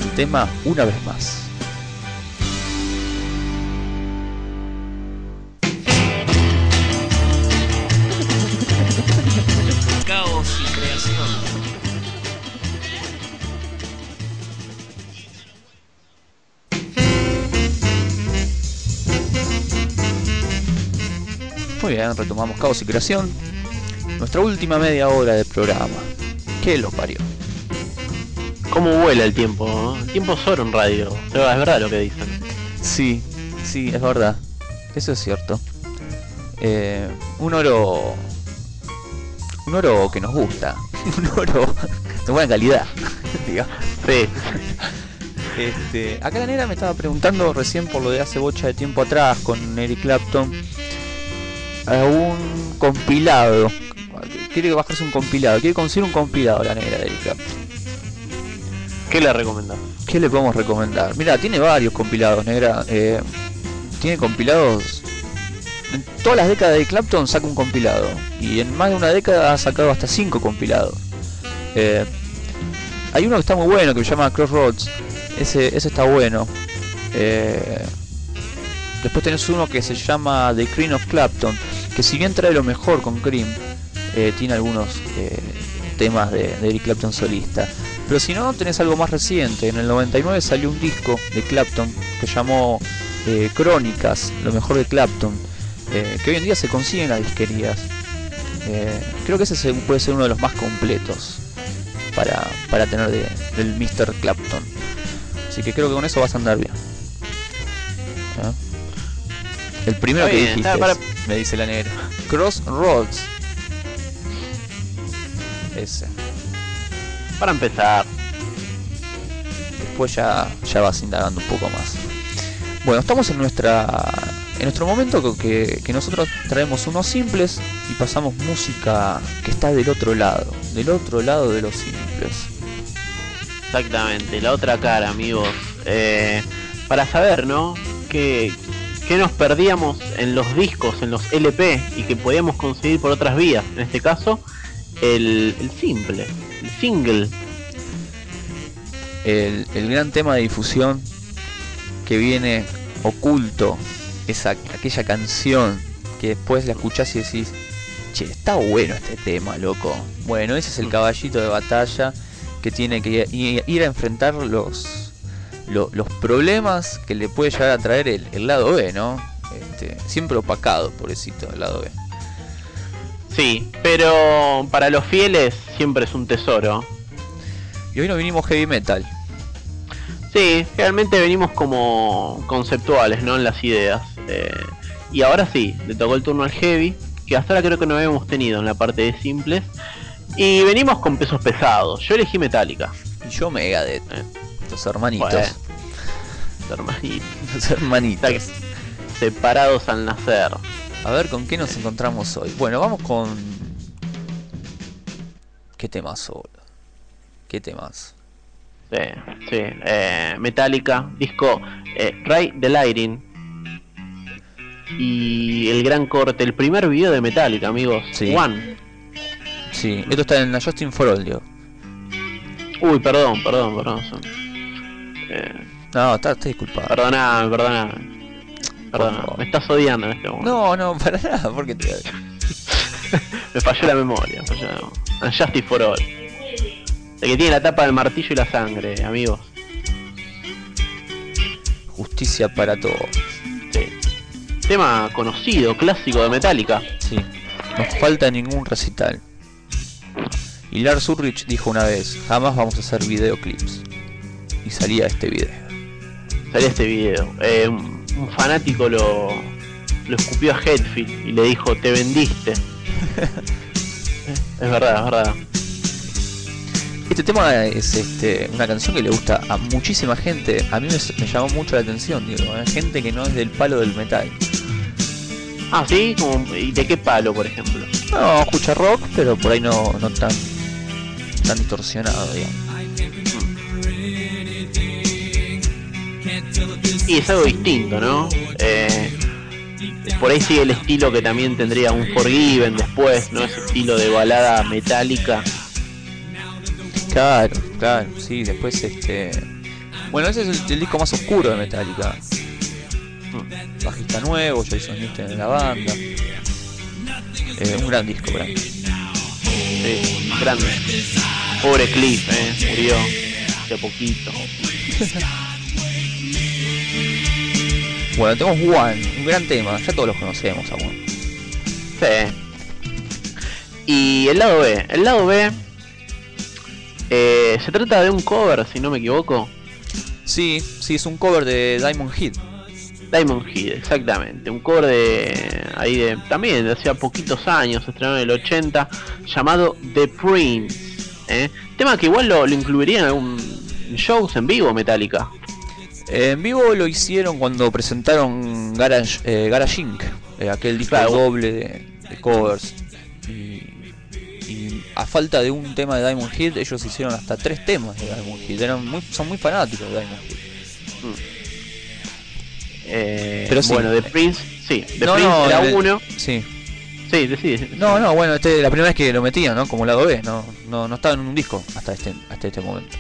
el tema Una vez más. Caos y creación. Muy bien, retomamos Caos y Creación. Nuestra última media hora de programa. ¿Qué lo parió? ¿Cómo vuela el tiempo? El tiempo es oro en radio. Pero es verdad lo que dicen. Sí, sí, es verdad. Eso es cierto. Eh, un oro. Un oro que nos gusta. [laughs] Un oro de buena calidad. [laughs] digamos. Sí. Este, acá la negra me estaba preguntando recién por lo de hace bocha de tiempo atrás con Eric Clapton. A un compilado. Quiere bajarse un compilado. Quiere conseguir un compilado la negra de Eric Clapton. ¿Qué le recomendás? ¿Qué le podemos recomendar? Mira, tiene varios compilados, negra. Eh, tiene compilados. En todas las décadas de Clapton saca un compilado. Y en más de una década ha sacado hasta cinco compilados. Eh, hay uno que está muy bueno que se llama Crossroads. Ese, ese está bueno. Eh, después tenés uno que se llama The Cream of Clapton. Que si bien trae lo mejor con Cream, eh, tiene algunos eh, temas de, de Eric Clapton solista. Pero si no, tenés algo más reciente. En el 99 salió un disco de Clapton que llamó eh, Crónicas, lo mejor de Clapton, que hoy en día se consigue en las disquerías. Creo que ese se- puede ser uno de los más completos para, para tener de- del Mr. Clapton. Así que creo que con eso vas a andar bien. ¿Eh? El primero que dijiste, para- me dice la negra. Crossroads. Para empezar. después ya, ya vas indagando un poco más. Bueno, estamos en nuestra en nuestro momento que- que, que nosotros traemos unos simples y pasamos música que está del otro lado, del otro lado de los simples. Exactamente, la otra cara, amigos. Eh, para saber, ¿no? ¿Qué, qué nos perdíamos en los discos, en los LP y que podíamos conseguir por otras vías? En este caso, el, el simple, el single. El, el gran tema de difusión que viene oculto, esa, aquella canción que después la escuchás y decís, che, está bueno este tema, loco. Bueno, ese es el caballito de batalla que tiene que ir, a enfrentar los, lo- los problemas que le puede llegar a traer el, el lado B, ¿no? Este, siempre opacado, pobrecito, el lado B. Sí, pero para los fieles siempre es un tesoro. Y hoy nos vinimos heavy metal. Sí, realmente venimos como conceptuales, ¿no? En las ideas. Eh, y ahora sí, le tocó el turno al heavy, que hasta ahora creo que no habíamos tenido en la parte de simples. Y venimos con pesos pesados. Yo elegí Metallica. Y yo Megadeth. Eh. Los hermanitos. Bueno, hermanitos. Los hermanitos. [laughs] Separados al nacer. A ver con qué nos encontramos hoy. Bueno, vamos con. ¿Qué temas solo? ¿Qué temas? Sí, sí. eh, Metallica, disco eh, Ray the Lighting. Y el gran corte, el primer video de Metallica, amigos. Sí. One. Sí, esto está en la Justin for All, digo. Uy, perdón, perdón, perdón. Eh, No, está, está disculpado. perdoname, perdoname. Favor. me estás odiando en este momento. No, no, para nada, porque te. [laughs] Me falló la memoria. falló la memoria. And Justice for All. El que tiene la tapa del martillo y la sangre, amigos. Justicia para todos. Sí. Tema conocido, clásico de Metallica. Sí. No falta ningún recital. Y Lars Ulrich dijo una vez, jamás vamos a hacer videoclips. Y salía este video. Salía este video. Eh, un fanático lo, lo escupió a Hetfield y le dijo, te vendiste. Es verdad, es verdad. Este tema es este, una canción que le gusta a muchísima gente. A mí me, me llamó mucho la atención, digo, hay gente que no es del palo del metal. Ah, sí, como, ¿y de qué palo, por ejemplo? No, escucha rock, pero por ahí no, no tan, tan distorsionado, digamos. Y es algo distinto, ¿no? Eh, por ahí sigue el estilo que también tendría un Forgiven después, ¿no? Ese estilo de balada metálica. Claro, claro, sí, después este... Bueno, ese es el, el disco más oscuro de Metallica. Bajista nuevo, Jason Newsted en la banda. Eh, un gran disco para. Sí, grande. Pobre Cliff, eh, murió hace poquito. [laughs] Bueno, tenemos One, un gran tema, ya todos los conocemos a One. Sí. Y el lado B. El lado B eh, se trata de un cover, si no me equivoco. Sí, sí, es un cover de Diamond Head. Diamond Head, exactamente. Un cover de. ahí de. también de hacía poquitos años, se estrenó en el 80, llamado The Prince. ¿eh? Tema que igual lo, lo incluiría en algún shows en vivo Metallica. Eh, en vivo lo hicieron cuando presentaron Garage, eh, Garage Inc., eh, aquel disco Claro. doble de, de covers. Y, y a falta de un tema de Diamond Head, ellos hicieron hasta tres temas de Diamond Head. Eran muy, son muy fanáticos de Diamond Head. Eh, Pero sí. Bueno, The Prince, sí. The No, Prince no, era el- uno. Sí. Sí, decide. No, no, bueno, este la primera vez que lo metían, ¿no? Como lado B, no, no, no estaba en un disco hasta este, hasta este momento.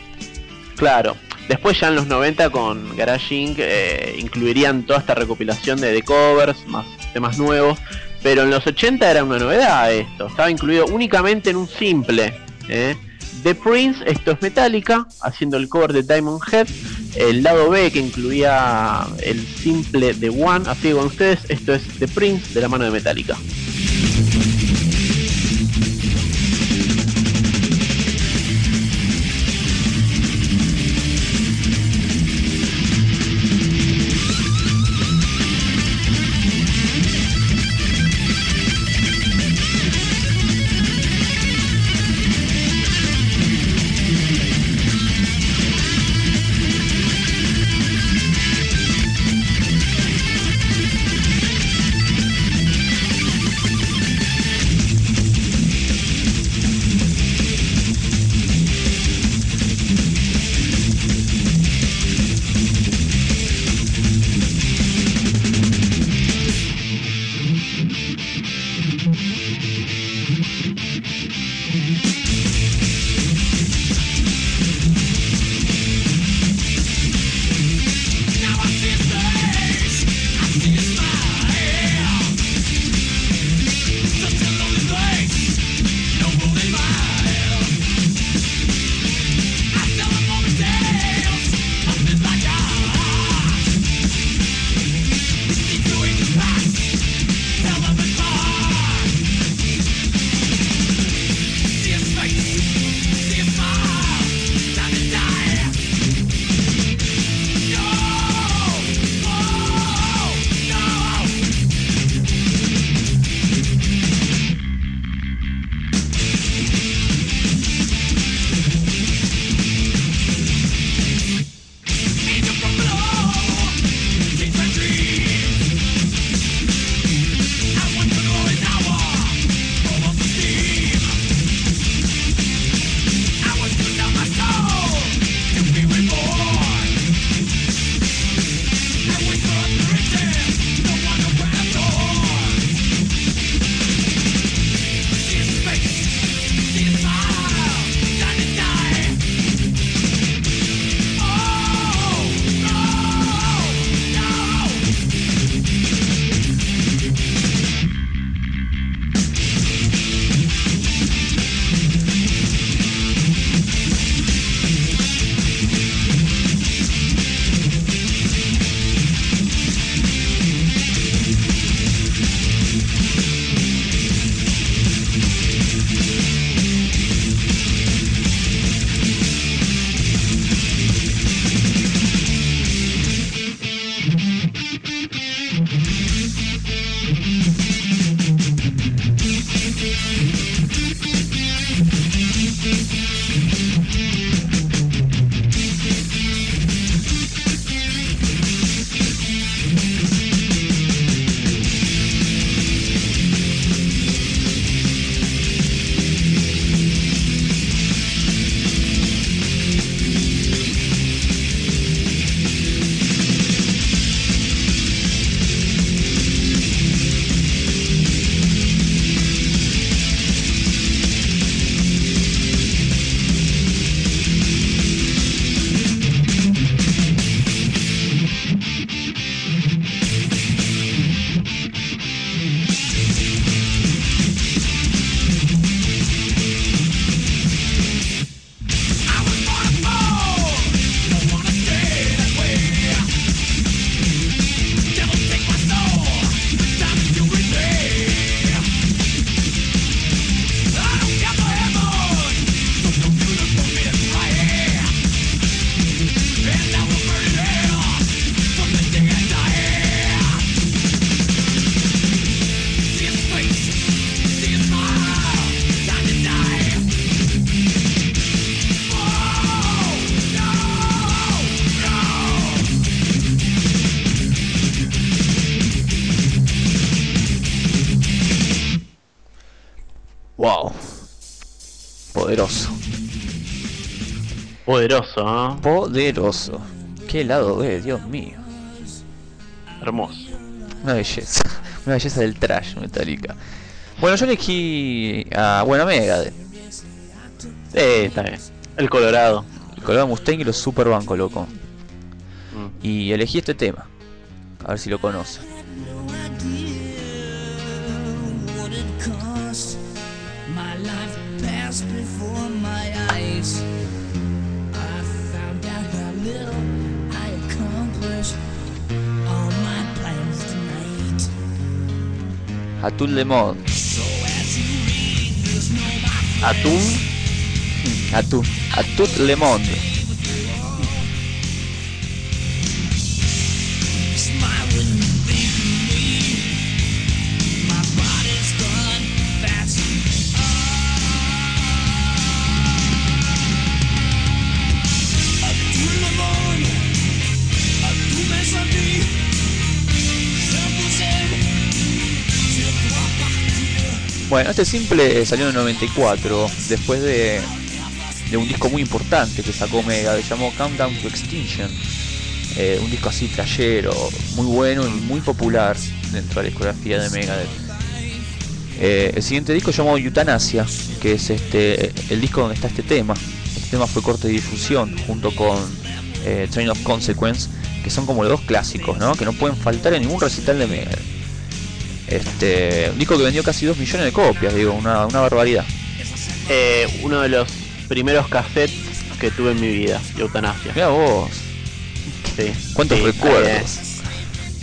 Claro. Después ya en los 90 con Garage Inc. eh, incluirían toda esta recopilación de, de covers, más temas nuevos. Pero en los 80 era una novedad esto. Estaba incluido únicamente en un simple. ¿eh? The Prince, esto es Metallica, haciendo el cover de Diamond Head. El lado B que incluía el simple de One. Así que con ustedes, esto es The Prince de la mano de Metallica. Poderoso, ¿ah? Poderoso. Qué lado B, Dios mío. Hermoso. Una belleza. [laughs] Una belleza del trash metálica. Bueno, yo elegí a. Bueno, a Megadeth. Eh, está bien. El Colorado. El Colorado Mustang y los Super Banco, loco. Mm. Y elegí este tema. A ver si lo conocen. Atul Le Monde. Atún. Atul. Atul Le Bueno, este simple salió en el 94, después de, de un disco muy importante que sacó Mega, se llamó Countdown to Extinction. Eh, un disco así trayero, muy bueno y muy popular dentro de la discografía de Megadeth. Eh, el siguiente disco llamó Eutanasia, que es este el disco donde está este tema. Este tema fue corte de difusión junto con eh, Train of Consequence, que son como los dos clásicos, ¿no? Que no pueden faltar en ningún recital de Megadeth. Este, un disco que vendió casi 2 millones de copias, digo, una, una barbaridad. Eh, uno de los primeros cassettes que tuve en mi vida, de eutanasia. Mira vos, Sí. cuántos Sí, recuerdos. eh,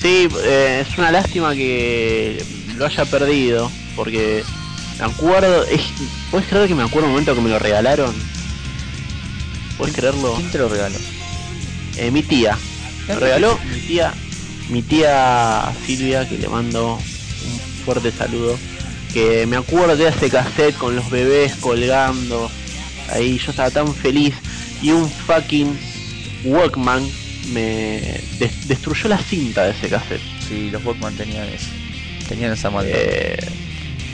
Sí, eh, es una lástima que lo haya perdido, porque me acuerdo, es, ¿puedes creer que me acuerdo un momento que me lo regalaron? ¿Puedes creerlo? ¿Quién te lo regaló? Eh, mi tía. Me regaló mi tía, mi tía Silvia, que le mando fuerte saludo. Que me acuerdo de ese cassette con los bebés colgando. Ahí yo estaba tan feliz. Y un fucking Walkman me des- destruyó la cinta de ese cassette. Sí, los Walkman tenían eso. Tenían esa maldad. Eh,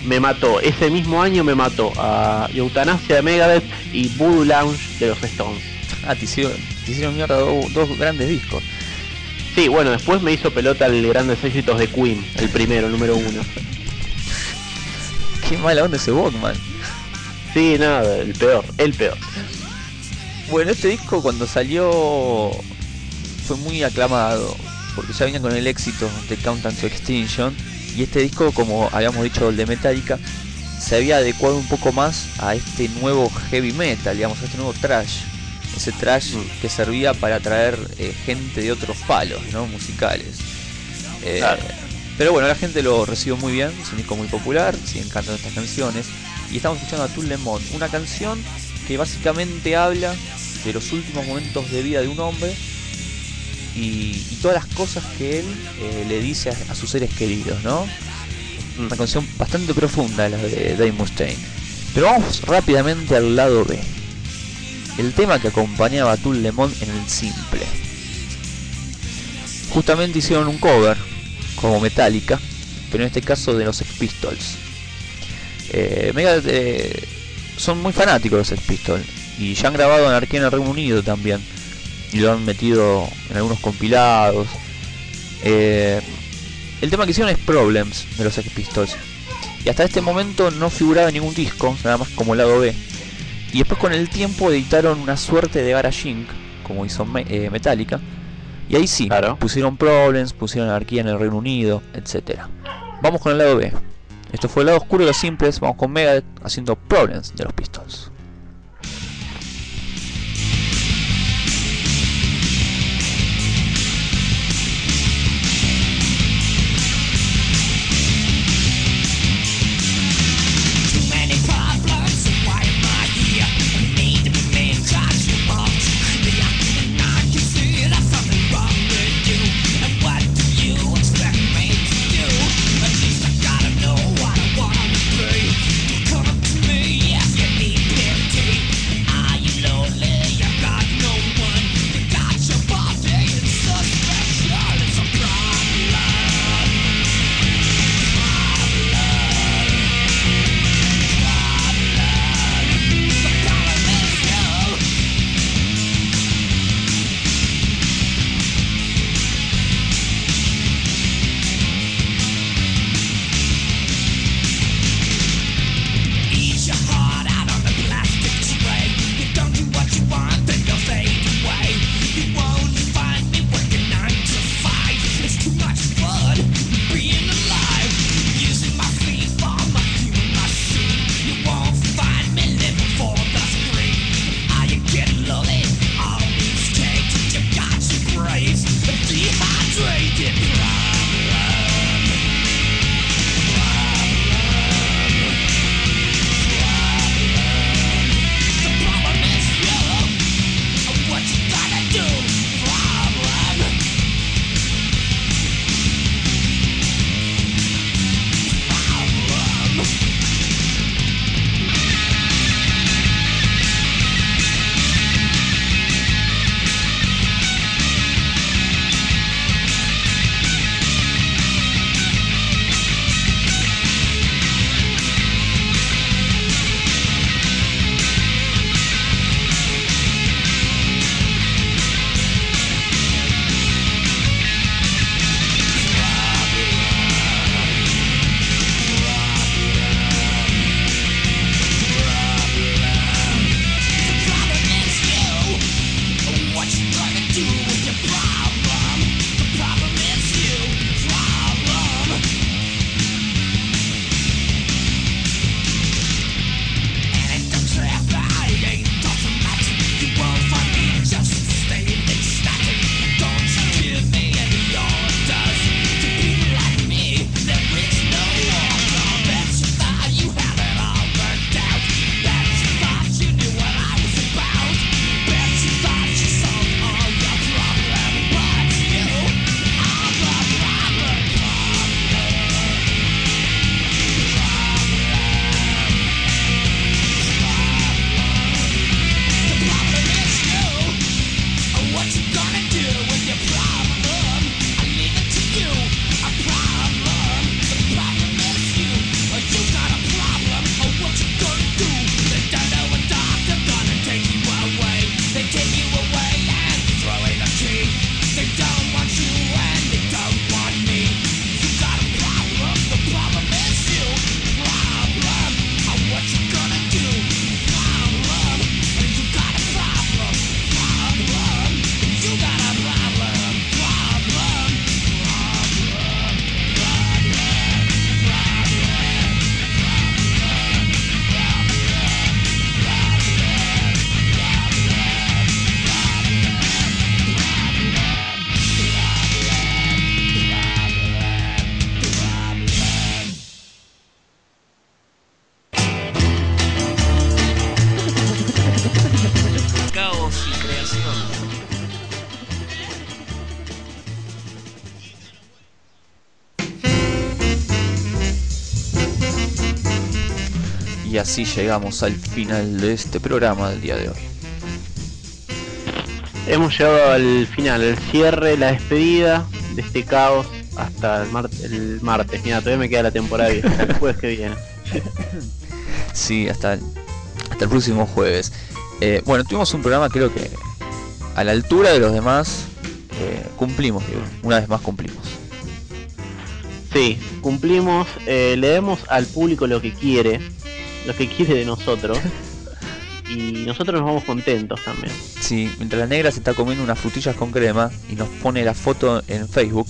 me mató. Ese mismo año me mató a Eutanasia de Megadeth y Voodoo Lounge de los Stones. Ah, te hicieron, te hicieron mierda do- dos grandes discos. Sí, bueno, después me hizo pelota el Grandes Éxitos de Queen, el primero, el número uno. Qué mala onda ese Walkman. Sí, nada, el peor, el peor. Bueno, este disco cuando salió fue muy aclamado, porque ya venía con el éxito de Countdown to Extinction, y este disco, como habíamos dicho, el de Metallica, se había adecuado un poco más a este nuevo heavy metal, digamos, a este nuevo trash. Ese trash que servía para atraer eh, gente de otros palos, ¿no? Musicales. Eh, Claro. Pero bueno, la gente lo recibió muy bien, es un disco muy popular, siguen cantando estas canciones. Y estamos escuchando a Tout Le Monde, una canción que básicamente habla de los últimos momentos de vida de un hombre y, y todas las cosas que él eh, le dice a, a sus seres queridos, ¿no? Una canción bastante profunda la de Dave Mustaine. Pero vamos rápidamente al lado B. El tema que acompañaba a Tool Lemon en el simple. Justamente hicieron un cover, como Metallica, pero en este caso de los Sex Pistols. Eh, eh, son muy fanáticos de los Sex Pistols y ya han grabado en el Reino Unido también y lo han metido en algunos compilados. Eh, el tema que hicieron es Problems de los Sex Pistols y hasta este momento no figuraba en ningún disco, nada más como lado B. Y después con el tiempo editaron una suerte de Garage como hizo eh, Metallica. Y ahí sí, pusieron Problems, pusieron Anarquía en el Reino Unido, etcétera. Vamos con el lado B. Esto fue el lado oscuro de los simples, vamos con Megadeth haciendo Problems de los Pistols. Así llegamos al final de este programa del día de hoy. Hemos llegado al final, el cierre, la despedida de este caos hasta el, mar- el martes. Mira, todavía me queda la temporada vieja, hasta el [laughs] jueves que viene. Sí, hasta, hasta el próximo jueves. Eh, bueno, tuvimos un programa creo que a la altura de los demás eh, cumplimos, digo, una vez más cumplimos. Sí, cumplimos, eh, le demos al público lo que quiere, lo que quiere de nosotros. Y nosotros nos vamos contentos también. Sí, mientras la negra se está comiendo unas frutillas con crema y nos pone la foto en Facebook,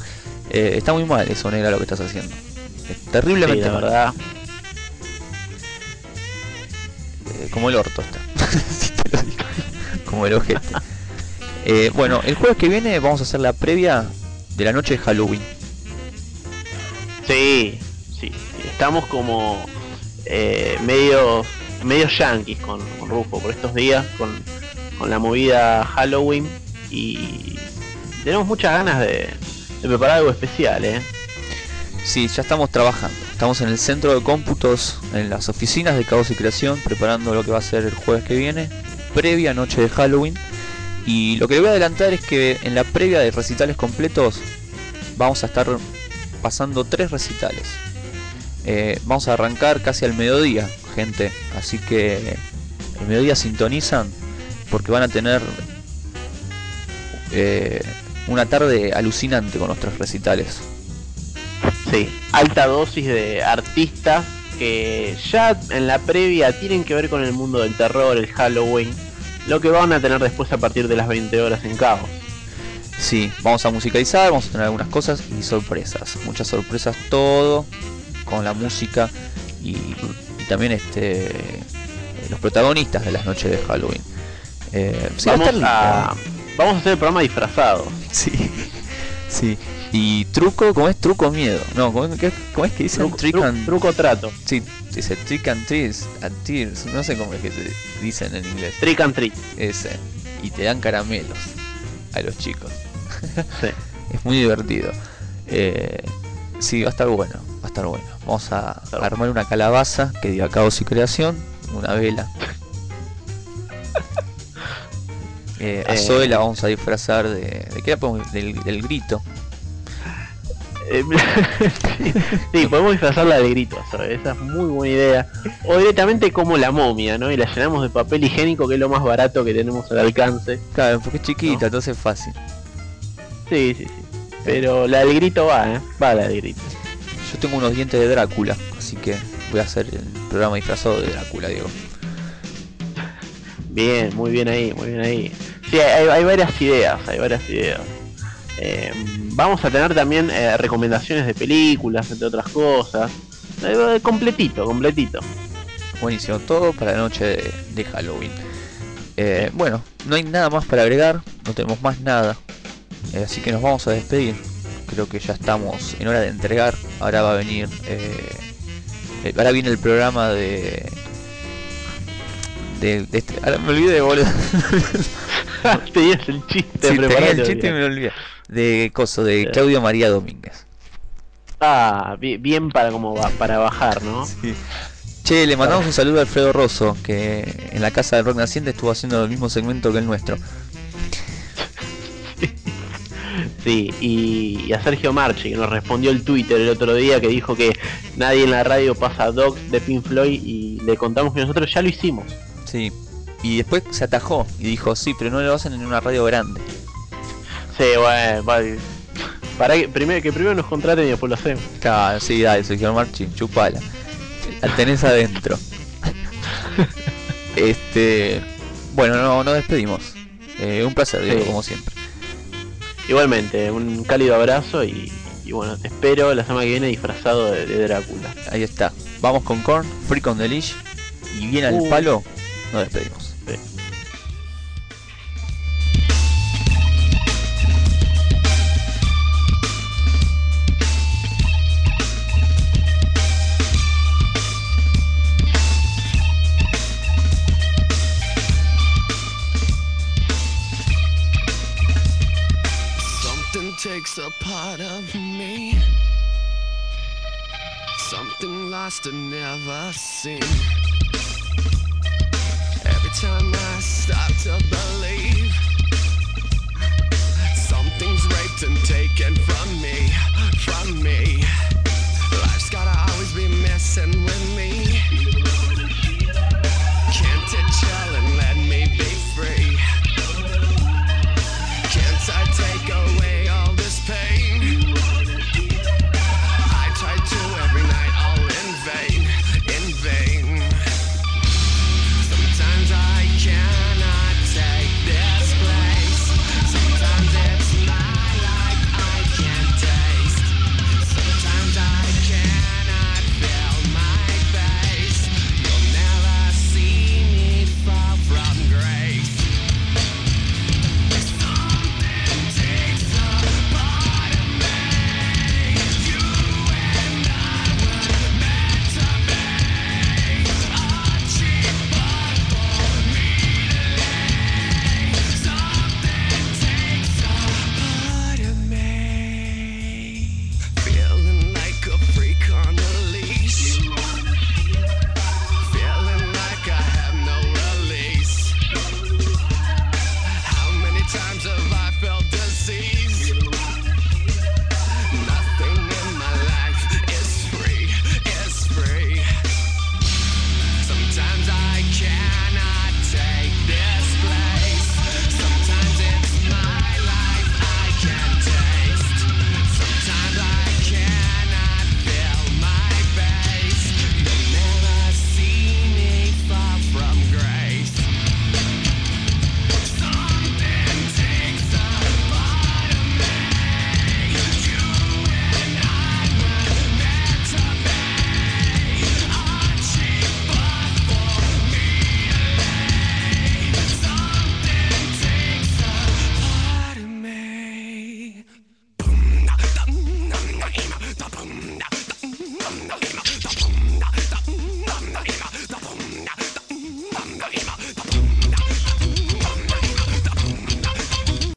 eh, está muy mal eso, negra, lo que estás haciendo. Es terriblemente Sí, la mal. verdad. Eh, como el orto está. [laughs] Sí te lo digo. como el ojete. Eh, bueno, el jueves que viene vamos a hacer la previa de la noche de Halloween. Sí, sí, estamos como eh, medio medio yanquis con, Rufo por estos días, con, con la movida Halloween y tenemos muchas ganas de, preparar algo especial, ¿eh? Sí, ya estamos trabajando. Estamos en el centro de cómputos, en las oficinas de Caos y Creación, preparando lo que va a ser el jueves que viene, previa noche de Halloween. Y lo que voy a adelantar es que en la previa de recitales completos vamos a estar pasando tres recitales. Eh, vamos a arrancar casi al mediodía, gente. Así que el mediodía sintonizan porque van a tener eh, una tarde alucinante con nuestros recitales. Sí, alta dosis de artistas que ya en la previa tienen que ver con el mundo del terror, el Halloween, lo que van a tener después a partir de las 20 horas en Caos. Sí, vamos a musicalizar, vamos a tener algunas cosas y sorpresas. Muchas sorpresas, todo con la música y, y también este los protagonistas de las noches de Halloween. Eh, a vamos, a, vamos a hacer el programa disfrazado. [laughs] Sí, sí. Y truco, ¿cómo es truco miedo? No, ¿cómo, qué- cómo es que dicen? Truco, Trick tru- and- truco trato. Sí, dice trick and tears, no sé cómo es que se dicen en inglés. Trick and treat. Ese. Y te dan caramelos a los chicos. Sí. [laughs] Es muy divertido. Eh, sí, va a estar bueno, va a estar bueno. Vamos a armar una calabaza que diga caos y creación, una vela. [laughs] Eh, a Eh. Zoe la vamos a disfrazar de. ¿De qué la podemos- del, del grito. Eh, [laughs] sí, podemos disfrazarla de gritos, ¿sabes? esa es muy buena idea. O directamente como la momia, ¿no? Y la llenamos de papel higiénico, que es lo más barato que tenemos al alcance. Claro, porque es chiquita, entonces es fácil. Sí, sí, sí. Pero la del grito va, ¿eh? Va la del grito. Yo tengo unos dientes de Drácula, así que voy a hacer el programa disfrazado de Drácula, Diego. Bien, muy bien ahí, muy bien ahí. Sí, hay, hay varias ideas, hay varias ideas. Eh, vamos a tener también eh, recomendaciones de películas, entre otras cosas. Eh, completito, completito. Buenísimo, todo para la noche de, de Halloween. Eh, bueno, no hay nada más para agregar, no tenemos más nada. Así que nos vamos a despedir. Creo que ya estamos en hora de entregar. Ahora va a venir. eh, eh, ahora viene el programa de. De, de este- ahora me olvidé de boludo. [laughs] Tenías el chiste Sí, tenía el chiste y me lo olvidé. De coso, de Claudio María Domínguez. Ah, bi- bien para como va, para bajar, ¿no? Che, le mandamos un saludo a Alfredo Rosso, que en la casa del rock naciente estuvo haciendo el mismo segmento que el nuestro. Sí, y, y a Sergio Marchi, que nos respondió el Twitter el otro día, que dijo que nadie en la radio pasa Dogs de Pink Floyd y le contamos que nosotros ya lo hicimos. Sí. Y después se atajó y dijo, sí, pero no lo hacen en una radio grande. Sí, bueno, para que primero, que primero nos contraten y después lo hacemos. Claro, sí, dale, Sergio Marchi, chupala. La tenés adentro. [laughs] este. Bueno, no, nos despedimos. Eh, un placer, Diego, Sí. como siempre. Igualmente, un cálido abrazo y, y bueno, te espero la semana que viene disfrazado de, de Drácula. Ahí está. Vamos con Korn, Freak on the Leash. Y bien al Uh. palo, nos despedimos. lost and never seen. Every time I stop to believe, something's raped and taken from me, from me. Life's gotta always be messing with me.